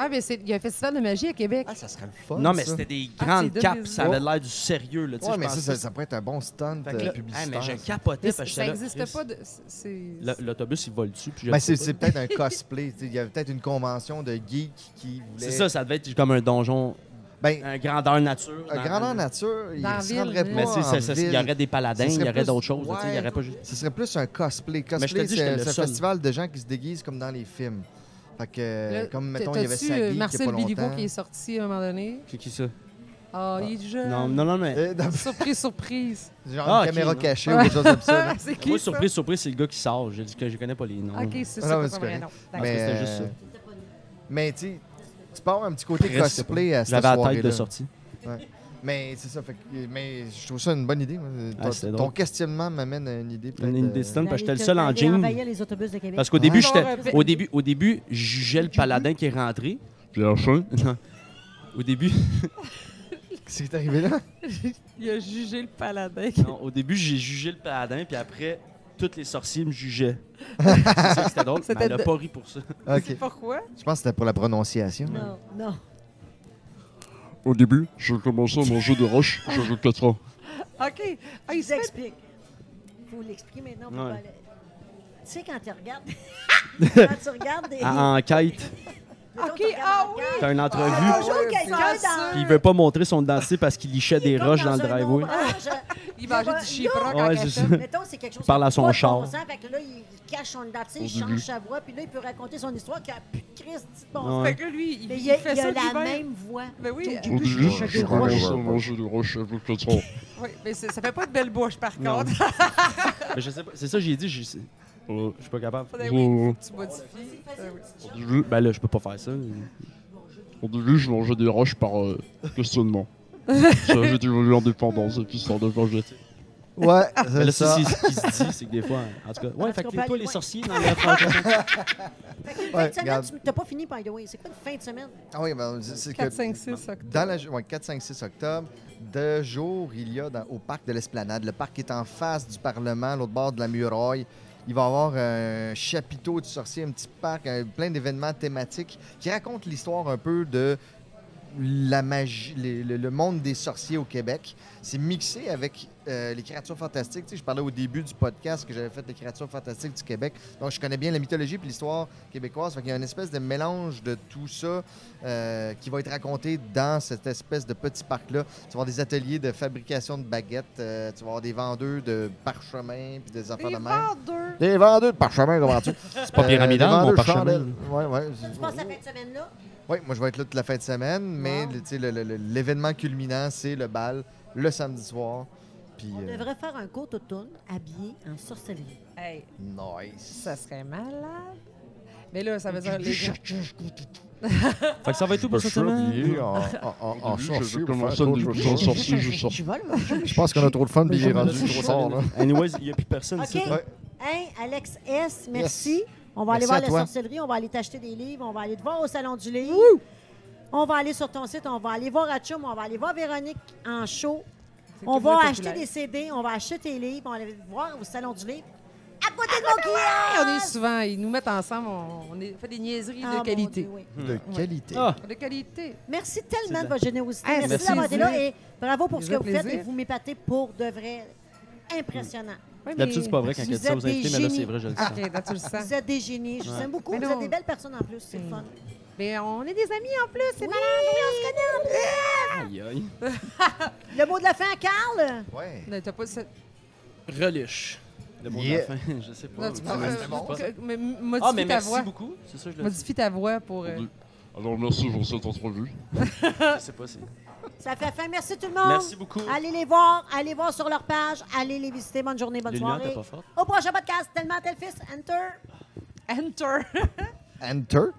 Ah, mais c'est- il y a un festival de magie à Québec. Ah, ça serait le fun. non, mais ça. c'était des Ah, grandes capes, ça avait l'air du sérieux. Là, Ouais, mais ça, ça, ça pourrait être un bon que euh, là, publicitaire. hey, mais je Mais capotais parce que ça n'existe pas de. c'est- le- L'autobus, il vole dessus. puis le c'est c'est peut-être un cosplay. Il y avait peut-être une convention de geeks qui voulait. C'est ça, ça devait être comme un donjon, Ben, un grandeur nature. un grandeur nature, il ne se ville, rendrait mais- pas Mais il y aurait des paladins, il y serait aurait d'autres choses. là, tu sais, Il y aurait pas juste. Ce serait plus un cosplay. je te Cosplay, c'est c'est un seul. festival de gens qui se déguisent comme dans les films. Fait que, euh, Là, comme, mettons, il y avait Sagui euh, Marcel longtemps. qui est sorti à un moment donné? C'est qui ça? Ah, il est jeune. Non, non, non, mais. Euh, Surprise, surprise. *laughs* Genre Ah, une caméra non. cachée ou quelque chose comme ça. *laughs* c'est qui Moi, ça? surprise, surprise, c'est le gars qui sort. Je dis que je connais pas les noms. Ok, c'est Ah, ça, non. Parce D'accord. que c'était Mais, juste ça. Mais tu sais, tu peux avoir un petit côté cosplay à cette J'avais la tête soirée-là. de sortie. Mais c'est ça. Fait que, mais je trouve ça une bonne idée. moi. Ah, Ton- questionnement m'amène à une idée. Une idée euh, parce que j'étais le seul en jean. envahir les autobus de Québec. Parce qu'au début, Ouais. j'étais. Au début, au début, je jugeais le paladin qui est rentré. Puis à la fin. non. Au début, *laughs* Qu'est-ce qui est arrivé là? *laughs* Il a jugé le paladin. non, au début, j'ai jugé le paladin, puis après, tous les sorciers me jugeaient. *laughs* c'est ça que c'était drôle. Mais elle de- pas ri pour ça. Ok. Pourquoi? Je pense que c'était pour la prononciation. Non, non. Au début, j'ai commencé à manger des roches, j'avais 4 ans. *laughs* OK. Ah, il s'explique. Il faut l'expliquer maintenant. pour Ouais. Tu sais, quand tu regardes. *laughs* quand tu regardes des. En, en quête, mettons, Ok, ah oui! t'as une il y entrevue, a toujours quelqu'un dans. ça. puis il veut pas montrer son dentier parce qu'il lichait des roches dans le driveway. *laughs* Il mangeait va- du chiproc Ouais, en cachette. ça. Mettons, c'est quelque chose Parle à son char. bon sens, fait que là, il cache son dentier, il change sa voix, puis là, il peut raconter son histoire qui a plus de Christ bon. Fait que lui, il, Mais il il, a, fait il a ça la même voix. Ben oui, Au début, Au je j'ai des roches. commencé à manger des roches, j'avais 4 ans. oui, mais ça fait pas de belle bouche, par contre. *laughs* Mais je sais pas, c'est ça que j'ai dit, je suis pas capable. Ben Ouais, oui, ouais. faut que tu modifies. Euh, oui. Ben là, je peux pas faire ça. au début, je mangeais des roches par euh, questionnement. *laughs* J'avais développé l'indépendance et puis ça en devint jeté. Ouais, Mais c'est là, ça. ce qui se dit, c'est que des fois, en tout cas. Ouais, En fait que toi, les sorciers dans la *laughs* Ouais, fin de semaine, regarde. tu t'as pas fini, by the way. C'est quoi une fin de semaine? Ah oui, ben, c'est c'est que 4, 5, 6 octobre. dans la ouais, 4, 5, 6 octobre, de jour, il y a dans- au parc de l'Esplanade, le parc est en face du Parlement, l'autre bord de la muraille. Il va y avoir un chapiteau du sorcier, un petit parc, un- plein d'événements thématiques qui racontent l'histoire un peu de la magie, les- le, le monde des sorciers au Québec. C'est mixé avec euh, les créatures fantastiques. Tu sais, je parlais au début du podcast que j'avais fait les créatures fantastiques du Québec. Donc, je connais bien la mythologie et l'histoire québécoise. Fait qu'il y a une espèce de mélange de tout ça euh, qui va être raconté dans cette espèce de petit parc-là. Tu vas avoir des ateliers de fabrication de baguettes, euh, tu vas avoir des vendeurs de parchemins puis des affaires de même. vendeurs? Des vendeurs de parchemin, comment tu C'est pas pyramidal, mon parchemin. Oui, oui. Tu passes la fin de semaine-là? Oui, moi je vais être là toute la fin de semaine, mais Wow. l'événement culminant, c'est le bal, le samedi soir. Puis, On euh, devrait faire un court automne habillé en sorcellerie. Hey, nice. ça serait malade. Mais là, ça veut dire les gens. *laughs* Fait que ça va être tout pour cette semaine. je pense qu'on a trop de fun, puis il est rendu trop tard. Anyways, il n'y a plus personne OK. ici. Ouais. Hein, Alex S., merci. On va Merci aller voir à la toi. sorcellerie, on va aller t'acheter des livres, on va aller te voir au Salon du Livre. On va aller sur ton site, on va aller voir Atchoum, on va aller voir Véronique en show. On va acheter populaire? des CD, on va acheter tes livres, on va aller te voir au Salon du Livre. À côté de mon! On est souvent, ils nous mettent ensemble, on, on est- fait des niaiseries Ah, de qualité. Dieu, oui. De qualité. Ah, De qualité. Merci tellement de votre générosité. Hey, merci merci. d'avoir été là et bravo pour ce que vous faites et vous m'épatez pour de vrai. Impressionnant. D'habitude, c'est pas vrai quand Vous elle dit ça aux êtes des invités, mais là, c'est génies. vrai, je le sens. OK, là, tu le sens. Vous êtes des génies. Je vous Ouais. aime beaucoup. Mais Vous non. êtes des belles personnes en plus. C'est le Mm. fun. Mais on est des amis en plus, c'est Oui, malade. on se connaît. Aïe, aïe. Le mot de la fin à Carl? Ouais. Non, t'as pas cette- Reliche. Le mot Yeah. de la fin, je sais pas. Non, tu que- mais m- Ah, modifie mais ta merci voix. beaucoup. C'est ça, je le dis. Modifie ta voix pour. euh, Alors merci pour cette entrevue. Je sais pas si. Ça fait fin. Merci tout le monde. Merci beaucoup. Allez les voir. Allez voir sur leur page. Allez les visiter. Bonne journée, bonne Les soirée. pas. Au prochain podcast. Tellement tel fils. Enter. Enter. Enter?